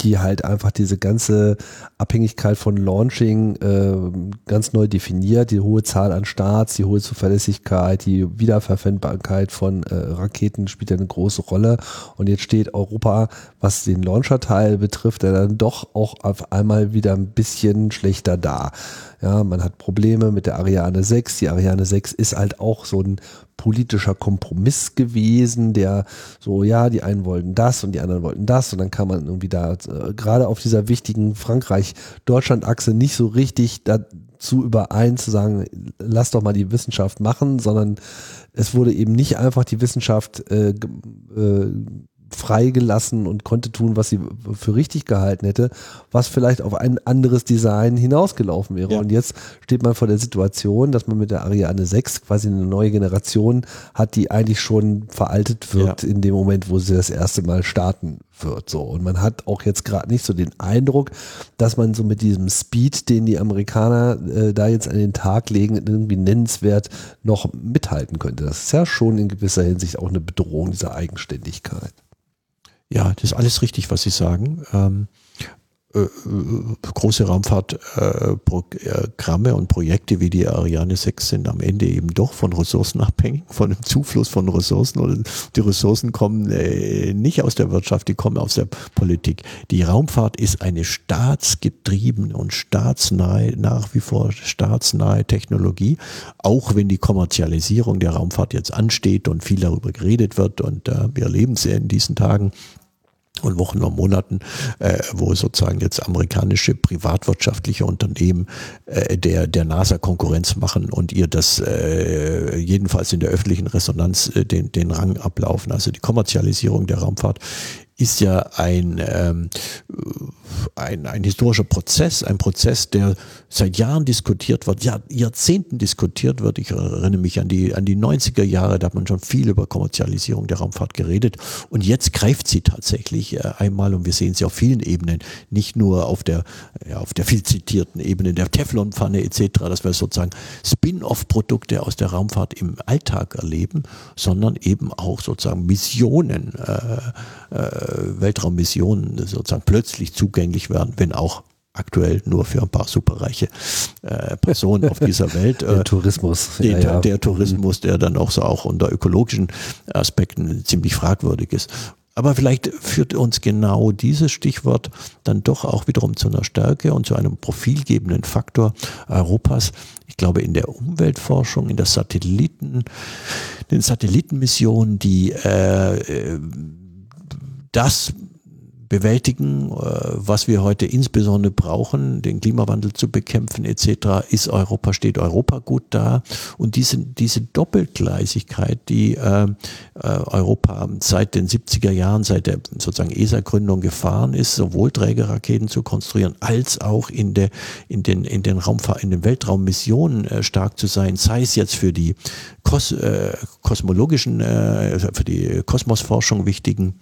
die halt einfach diese ganze Abhängigkeit von Launching äh, ganz neu definiert, die hohe Zahl an Starts, die hohe Zuverlässigkeit, die Wiederverwendbarkeit von äh, Raketen spielt ja eine große Rolle. Und jetzt steht Europa, was den Launcher-Teil betrifft, der dann doch auch auf einmal wieder ein bisschen schlechter da. Ja, man hat Probleme mit der Ariane 6. Die Ariane 6 ist halt auch so ein politischer Kompromiss gewesen, der so, ja, die einen wollten das und die anderen wollten das und dann kann man irgendwie da äh, gerade auf dieser wichtigen Frankreich-Deutschland-Achse nicht so richtig da zu überein zu sagen, lass doch mal die Wissenschaft machen, sondern es wurde eben nicht einfach die Wissenschaft äh, äh, freigelassen und konnte tun, was sie für richtig gehalten hätte, was vielleicht auf ein anderes Design hinausgelaufen wäre. Ja. Und jetzt steht man vor der Situation, dass man mit der Ariane 6 quasi eine neue Generation hat, die eigentlich schon veraltet wird ja. in dem Moment, wo sie das erste Mal starten wird. So. Und man hat auch jetzt gerade nicht so den Eindruck, dass man so mit diesem Speed, den die Amerikaner äh, da jetzt an den Tag legen, irgendwie nennenswert noch mithalten könnte. Das ist ja schon in gewisser Hinsicht auch eine Bedrohung dieser Eigenständigkeit. Ja, das ist alles richtig, was Sie sagen. Ähm, äh, äh, große Raumfahrtprogramme und Projekte wie die Ariane 6 sind am Ende eben doch von Ressourcen abhängig, von dem Zufluss von Ressourcen und die Ressourcen kommen äh, nicht aus der Wirtschaft, die kommen aus der Politik. Die Raumfahrt ist eine staatsgetriebene und staatsnahe, nach wie vor staatsnahe Technologie, auch wenn die Kommerzialisierung der Raumfahrt jetzt ansteht und viel darüber geredet wird und wir erleben es in diesen Tagen und Wochen und Monaten, äh, wo sozusagen jetzt amerikanische privatwirtschaftliche Unternehmen äh, der, der NASA Konkurrenz machen und ihr das äh, jedenfalls in der öffentlichen Resonanz äh, den, den Rang ablaufen. Also die Kommerzialisierung der Raumfahrt ist ja ein, ähm, ein, ein historischer Prozess, ein Prozess, der seit Jahren diskutiert wird, Jahr, Jahrzehnten diskutiert wird. Ich erinnere mich an die, an die 90er Jahre, da hat man schon viel über Kommerzialisierung der Raumfahrt geredet. Und jetzt greift sie tatsächlich äh, einmal und wir sehen sie auf vielen Ebenen, nicht nur auf der, ja, auf der viel zitierten Ebene der Teflonpfanne etc., dass wir sozusagen Spin-off-Produkte aus der Raumfahrt im Alltag erleben, sondern eben auch sozusagen Missionen, äh, äh, Weltraummissionen sozusagen plötzlich zugänglich werden, wenn auch aktuell nur für ein paar superreiche äh, Personen auf dieser Welt. Äh, der Tourismus. Den, ja, ja. Der Tourismus, der dann auch so auch unter ökologischen Aspekten ziemlich fragwürdig ist. Aber vielleicht führt uns genau dieses Stichwort dann doch auch wiederum zu einer Stärke und zu einem profilgebenden Faktor Europas. Ich glaube, in der Umweltforschung, in der Satelliten, den Satellitenmissionen, die äh, äh das bewältigen, äh, was wir heute insbesondere brauchen, den Klimawandel zu bekämpfen etc., ist Europa, steht Europa gut da. Und diese, diese Doppelgleisigkeit, die äh, äh Europa seit den 70er Jahren, seit der sozusagen ESA-Gründung gefahren ist, sowohl Trägerraketen zu konstruieren, als auch in, der, in, den, in, den, Raumfahr in den Weltraummissionen äh, stark zu sein, sei es jetzt für die Kos äh, kosmologischen, für die Kosmosforschung wichtigen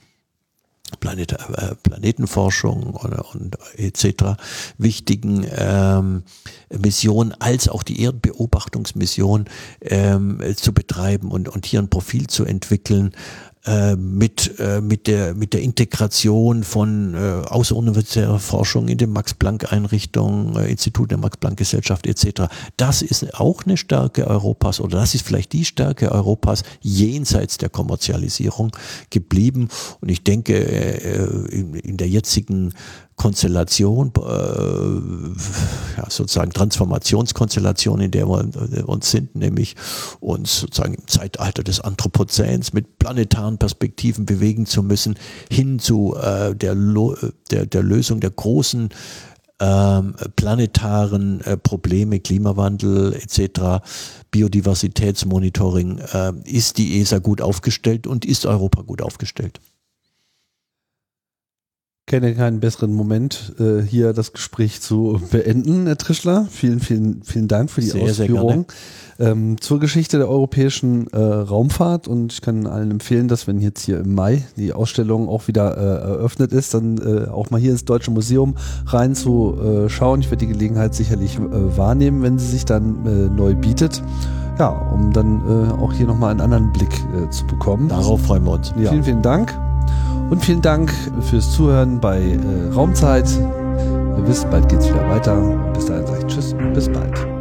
Planet, äh, Planetenforschung und, und etc. wichtigen ähm, Missionen als auch die Erdbeobachtungsmission ähm, zu betreiben und, und hier ein Profil zu entwickeln, äh, mit, äh, mit, der, mit der Integration von äh, außeruniversitärer Forschung in den Max-Planck-Einrichtungen, äh, Institut der Max-Planck-Gesellschaft etc. Das ist auch eine Stärke Europas oder das ist vielleicht die Stärke Europas jenseits der Kommerzialisierung geblieben. Und ich denke, äh, in, in der jetzigen Konstellation, äh, ja, sozusagen Transformationskonstellation, in der wir uns sind, nämlich uns sozusagen im Zeitalter des Anthropozäns mit planetaren Perspektiven bewegen zu müssen, hin zu äh, der, der, der Lösung der großen ähm, planetaren äh, Probleme, Klimawandel etc., Biodiversitätsmonitoring, äh, ist die ESA gut aufgestellt und ist Europa gut aufgestellt kenne keinen besseren Moment, äh, hier das Gespräch zu beenden, Herr Trischler. Vielen, vielen, vielen Dank für die sehr, Ausführung sehr ähm, zur Geschichte der europäischen äh, Raumfahrt. Und ich kann allen empfehlen, dass wenn jetzt hier im Mai die Ausstellung auch wieder äh, eröffnet ist, dann auch mal hier ins Deutsche Museum reinzuschauen. ich werde die Gelegenheit sicherlich wahrnehmen, wenn sie sich dann neu bietet ja, um dann auch hier nochmal einen anderen Blick zu bekommen. Darauf freuen wir uns. Ja. Vielen, vielen Dank. Und vielen Dank fürs Zuhören bei äh, Raumzeit. Ihr wisst, bald geht's wieder weiter. Bis dahin sage ich Tschüss bis bald.